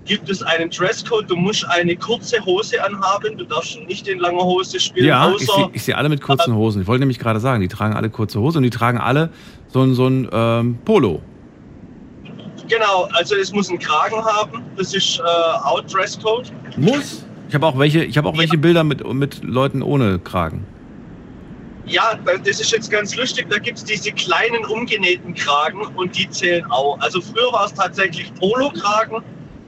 gibt es einen Dresscode. Du musst eine kurze Hose anhaben. Du darfst nicht in langer Hose spielen, Ja, ich außer sehe ich seh alle mit kurzen Hosen. Ich wollte nämlich gerade sagen, die tragen alle kurze Hosen und die tragen alle so ein, so ein ähm, Polo. genau. Also es muss einen Kragen haben. Das ist äh, Out Dresscode. Muss? Ich habe auch welche, ich habe auch welche Bilder mit, mit Leuten ohne Kragen. Ja, das ist jetzt ganz lustig. Da gibt es diese kleinen umgenähten Kragen und die zählen auch. Also früher war es tatsächlich Polo-Kragen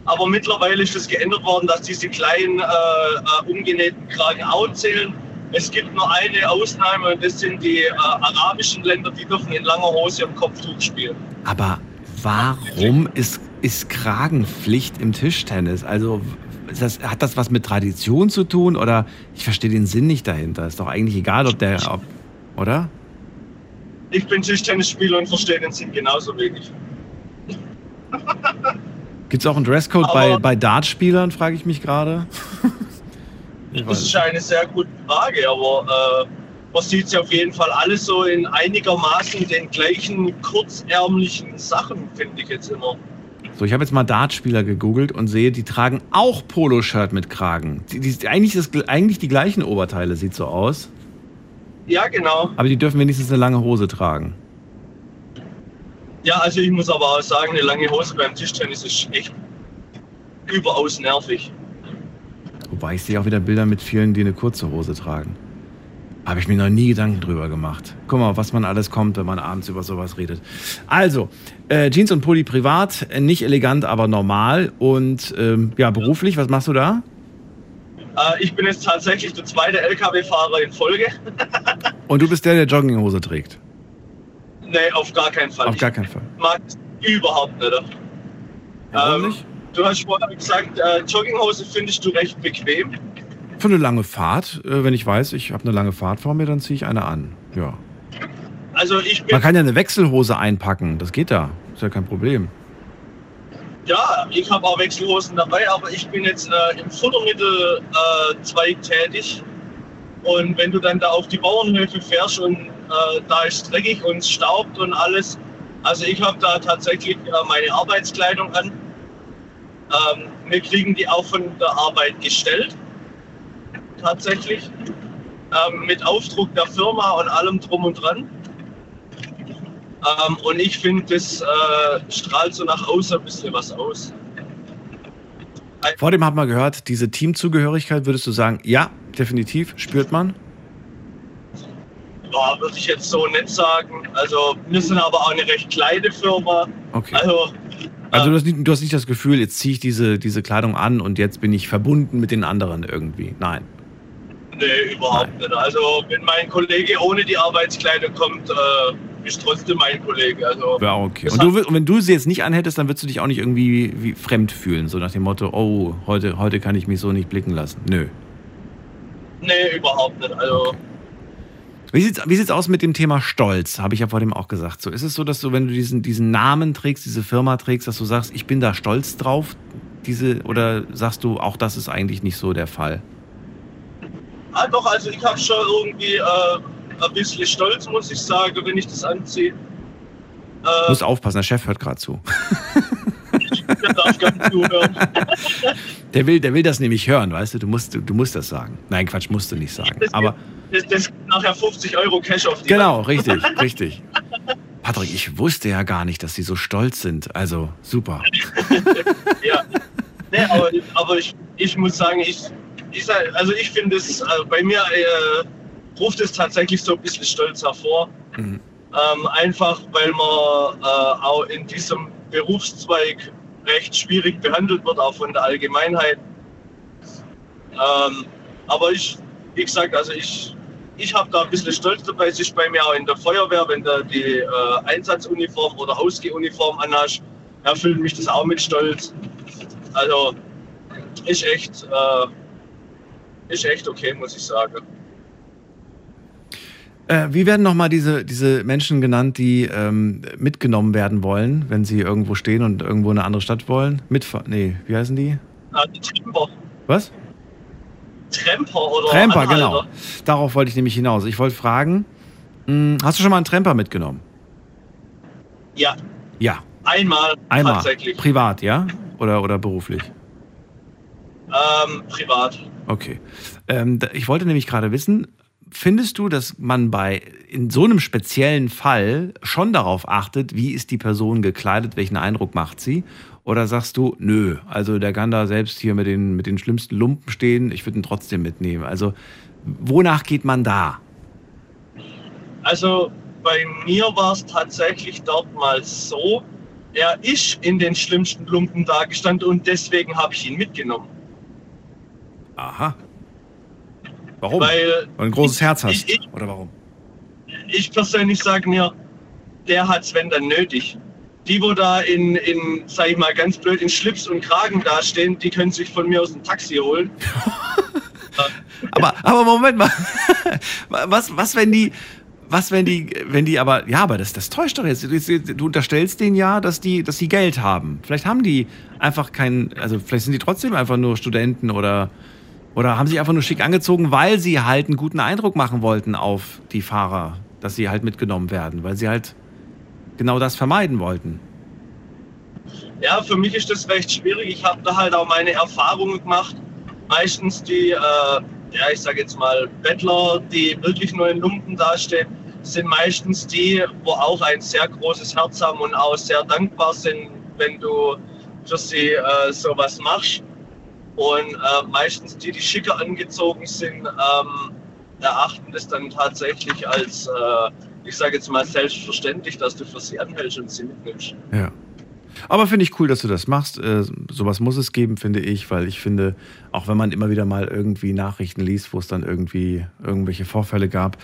Aber mittlerweile ist es geändert worden, dass diese kleinen äh, äh, umgenähten Kragen auch zählen. Es gibt nur eine Ausnahme und das sind die äh, arabischen Länder, die dürfen in langer Hose im Kopftuch spielen. Aber warum ist, ist Kragenpflicht im Tischtennis? Also das, hat das was mit Tradition zu tun oder ich verstehe den Sinn nicht dahinter? Ist doch eigentlich egal, ob der, ob, oder? Ich bin Tischtennisspieler und verstehe den Sinn genauso wenig. Gibt es auch einen Dresscode bei, Aber- bei Dartspielern, frage ich mich gerade. Das ist eine sehr gute Frage, aber äh, man sieht sie auf jeden Fall alles so in einigermaßen den gleichen kurzärmlichen Sachen, finde ich jetzt immer. So, ich habe jetzt mal Dartspieler gegoogelt und sehe, die tragen auch Poloshirt mit Kragen. Die, die, eigentlich, das, eigentlich die gleichen Oberteile, sieht so aus. Ja, genau. Aber die dürfen wenigstens eine lange Hose tragen. Ja, also ich muss aber auch sagen, eine lange Hose beim Tischtennis ist echt überaus nervig. Wobei ich sehe auch wieder Bilder mit vielen, die eine kurze Hose tragen. Habe ich mir noch nie Gedanken drüber gemacht. Guck mal, was man alles kommt, wenn man abends über sowas redet. Also, äh, Jeans und Pulli privat, äh, nicht elegant, aber normal. Und ähm, ja, beruflich, was machst du da? Äh, ich bin jetzt tatsächlich der zweite LKW-Fahrer in Folge. Und du bist der, der Jogginghose trägt. nee, auf gar keinen Fall. Auf gar keinen Fall. Ich mag es überhaupt nicht. Warum Ähm, nicht? Du hast vorher gesagt, äh, Jogginghose findest du recht bequem. Für eine lange Fahrt, äh, wenn ich weiß, ich habe eine lange Fahrt vor mir, dann ziehe ich eine an. Ja. Also ich bin Man kann ja eine Wechselhose einpacken, das geht da. Ist ja kein Problem. Ja, ich habe auch Wechselhosen dabei, aber ich bin jetzt äh, im Futtermittelzweig tätig. Und wenn du dann da auf die Bauernhöfe fährst und äh, da ist dreckig und es staubt und alles, also ich habe da tatsächlich äh, meine Arbeitskleidung an. Ähm, wir kriegen die auch von der Arbeit gestellt, tatsächlich, ähm, mit Aufdruck der Firma und allem drum und dran. Ähm, und ich finde, das äh, strahlt so nach außen ein bisschen was aus. Vor dem hat man gehört, diese Teamzugehörigkeit, würdest du sagen, ja, definitiv, spürt man? Ja, würde ich jetzt so nicht sagen. Also wir sind aber auch eine recht kleine Firma. Okay. Also Also du hast nicht, du hast nicht das Gefühl, jetzt ziehe ich diese, diese Kleidung an und jetzt bin ich verbunden mit den anderen irgendwie. Nein. Nee, überhaupt nicht. Also wenn mein Kollege ohne die Arbeitskleidung kommt, äh, ist trotzdem mein Kollege. Also Ja, okay. Und, du, wenn du sie jetzt nicht anhättest, dann würdest du dich auch nicht irgendwie wie fremd fühlen, so nach dem Motto, oh, heute, heute kann ich mich so nicht blicken lassen. Nö. Nee, überhaupt nicht. Also Wie sieht's, wie sieht's aus mit dem Thema Stolz? Habe ich ja vor dem auch gesagt. So ist es so, dass du, wenn du diesen, diesen Namen trägst, diese Firma trägst, dass du sagst, ich bin da stolz drauf, diese, oder sagst du, auch das ist eigentlich nicht so der Fall? Ah, doch, also ich habe schon irgendwie äh, ein bisschen Stolz, muss ich sagen, wenn ich das anziehe. Du Äh, musst aufpassen, der Chef hört gerade zu. der darf gar nicht zuhören. Der will, der will das nämlich hören, weißt du? Du musst, du, du musst das sagen. Nein, Quatsch, musst du nicht sagen. Aber Das, das nachher 50 Euro Cash auf die genau, Hand. richtig, richtig. Patrick, ich wusste ja gar nicht, dass sie so stolz sind. Also super. ja. Nee, aber, aber ich, ich muss sagen, ich, ich sag- also ich finde es, äh, bei mir äh, ruft es tatsächlich so ein bisschen Stolz hervor. Mhm. Ähm, einfach weil man äh, auch in diesem Berufszweig recht schwierig behandelt wird, auch von der Allgemeinheit. Ähm, aber ich, wie gesagt, also ich, ich habe da ein bisschen Stolz dabei. Es ist bei mir auch in der Feuerwehr, wenn du die äh, Einsatzuniform oder Ausgehuniform anhast, erfüllt mich das auch mit Stolz. Also ist echt, äh, ist echt okay, muss ich sagen. Äh, wie werden nochmal diese, diese Menschen genannt, die ähm, mitgenommen werden wollen, wenn sie irgendwo stehen und irgendwo in eine andere Stadt wollen? Mitfahren? Nee, wie heißen die? Ah, die Tremper. Was? Tremper oder Tremper, Anhalter. genau. Darauf wollte ich nämlich hinaus. Ich wollte fragen, mh, hast du schon mal einen Tremper mitgenommen? Ja, Ja. einmal, Einmal. tatsächlich. Privat, ja? Oder, oder beruflich? Ähm, privat. Okay. Ähm, ich wollte nämlich gerade wissen, findest du, dass man bei in so einem speziellen Fall schon darauf achtet, wie ist die Person gekleidet, welchen Eindruck macht sie? Oder sagst du, nö, also der kann da selbst hier mit den, mit den schlimmsten Lumpen stehen, ich würde ihn trotzdem mitnehmen. Also wonach geht man da? Also bei mir war es tatsächlich dort mal so, er ist in den schlimmsten Lumpen da gestanden und deswegen habe ich ihn mitgenommen. Aha. Warum? Weil Weil du ein großes ich- Herz hast. ich- ich- Oder warum? ich persönlich sage mir, der hat Sven dann nötig. Die, wo da in, in, sag ich mal, ganz blöd in Schlips und Kragen dastehen, die können sich von mir aus ein Taxi holen. Aber, aber Moment mal. Was, was, wenn die, was, wenn die, wenn die aber, ja, aber das, das täuscht doch jetzt. Du, du unterstellst denen ja, dass die, dass die Geld haben. Vielleicht haben die einfach keinen, also vielleicht sind die trotzdem einfach nur Studenten oder, oder haben sich einfach nur schick angezogen, weil sie halt einen guten Eindruck machen wollten auf die Fahrer, dass sie halt mitgenommen werden, weil sie halt genau das vermeiden wollten. Ja, für mich ist das recht schwierig. Ich habe da halt auch meine Erfahrungen gemacht. Meistens die, äh, ja, ich sage jetzt mal, Bettler, die wirklich nur in Lumpen dastehen, sind meistens die, wo auch ein sehr großes Herz haben und auch sehr dankbar sind, wenn du für sie äh, sowas machst. Und äh, meistens die, die schicker angezogen sind, ähm, erachten das dann tatsächlich als, äh, ich sage jetzt mal, selbstverständlich, dass du für sie anhältst und sie mitnimmst. Ja. Aber finde ich cool, dass du das machst. Äh, sowas muss es geben, finde ich, weil ich finde, auch wenn man immer wieder mal irgendwie Nachrichten liest, wo es dann irgendwie irgendwelche Vorfälle gab,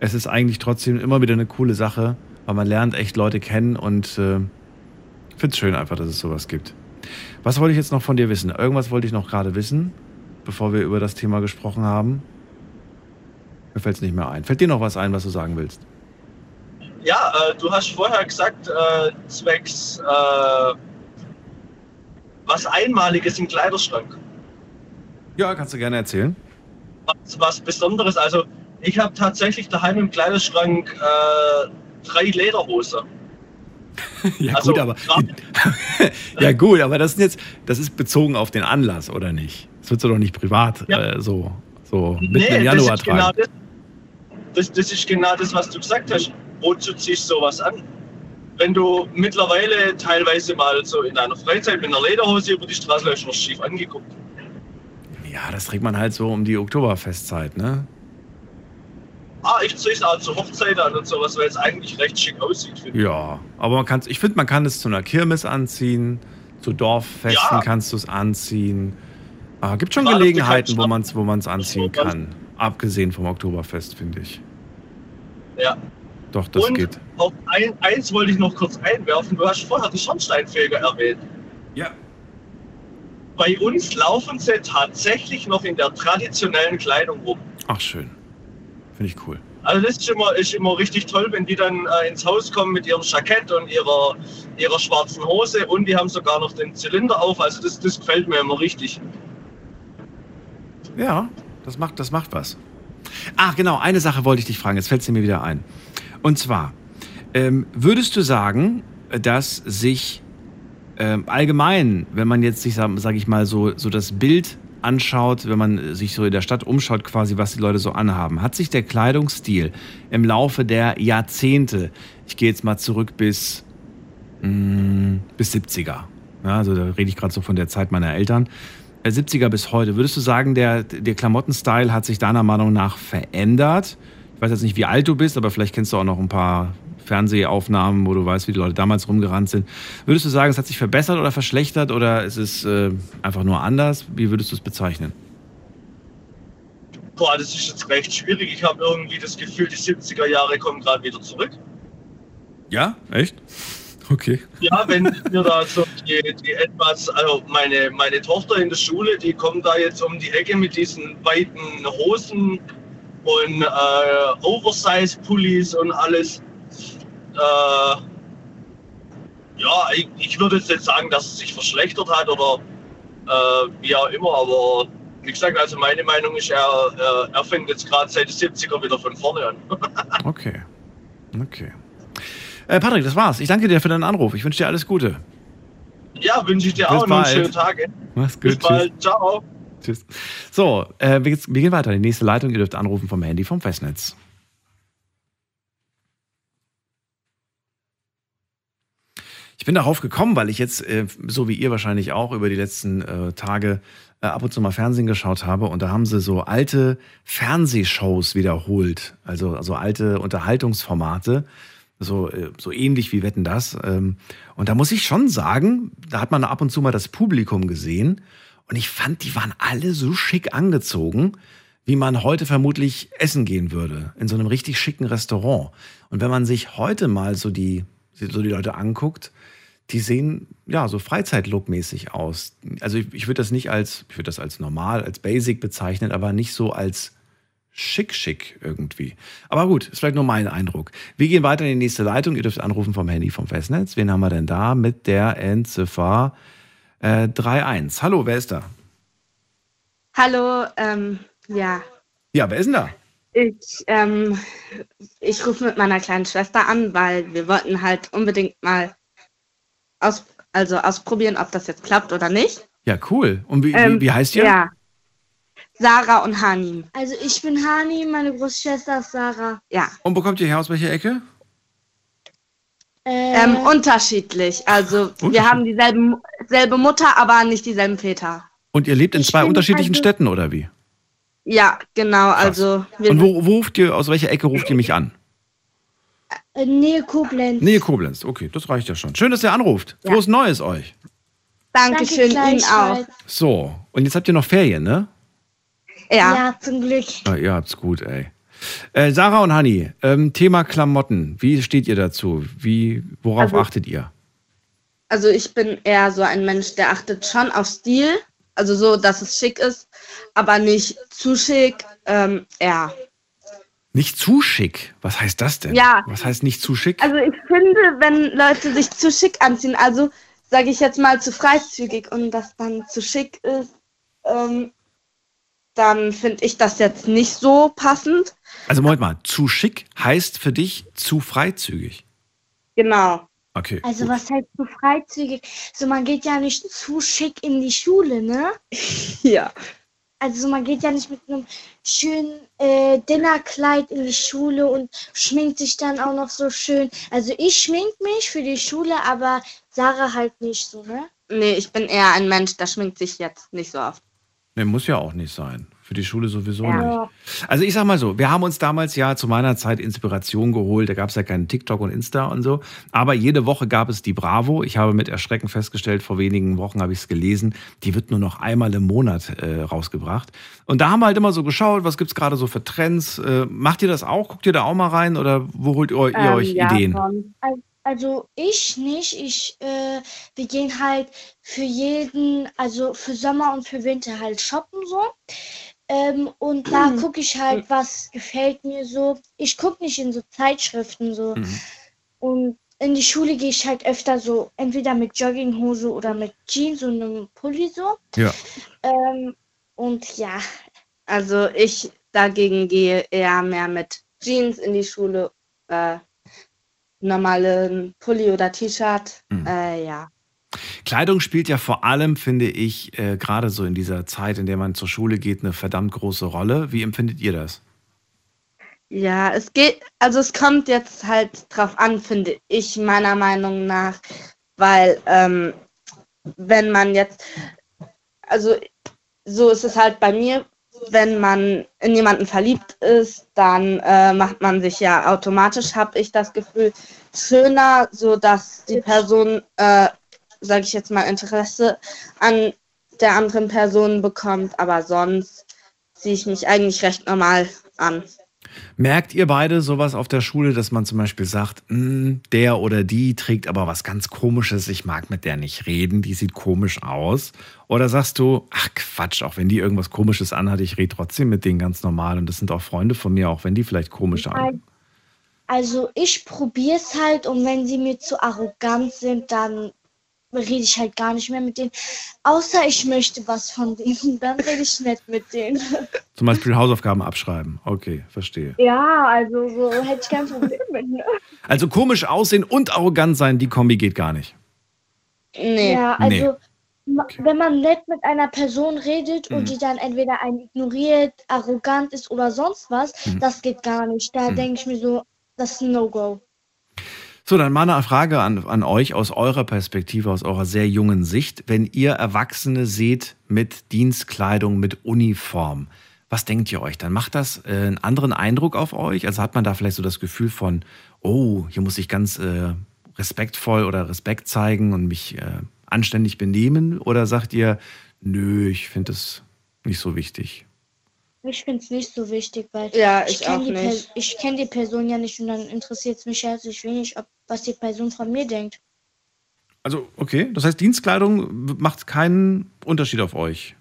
es ist eigentlich trotzdem immer wieder eine coole Sache, weil man lernt echt Leute kennen und äh, finde es schön einfach, dass es sowas gibt. Was wollte ich jetzt noch von dir wissen? Irgendwas wollte ich noch gerade wissen, bevor wir über das Thema gesprochen haben. Mir fällt es nicht mehr ein. Fällt dir noch was ein, was du sagen willst? Ja, äh, du hast vorher gesagt, äh, zwecks äh, was Einmaliges im Kleiderschrank. Ja, kannst du gerne erzählen. Was, was Besonderes. Also, ich habe tatsächlich daheim im Kleiderschrank äh, drei Lederhosen. Ja, Also, gut, aber. ja, gut, aber das, sind jetzt, das ist bezogen auf den Anlass, oder nicht? Das würdest du doch nicht privat äh, so, so mitten im Januar das ist, genau das, das, das ist genau das, was du gesagt hast. Wozu ziehst du sowas an? Wenn du mittlerweile teilweise mal so in deiner Freizeit mit einer Lederhose über die Straße läufst, wirst du schief angeguckt. Ja, das trägt man halt so um die Oktoberfestzeit, ne? Ah, ich ziehe es auch zur Hochzeit an und sowas, weil es eigentlich recht schick aussieht, finde ich. Ja, aber man kann ich finde, man kann es zu einer Kirmes anziehen, zu Dorffesten Ja. kannst du es anziehen. Ah, gibt schon Gerade Gelegenheiten, wo man es wo man's anziehen kann. Abgesehen vom Oktoberfest, finde ich. Ja. Doch, das und geht. auf ein, eins wollte ich noch kurz einwerfen. Du hast vorher die Schornsteinfeger erwähnt. Ja. Bei uns laufen sie tatsächlich noch in der traditionellen Kleidung rum. Ach, schön. Finde ich cool. Also das ist immer, ist immer richtig toll, wenn die dann äh, ins Haus kommen mit ihrem Jackett und ihrer, ihrer schwarzen Hose und die haben sogar noch den Zylinder auf. Also das, das gefällt mir immer richtig. Ja, das macht, das macht was. Ach, genau, eine Sache wollte ich dich fragen, jetzt fällt es mir wieder ein. Und zwar, ähm, würdest du sagen, dass sich ähm, allgemein, wenn man jetzt sich, sage sag ich mal, so, so das Bild anschaut, wenn man sich so in der Stadt umschaut, quasi, was die Leute so anhaben, hat sich der Kleidungsstil im Laufe der Jahrzehnte, ich gehe jetzt mal zurück bis, mh, bis 70er, ja, also da rede ich gerade so von der Zeit meiner Eltern, äh, 70er bis heute, würdest du sagen, der, der Klamottenstil hat sich deiner Meinung nach verändert? Ich weiß jetzt nicht, wie alt du bist, aber vielleicht kennst du auch noch ein paar Fernsehaufnahmen, wo du weißt, wie die Leute damals rumgerannt sind. Würdest du sagen, es hat sich verbessert oder verschlechtert oder ist es äh, einfach nur anders? Wie würdest du es bezeichnen? Boah, das ist jetzt recht schwierig. Ich habe irgendwie das Gefühl, die 70er Jahre kommen gerade wieder zurück. Ja, echt? Okay. Ja, wenn mir da so die, die etwas, also meine, meine Tochter in der Schule, die kommt da jetzt um die Ecke mit diesen weiten Hosen und äh, Oversize-Pullis und alles. Äh, ja, ich, ich würde jetzt nicht sagen, dass es sich verschlechtert hat oder äh, wie auch immer, aber wie gesagt, also meine Meinung ist, er, er, er fängt jetzt gerade seit den 70er wieder von vorne an. Okay. Okay. Äh, Patrick, das war's. Ich danke dir für deinen Anruf. Ich wünsche dir alles Gute. Ja, wünsche ich dir Bis auch noch einen bald. schönen Tag. Mach's Bis gut. bald. Ciao. Tschüss. So, äh, wir, wir gehen weiter. Die nächste Leitung. Ihr dürft anrufen vom Handy vom Festnetz. Ich bin darauf gekommen, weil ich jetzt, äh, so wie ihr wahrscheinlich auch, über die letzten äh, Tage äh, ab und zu mal Fernsehen geschaut habe und da haben sie so alte Fernsehshows wiederholt, also, also alte Unterhaltungsformate, so, äh, so ähnlich wie Wetten das. Ähm, und da muss ich schon sagen, da hat man ab und zu mal das Publikum gesehen und ich fand, die waren alle so schick angezogen, wie man heute vermutlich essen gehen würde, in so einem richtig schicken Restaurant. Und wenn man sich heute mal so die, so die Leute anguckt, die sehen ja so Freizeitlook-mäßig aus. Also ich, ich würde das nicht als, ich würde das als normal, als basic bezeichnen, aber nicht so als schick, schick irgendwie. Aber gut, ist vielleicht nur mein Eindruck. Wir gehen weiter in die nächste Leitung. Ihr dürft anrufen vom Handy vom Festnetz. Wen haben wir denn da mit der Endziffer äh, 3.1? Hallo, wer ist da? Hallo, ähm, ja. Ja, wer ist denn da? Ich, ähm, ich rufe mit meiner kleinen Schwester an, weil wir wollten halt unbedingt mal aus, also ausprobieren, ob das jetzt klappt oder nicht. Ja, cool. Und wie, Ähm, wie, wie heißt ihr? Ja. Sarah und Hanim. Also ich bin Hani, meine Großschwester ist Sarah. Ja. Und wo kommt ihr her? Aus welcher Ecke? Ähm, unterschiedlich. Also wir haben dieselben, selbe Mutter, aber nicht dieselben Väter. Und ihr lebt in zwei bin unterschiedlichen also- Städten oder wie? Ja, genau. Also wir Und wo, wo ruft ihr, aus welcher Ecke ruft ihr mich an? Äh, Nähe Koblenz. Nee, Koblenz. Okay, das reicht ja schon. Schön, dass ihr anruft. Ja. Frohes Neues euch. Dankeschön Ihnen auch. So, und jetzt habt ihr noch Ferien, ne? Ja. Ja, zum Glück. Ah, ihr habt's gut, ey. Äh, Sarah und Hani, ähm, Thema Klamotten. Wie steht ihr dazu? Wie, worauf Also- achtet ihr? Also ich bin eher so ein Mensch, der achtet schon auf Stil. Also so, dass es schick ist, aber nicht zu schick. Ähm, ja. Nicht zu schick. Was heißt das denn? Ja. Was heißt nicht zu schick? Also ich finde, wenn Leute sich zu schick anziehen, also sage ich jetzt mal zu freizügig und das dann zu schick ist, ähm, dann finde ich das jetzt nicht so passend. Also Moment mal, zu schick heißt für dich zu freizügig. Genau. Okay. Also was heißt so freizügig? So man geht ja nicht zu schick in die Schule, ne? Ja. Also man geht ja nicht mit einem schönen äh, Dinnerkleid in die Schule und schminkt sich dann auch noch so schön. Also ich schmink mich für die Schule, aber Sarah halt nicht so, ne? Nee, ich bin eher ein Mensch, der schminkt sich jetzt nicht so oft. Nee, muss ja auch nicht sein. Für die Schule sowieso Ja. nicht. Also ich sag mal so, wir haben uns damals ja zu meiner Zeit Inspiration geholt. Da gab es ja keinen TikTok und Insta und so. Aber jede Woche gab es die Bravo. Ich habe mit Erschrecken festgestellt, vor wenigen Wochen habe ich es gelesen, die wird nur noch einmal im Monat äh, rausgebracht. Und da haben wir halt immer so geschaut, was gibt's gerade so für Trends. Äh, macht ihr das auch? Guckt ihr da auch mal rein oder wo holt ihr, ihr Ähm, euch Ideen? Al- Also ich nicht. Ich, äh, wir gehen halt für jeden, also für Sommer und für Winter halt shoppen so. Ähm, und da gucke ich halt, was gefällt mir so. Ich gucke nicht in so Zeitschriften so. Und in die Schule gehe ich halt öfter so, entweder mit Jogginghose oder mit Jeans und einem Pulli so. Ja. Ähm, und ja, Also ich dagegen gehe eher mehr mit Jeans in die Schule, äh, normalen Pulli oder T-Shirt. Mhm. Äh, ja. Kleidung spielt ja vor allem, finde ich, äh, gerade so in dieser Zeit, in der man zur Schule geht, eine verdammt große Rolle. Wie empfindet ihr das? Ja, es geht, also es kommt jetzt halt drauf an, finde ich, meiner Meinung nach, weil ähm, wenn man jetzt, also so ist es halt bei mir, wenn man in jemanden verliebt ist, dann äh, macht man sich ja automatisch, habe ich das Gefühl, schöner, so dass die Person, äh, sage ich jetzt mal, Interesse an der anderen Person bekommt, aber sonst ziehe ich mich eigentlich recht normal an. Merkt ihr beide sowas auf der Schule, dass man zum Beispiel sagt, "Hm, der oder die trägt aber was ganz Komisches, ich mag mit der nicht reden, die sieht komisch aus? Oder sagst du, ach Quatsch, auch wenn die irgendwas Komisches anhat, ich rede trotzdem mit denen ganz normal und das sind auch Freunde von mir, auch wenn die vielleicht komisch an. Also ich probiere es halt und wenn sie mir zu arrogant sind, dann rede ich halt gar nicht mehr mit denen. Außer ich möchte was von denen, dann rede ich nett mit denen. Zum Beispiel Hausaufgaben abschreiben. Okay, verstehe. Ja, also so hätte ich kein Problem mit. Ne? Also komisch aussehen und arrogant sein, die Kombi geht gar nicht. Nee. Ja, also Nee. ma- wenn man nett mit einer Person redet Mhm. und die dann entweder einen ignoriert, arrogant ist oder sonst was, Mhm. das geht gar nicht. Da denke ich mir so, das ist ein No-Go. So, dann mal eine Frage an, an euch aus eurer Perspektive, aus eurer sehr jungen Sicht. Wenn ihr Erwachsene seht mit Dienstkleidung, mit Uniform, was denkt ihr euch? Dann macht das äh, einen anderen Eindruck auf euch? Also hat man da vielleicht so das Gefühl von oh, hier muss ich ganz äh, respektvoll oder Respekt zeigen und mich äh, anständig benehmen? Oder sagt ihr, nö, ich finde das nicht so wichtig? Ich finde es nicht so wichtig, weil Ja, ich kenn auch die ich kenne die Person ja nicht und dann interessiert es mich herzlich wenig, ob, was die Person von mir denkt. Also, okay, das heißt, Dienstkleidung macht keinen Unterschied auf euch.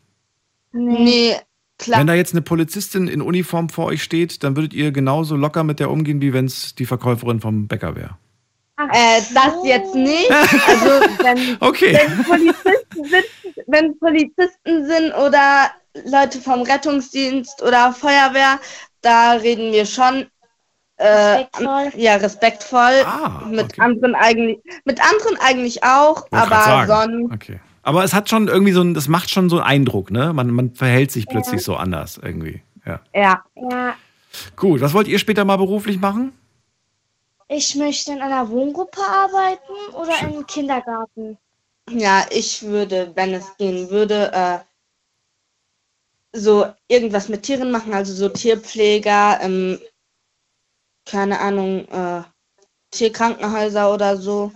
Nee, klar. Wenn da jetzt eine Polizistin in Uniform vor euch steht, dann würdet ihr genauso locker mit der umgehen, wie wenn es die Verkäuferin vom Bäcker wäre. Äh, das jetzt nicht. Also wenn, Okay. wenn, Polizisten sind, wenn Polizisten sind oder Leute vom Rettungsdienst oder Feuerwehr, da reden wir schon äh, Respektvoll. ja respektvoll. Ah, mit anderen eigentlich, mit anderen eigentlich auch, Wollte aber sonst Okay. Aber es hat schon irgendwie so ein, das macht schon so einen Eindruck, ne? Man, man verhält sich plötzlich so anders irgendwie. Ja. ja. Ja, Gut, was wollt ihr später mal beruflich machen? ich möchte in einer Wohngruppe arbeiten oder im Kindergarten. Ja, ich würde, wenn es gehen würde, äh, so irgendwas mit Tieren machen, also so Tierpfleger, ähm, keine Ahnung, äh, Tierkrankenhäuser oder so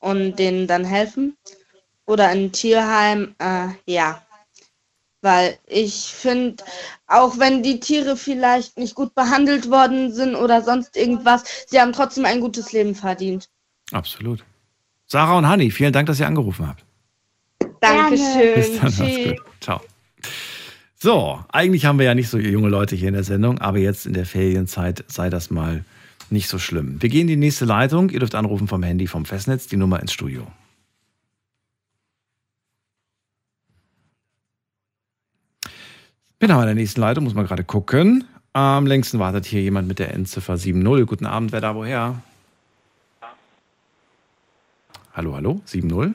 und denen dann helfen. Oder ein Tierheim, äh, ja. Weil ich finde, auch wenn die Tiere vielleicht nicht gut behandelt worden sind oder sonst irgendwas, sie haben trotzdem ein gutes Leben verdient. Absolut. Sarah und Hanni, vielen Dank, dass ihr angerufen habt. Dankeschön. Bis dann, macht's Tschüss. gut. Ciao. So, eigentlich haben wir ja nicht so junge Leute hier in der Sendung, aber jetzt in der Ferienzeit sei das mal nicht so schlimm. Wir gehen in die nächste Leitung. Ihr dürft anrufen vom Handy vom Festnetz, die Nummer ins Studio. Bin aber in der nächsten Leitung, muss man gerade gucken. Am längsten wartet hier jemand mit der Endziffer 70. Guten Abend, wer da woher? Hallo, hallo, 70?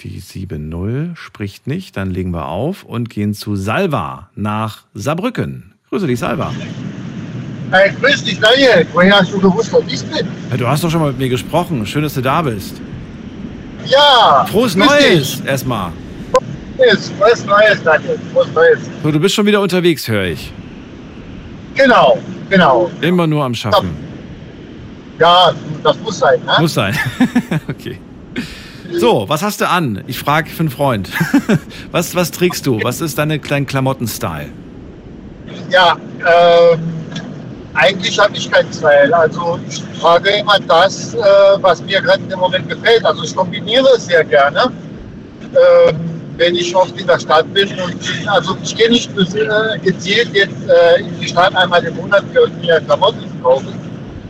Die 7-0 spricht nicht, dann legen wir auf und gehen zu Salva nach Saarbrücken. Grüße dich, Salva. Hey, grüß dich, Daniel. Woher hast du gewusst, dass ich bin? Ja, du hast doch schon mal mit mir gesprochen. Schön, dass du da bist. Ja. Frohes Neues erstmal. Frohes Neues, Daniel. Frohes Neues. So, du bist schon wieder unterwegs, höre ich. Genau, genau. Immer nur am Schaffen. Ja, das muss sein, ne? Muss sein. okay. So, was hast du an? Ich frage für einen Freund. was, was trägst du? Was ist deine kleinen Klamotten-Style? Ja, ähm, eigentlich habe ich keinen Style. Also ich trage immer das, äh, was mir gerade im Moment gefällt. Also ich kombiniere es sehr gerne. Ähm, wenn ich oft in der Stadt bin und also ich gehe nicht äh, gezielt jetzt äh, in die Stadt einmal im Monat für mir Klamotten kaufen,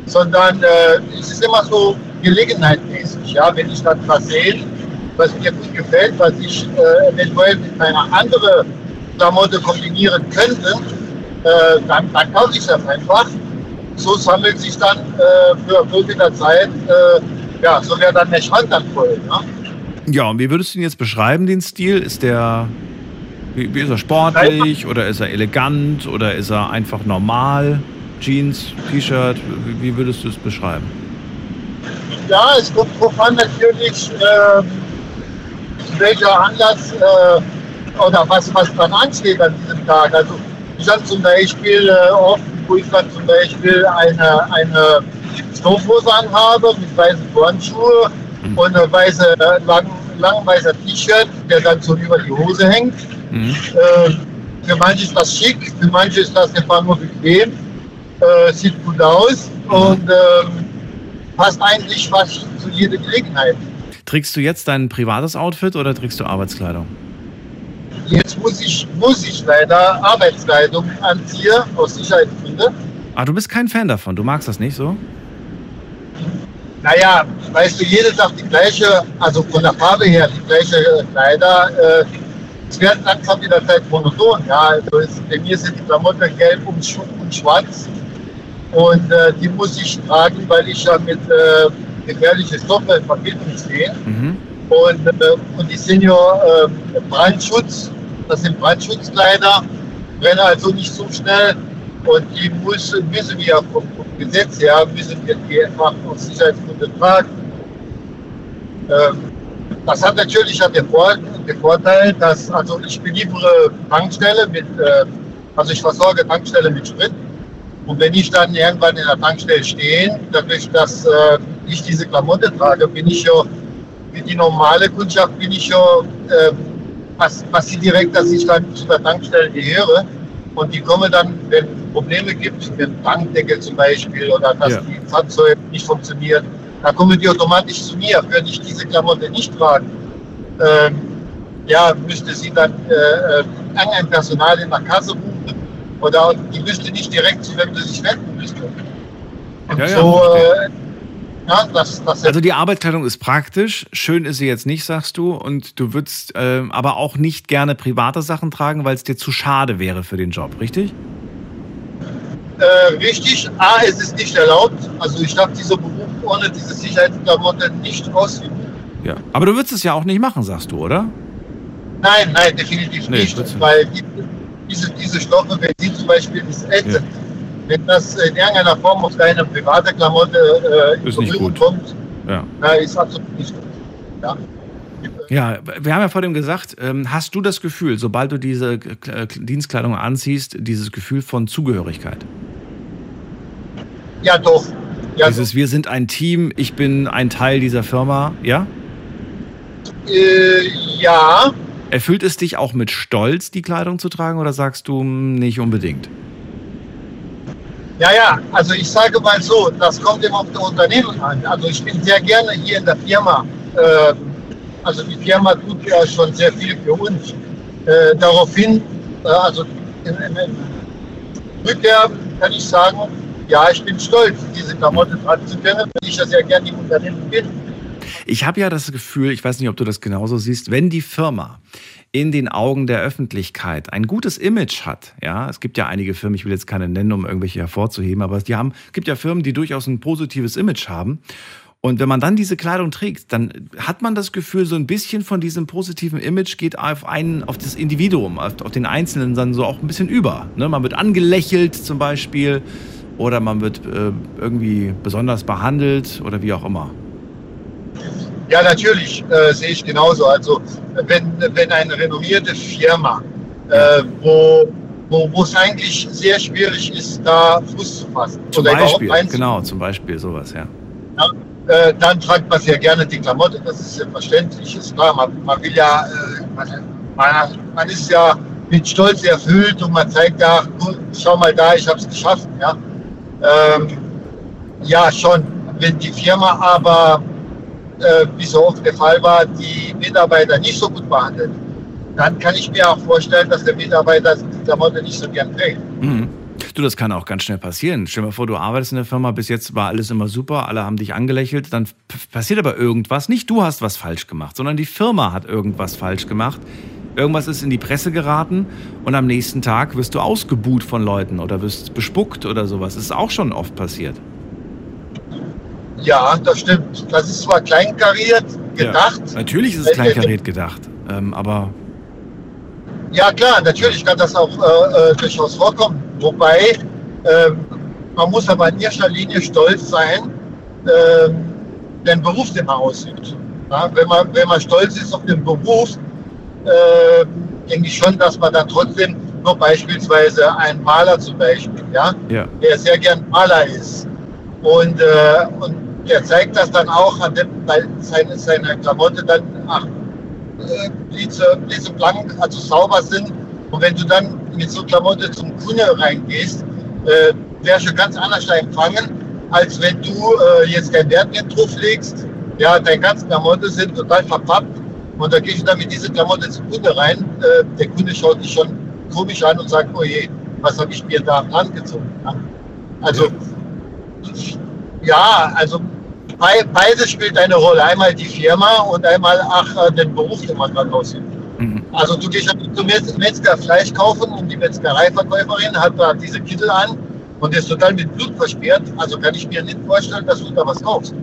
sondern äh, es ist immer so gelegenheitsmäßig. Ja, wenn ich dann was sehe, was mir gut gefällt, was ich äh, eventuell mit einer anderen Klamotte kombinieren könnte, äh, dann, dann kaufe ich das einfach. So sammelt sich dann äh, für wirkliche Zeit, äh, ja, so wäre dann der Schrank dann voll. Ne? Ja, und wie würdest du ihn jetzt beschreiben, den Stil? Ist der, wie, wie ist er sportlich oder ist er elegant oder ist er einfach normal? Jeans, T-Shirt, wie, wie würdest du es beschreiben? Ja, es kommt drauf an natürlich, äh, welcher Anlass äh, oder was, was dann ansteht an diesem Tag. Also ich habe zum Beispiel äh, oft, wo ich dann zum Beispiel eine, eine Stoffhose anhabe mit weißen Turnschuhe und eine weiße, lang, lang weißer T-Shirt, der dann so über die Hose hängt. Äh, für manche ist das schick, für manche ist das einfach nur bequem, äh, sieht gut aus und ähm, passt eigentlich fast zu jeder Gelegenheit. Trägst du jetzt dein privates Outfit oder trägst du Arbeitskleidung? Jetzt muss ich, muss ich leider Arbeitskleidung anziehen, aus Sicherheitsgründen. Ah, du bist kein Fan davon, du magst das nicht so? Naja, weißt du, jeder sagt die gleiche, also von der Farbe her die gleiche Kleider. Äh, es wird langsam mit der Zeit monoton. Ja, also es, bei mir sind die Klamotten gelb und, sch und schwarz. Und äh, die muss ich tragen, weil ich ja mit äh, gefährlichen Stoffen in Verbindung stehe. Mhm. Und, äh, und die ja äh, Brandschutz, das sind Brandschutzkleider, brennen also nicht so schnell. Und die muss, müssen wir vom, vom Gesetz her, müssen wir die einfach aus Sicherheitsgründen tragen. Ähm, das hat natürlich ja den, Vor den Vorteil, dass, also ich beliefere Tankstelle mit, äh, also ich versorge Tankstelle mit Sprit. Und wenn ich dann irgendwann in der Tankstelle stehe, dadurch, dass äh, ich diese Klamotte trage, bin ich ja, wie die normale Kundschaft, bin ich ja, äh, pass, passiert direkt, dass ich dann zu der Tankstelle gehöre. Und die kommen dann, wenn es Probleme gibt, mit dem Tankdeckel zum Beispiel, oder dass Ja. die Fahrzeug nicht funktioniert, dann kommen die automatisch zu mir. Würde ich diese Klamotte nicht tragen, ähm, ja, müsste sie dann äh, äh, irgendein Personal in der Kasse rufen oder die müsste nicht direkt zu wem sie sich wenden müsste. Und Ja, ja, so, äh, ja, das, das Also die Arbeitskleidung ist praktisch, schön ist sie jetzt nicht, sagst du, und du würdest ähm, aber auch nicht gerne private Sachen tragen, weil es dir zu schade wäre für den Job, richtig? äh, richtig. A, es ist nicht erlaubt. Also ich darf diese Beruf ohne diese Sicherheitsklamotte nicht ausüben. Ja. Aber du würdest es ja auch nicht machen, sagst du, oder? Nein, nein, definitiv Nee, nicht. Weil die, diese, diese Stoffe, Benzin zum Beispiel, ist ätzend. Wenn das in irgendeiner Form auf deine private Klamotte äh, Ist nicht gut. kommt, Ja. na, ist absolut nicht gut. Ja. Ja, wir haben ja vor dem gesagt, ähm, hast du das Gefühl, sobald du diese äh, Dienstkleidung anziehst, dieses Gefühl von Zugehörigkeit? Ja, doch. Ja, Dieses Wir sind ein Team, ich bin ein Teil dieser Firma, ja? Äh, ja, Erfüllt es dich auch mit Stolz, die Kleidung zu tragen, oder sagst du mh, nicht unbedingt? Ja, ja, also ich sage mal so, das kommt immer auf das Unternehmen an. Also ich bin sehr gerne hier in der Firma. Äh, also die Firma tut ja schon sehr viel für uns. Äh, daraufhin, äh, also in, in, Rückkehr kann ich sagen, ja, ich bin stolz, diese Klamotte tragen zu können, weil ich ja sehr gerne im Unternehmen bin. Ich habe ja das Gefühl, ich weiß nicht, ob du das genauso siehst, wenn die Firma in den Augen der Öffentlichkeit ein gutes Image hat, ja, es gibt ja einige Firmen, ich will jetzt keine nennen, um irgendwelche hervorzuheben, aber die haben, es gibt ja Firmen, die durchaus ein positives Image haben. Und wenn man dann diese Kleidung trägt, dann hat man das Gefühl, so ein bisschen von diesem positiven Image geht auf einen, auf das Individuum, auf, den Einzelnen dann so auch ein bisschen über. Ne? Man wird angelächelt zum Beispiel oder man wird äh, irgendwie besonders behandelt oder wie auch immer. Ja, natürlich äh, sehe ich genauso. Also wenn, wenn eine renommierte Firma, äh, wo, wo, wo es eigentlich sehr schwierig ist, da Fuß zu fassen Zum oder Beispiel, genau, zum Beispiel sowas, ja. ja, äh, dann tragt man sehr gerne die Klamotte. Das ist selbstverständlich, ist klar. Man, man will ja, äh, man, man, ist ja mit Stolz erfüllt und man zeigt ja, schau mal da, ich habe es geschafft. Ja. Ähm, ja, schon. Wenn die Firma aber, äh, wie so oft der Fall war, die Mitarbeiter nicht so gut behandelt, dann kann ich mir auch vorstellen, dass der Mitarbeiter die Klamotte nicht so gern trägt. Mhm. Du, das kann auch ganz schnell passieren. Stell dir mal vor, du arbeitest in der Firma, bis jetzt war alles immer super, alle haben dich angelächelt, dann passiert aber irgendwas. Nicht du hast was falsch gemacht, sondern die Firma hat irgendwas falsch gemacht. Irgendwas ist in die Presse geraten und am nächsten Tag wirst du ausgebuht von Leuten oder wirst bespuckt oder sowas. Das ist auch schon oft passiert. Ja, das stimmt. Das ist zwar kleinkariert gedacht. Ja, natürlich ist es kleinkariert gedacht, ähm, aber Ja, klar, natürlich kann das auch äh, äh, durchaus vorkommen. Wobei, ähm, man muss aber in erster Linie stolz sein, ähm, den Beruf, den man ausübt. Ja, wenn, man, wenn man stolz ist auf den Beruf, äh, denke ich schon, dass man dann trotzdem nur beispielsweise ein Maler zum Beispiel, ja, ja. der sehr gern Maler ist. Und, äh, und der zeigt das dann auch, an dem, weil seine, seine Klamotte dann ach, äh, blitze, blitzeblank, also sauber sind. Und wenn du dann mit so Klamotte zum Kunde reingehst, äh, wärst du ganz anders empfangen, als wenn du äh, jetzt kein Wert mehr drauf legst. Ja, deine ganzen Klamotte sind total verpappt. Und da gehst du dann mit dieser Klamotte zum Kunde rein. Äh, der Kunde schaut dich schon komisch an und sagt, oh je, was habe ich mir da am Land gezogen? Ja? Also, ja, also beides spielt eine Rolle. Einmal die Firma und einmal ach, äh, den Beruf, den man dann ausübt. Also du gehst zum Metz- Metzger Fleisch kaufen und die Metzgereiverkäuferin hat da diese Kittel an und ist total mit Blut versperrt. Also kann ich mir nicht vorstellen, dass du da was kaufst.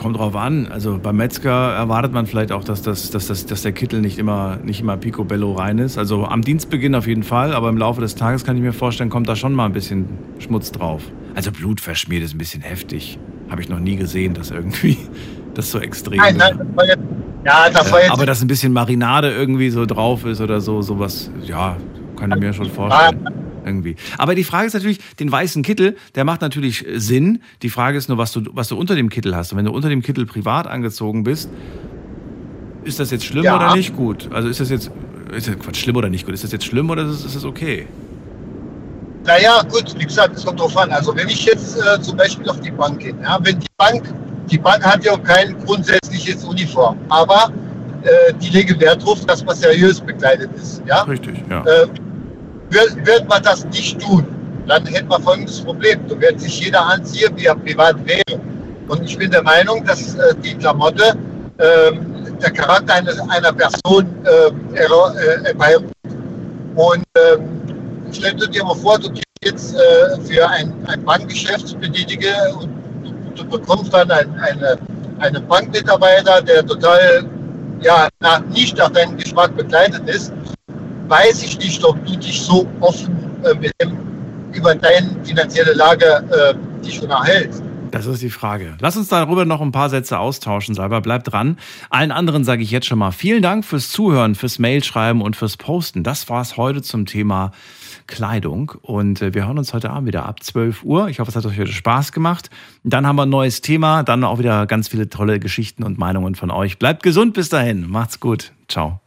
Kommt drauf an. Also beim Metzger erwartet man vielleicht auch, dass, das, dass, das, dass der Kittel nicht immer, nicht immer picobello rein ist. Also am Dienstbeginn auf jeden Fall, aber im Laufe des Tages kann ich mir vorstellen, kommt da schon mal ein bisschen Schmutz drauf. Also Blut verschmiert ist ein bisschen heftig. Habe ich noch nie gesehen, dass irgendwie das so extrem Nein, ist. nein, das war jetzt, ja, das war jetzt aber dass ein bisschen Marinade irgendwie so drauf ist oder so, sowas, ja, kann ich mir schon vorstellen. Irgendwie. Aber die Frage ist natürlich, den weißen Kittel, der macht natürlich Sinn. Die Frage ist nur, was du, was du unter dem Kittel hast. Und wenn du unter dem Kittel privat angezogen bist, ist das jetzt schlimm Ja. oder nicht gut? Also ist das jetzt, ist das Quatsch, schlimm oder nicht gut? Ist das jetzt schlimm oder ist es, ist es okay? Naja, gut, wie gesagt, es kommt drauf an. Also wenn ich jetzt äh, zum Beispiel auf die Bank gehe, ja, wenn die Bank, die Bank hat ja kein grundsätzliches Uniform, aber äh, die legen Wert darauf, dass man seriös bekleidet ist. Ja? Richtig, ja. Äh, wird, wird man das nicht tun, dann hätte man folgendes Problem. Da wird sich jeder anziehen, wie er privat wäre. Und ich bin der Meinung, dass äh, die Klamotte ähm, der Charakter einer, einer Person äh, er- äh, herbeiruft. Und ähm, stell dir mal vor, du gehst jetzt äh, für ein, ein Bankgeschäft benötige und du, du bekommst dann ein, eine, einen Bankmitarbeiter, der total ja, nach, nicht nach deinem Geschmack bekleidet ist, weiß ich nicht, ob du dich so offen äh, über deine finanzielle Lage äh, dich unterhältst. Das ist die Frage. Lass uns darüber noch ein paar Sätze austauschen, Salber. Bleib dran. Allen anderen sage ich jetzt schon mal vielen Dank fürs Zuhören, fürs Mailschreiben und fürs Posten. Das war's heute zum Thema Kleidung. Und äh, wir hören uns heute Abend wieder ab 12 Uhr. Ich hoffe, es hat euch heute Spaß gemacht. Dann haben wir ein neues Thema, dann auch wieder ganz viele tolle Geschichten und Meinungen von euch. Bleibt gesund bis dahin. Macht's gut. Ciao.